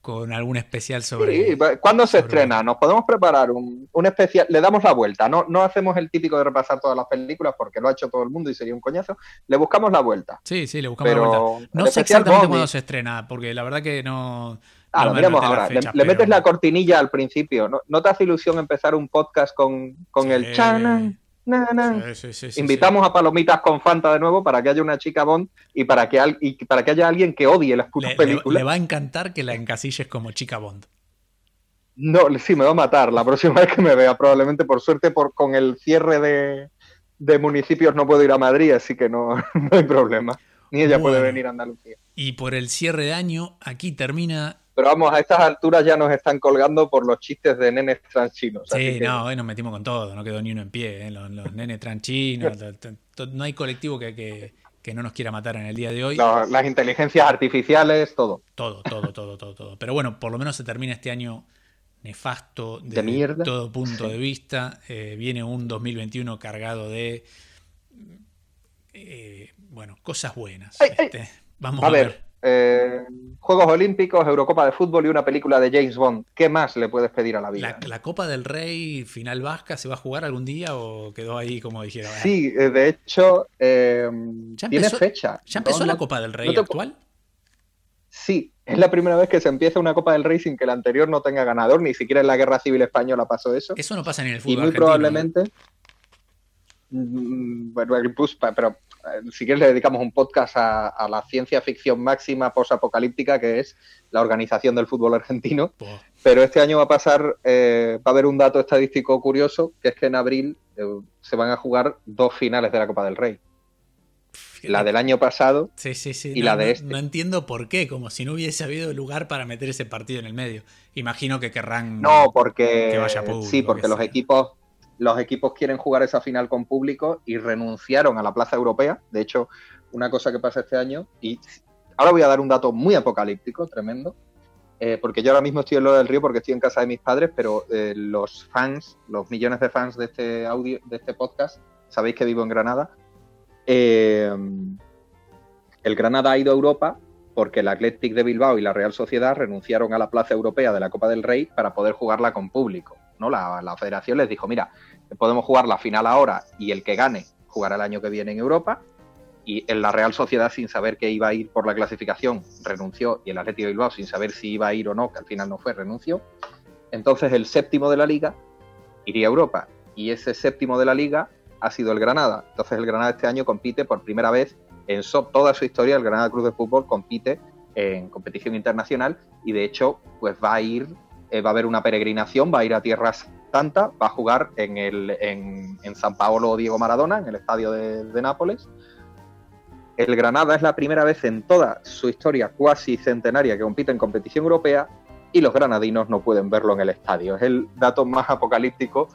con algún especial sobre. Sí, ¿cuándo se estrena? Nos podemos preparar un, especial, le damos la vuelta, no, no hacemos el típico de repasar todas las películas porque lo ha hecho todo el mundo y sería un coñazo. Le buscamos la vuelta. Sí, sí, le buscamos la vuelta. No sé exactamente cuándo se estrena, porque la verdad que no. Ah, lo miramos ahora. le, metes la cortinilla al principio. ¿No, te hace ilusión empezar un podcast con, con el Invitamos a Palomitas con Fanta de nuevo para que haya una chica Bond y para que, y para que haya alguien que odie las putas películas. Le, va a encantar que la encasilles como chica Bond. No, sí, me va a matar la próxima vez que me vea. Probablemente, por suerte, por, con el cierre de, municipios no puedo ir a Madrid, así que no, hay problema. Ni ella puede venir a Andalucía. Y por el cierre de año, aquí termina pero vamos, a estas alturas ya nos están colgando por los chistes de nenes tranchinos. Sí, no, hoy nos metimos con todo, no quedó ni uno en pie. ¿eh? Los, nenes tranchinos, no hay colectivo que, no nos quiera matar en el día de hoy. las inteligencias artificiales, todo. Todo, todo, todo, todo, todo. Pero bueno, por lo menos se termina este año nefasto de todo punto de vista. Eh, viene un 2021 cargado de, eh, bueno, cosas buenas. Este, vamos a, ver. Eh, Juegos Olímpicos, Eurocopa de Fútbol y una película de James Bond. ¿Qué más le puedes pedir a la vida? ¿La, Copa del Rey final vasca se va a jugar algún día o quedó ahí como dijeron? Sí, eh, de hecho, eh, tiene fecha. ¿Ya empezó la Copa del Rey actual? Sí, es la primera vez que se empieza una Copa del Rey sin que el anterior no tenga ganador, ni siquiera en la Guerra Civil Española pasó eso. Eso no pasa ni en el fútbol. Y muy probablemente. Mm, bueno, pero si quieres le dedicamos un podcast a, la ciencia ficción máxima posapocalíptica que es la organización del fútbol argentino. Pero este año va a pasar, eh, va a haber un dato estadístico curioso, que es que en abril eh, se van a jugar dos finales de la Copa del Rey. La del año pasado y la de este. No entiendo por qué, como si no hubiese habido lugar para meter ese partido en el medio. Imagino que querrán no, porque, que vaya Sí, porque los equipos los equipos quieren jugar esa final con público y renunciaron a la plaza europea. De hecho, una cosa que pasa este año, y ahora voy a dar un dato muy apocalíptico, tremendo, eh, porque yo ahora mismo estoy en lo del río porque estoy en casa de mis padres, pero eh, los fans, los millones de fans de este audio, de este podcast, sabéis que vivo en Granada. Eh, el Granada ha ido a Europa porque el Athletic de Bilbao y la Real Sociedad renunciaron a la plaza europea de la Copa del Rey para poder jugarla con público. ¿no? La, la federación les dijo, mira, podemos jugar la final ahora y el que gane jugará el año que viene en Europa. Y en la Real Sociedad, sin saber que iba a ir por la clasificación, renunció. Y el Atlético de Bilbao, sin saber si iba a ir o no, que al final no fue, renunció. Entonces, el séptimo de la liga iría a Europa. Y ese séptimo de la liga ha sido el Granada. Entonces, el Granada este año compite por primera vez en toda su historia. El Granada Cruz de Fútbol compite en competición internacional y, de hecho, pues va a ir, eh, va a haber una peregrinación, va a ir a tierras Tanta va a jugar en, el, en, San Paolo Diego Maradona, en el estadio de, Nápoles. El Granada es la primera vez en toda su historia cuasi centenaria que compite en competición europea y los granadinos no pueden verlo en el estadio. Es el dato más apocalíptico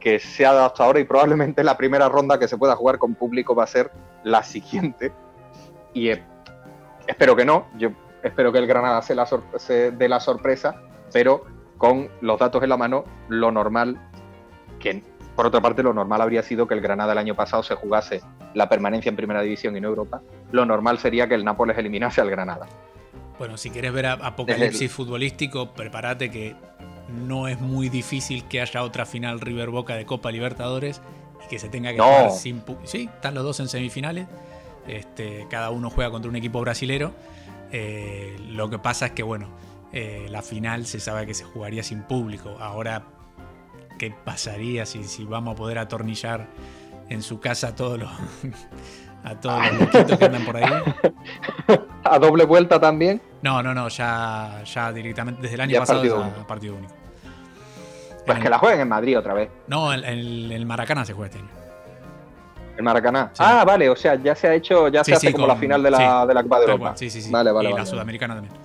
que se ha dado hasta ahora y probablemente la primera ronda que se pueda jugar con público va a ser la siguiente. Y eh, espero que no, yo espero que el Granada se, la se dé la sorpresa, pero con los datos en la mano, lo normal que por otra parte lo normal habría sido que el Granada el año pasado se jugase la permanencia en Primera División y no Europa. Lo normal sería que el Nápoles eliminase al Granada. Bueno, si quieres ver apocalipsis futbolístico, prepárate que no es muy difícil que haya otra final River Boca de Copa Libertadores y que se tenga que jugar sin. Sí, están los dos en semifinales. Este, cada uno juega contra un equipo brasilero. Eh, lo que pasa es que, bueno, eh, la final se sabe que se jugaría sin público. Ahora, ¿qué pasaría si, si vamos a poder atornillar en su casa a todos los, a todos los loquitos que andan por ahí? ¿A doble vuelta también? No, no, no, ya, ya directamente desde el año pasado partido único. partido único. Pues que la jueguen en Madrid otra vez. No, el, el, el Maracaná se juega este año. El Maracaná. Ah, vale, o sea, ya se ha hecho, ya se hace como la final de la, de la Copa de Europa. Sí, sí, sí. Vale, vale. Y la Sudamericana también.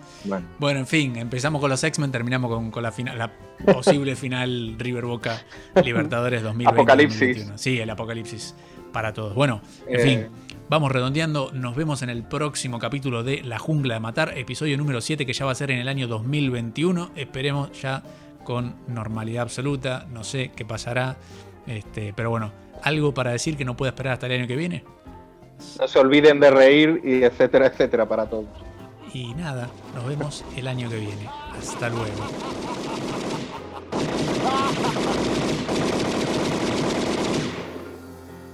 Bueno. en fin, empezamos con los X-Men, terminamos con, con la, final, la posible final River Boca Libertadores 2020. Apocalipsis. Sí, el apocalipsis para todos. Bueno, en fin, eh. vamos redondeando. Nos vemos en el próximo capítulo de La Jungla de Matar, episodio número 7, que ya va a ser en el año 2021. Esperemos ya con normalidad absoluta. No sé qué pasará. Este, pero bueno, algo para decir que no pueda esperar hasta el año que viene. No se olviden de reír y etcétera, etcétera para todos. Y nada, nos vemos el año que viene. Hasta luego.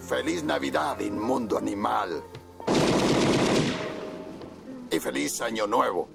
Feliz Navidad, inmundo animal. Y feliz Año Nuevo.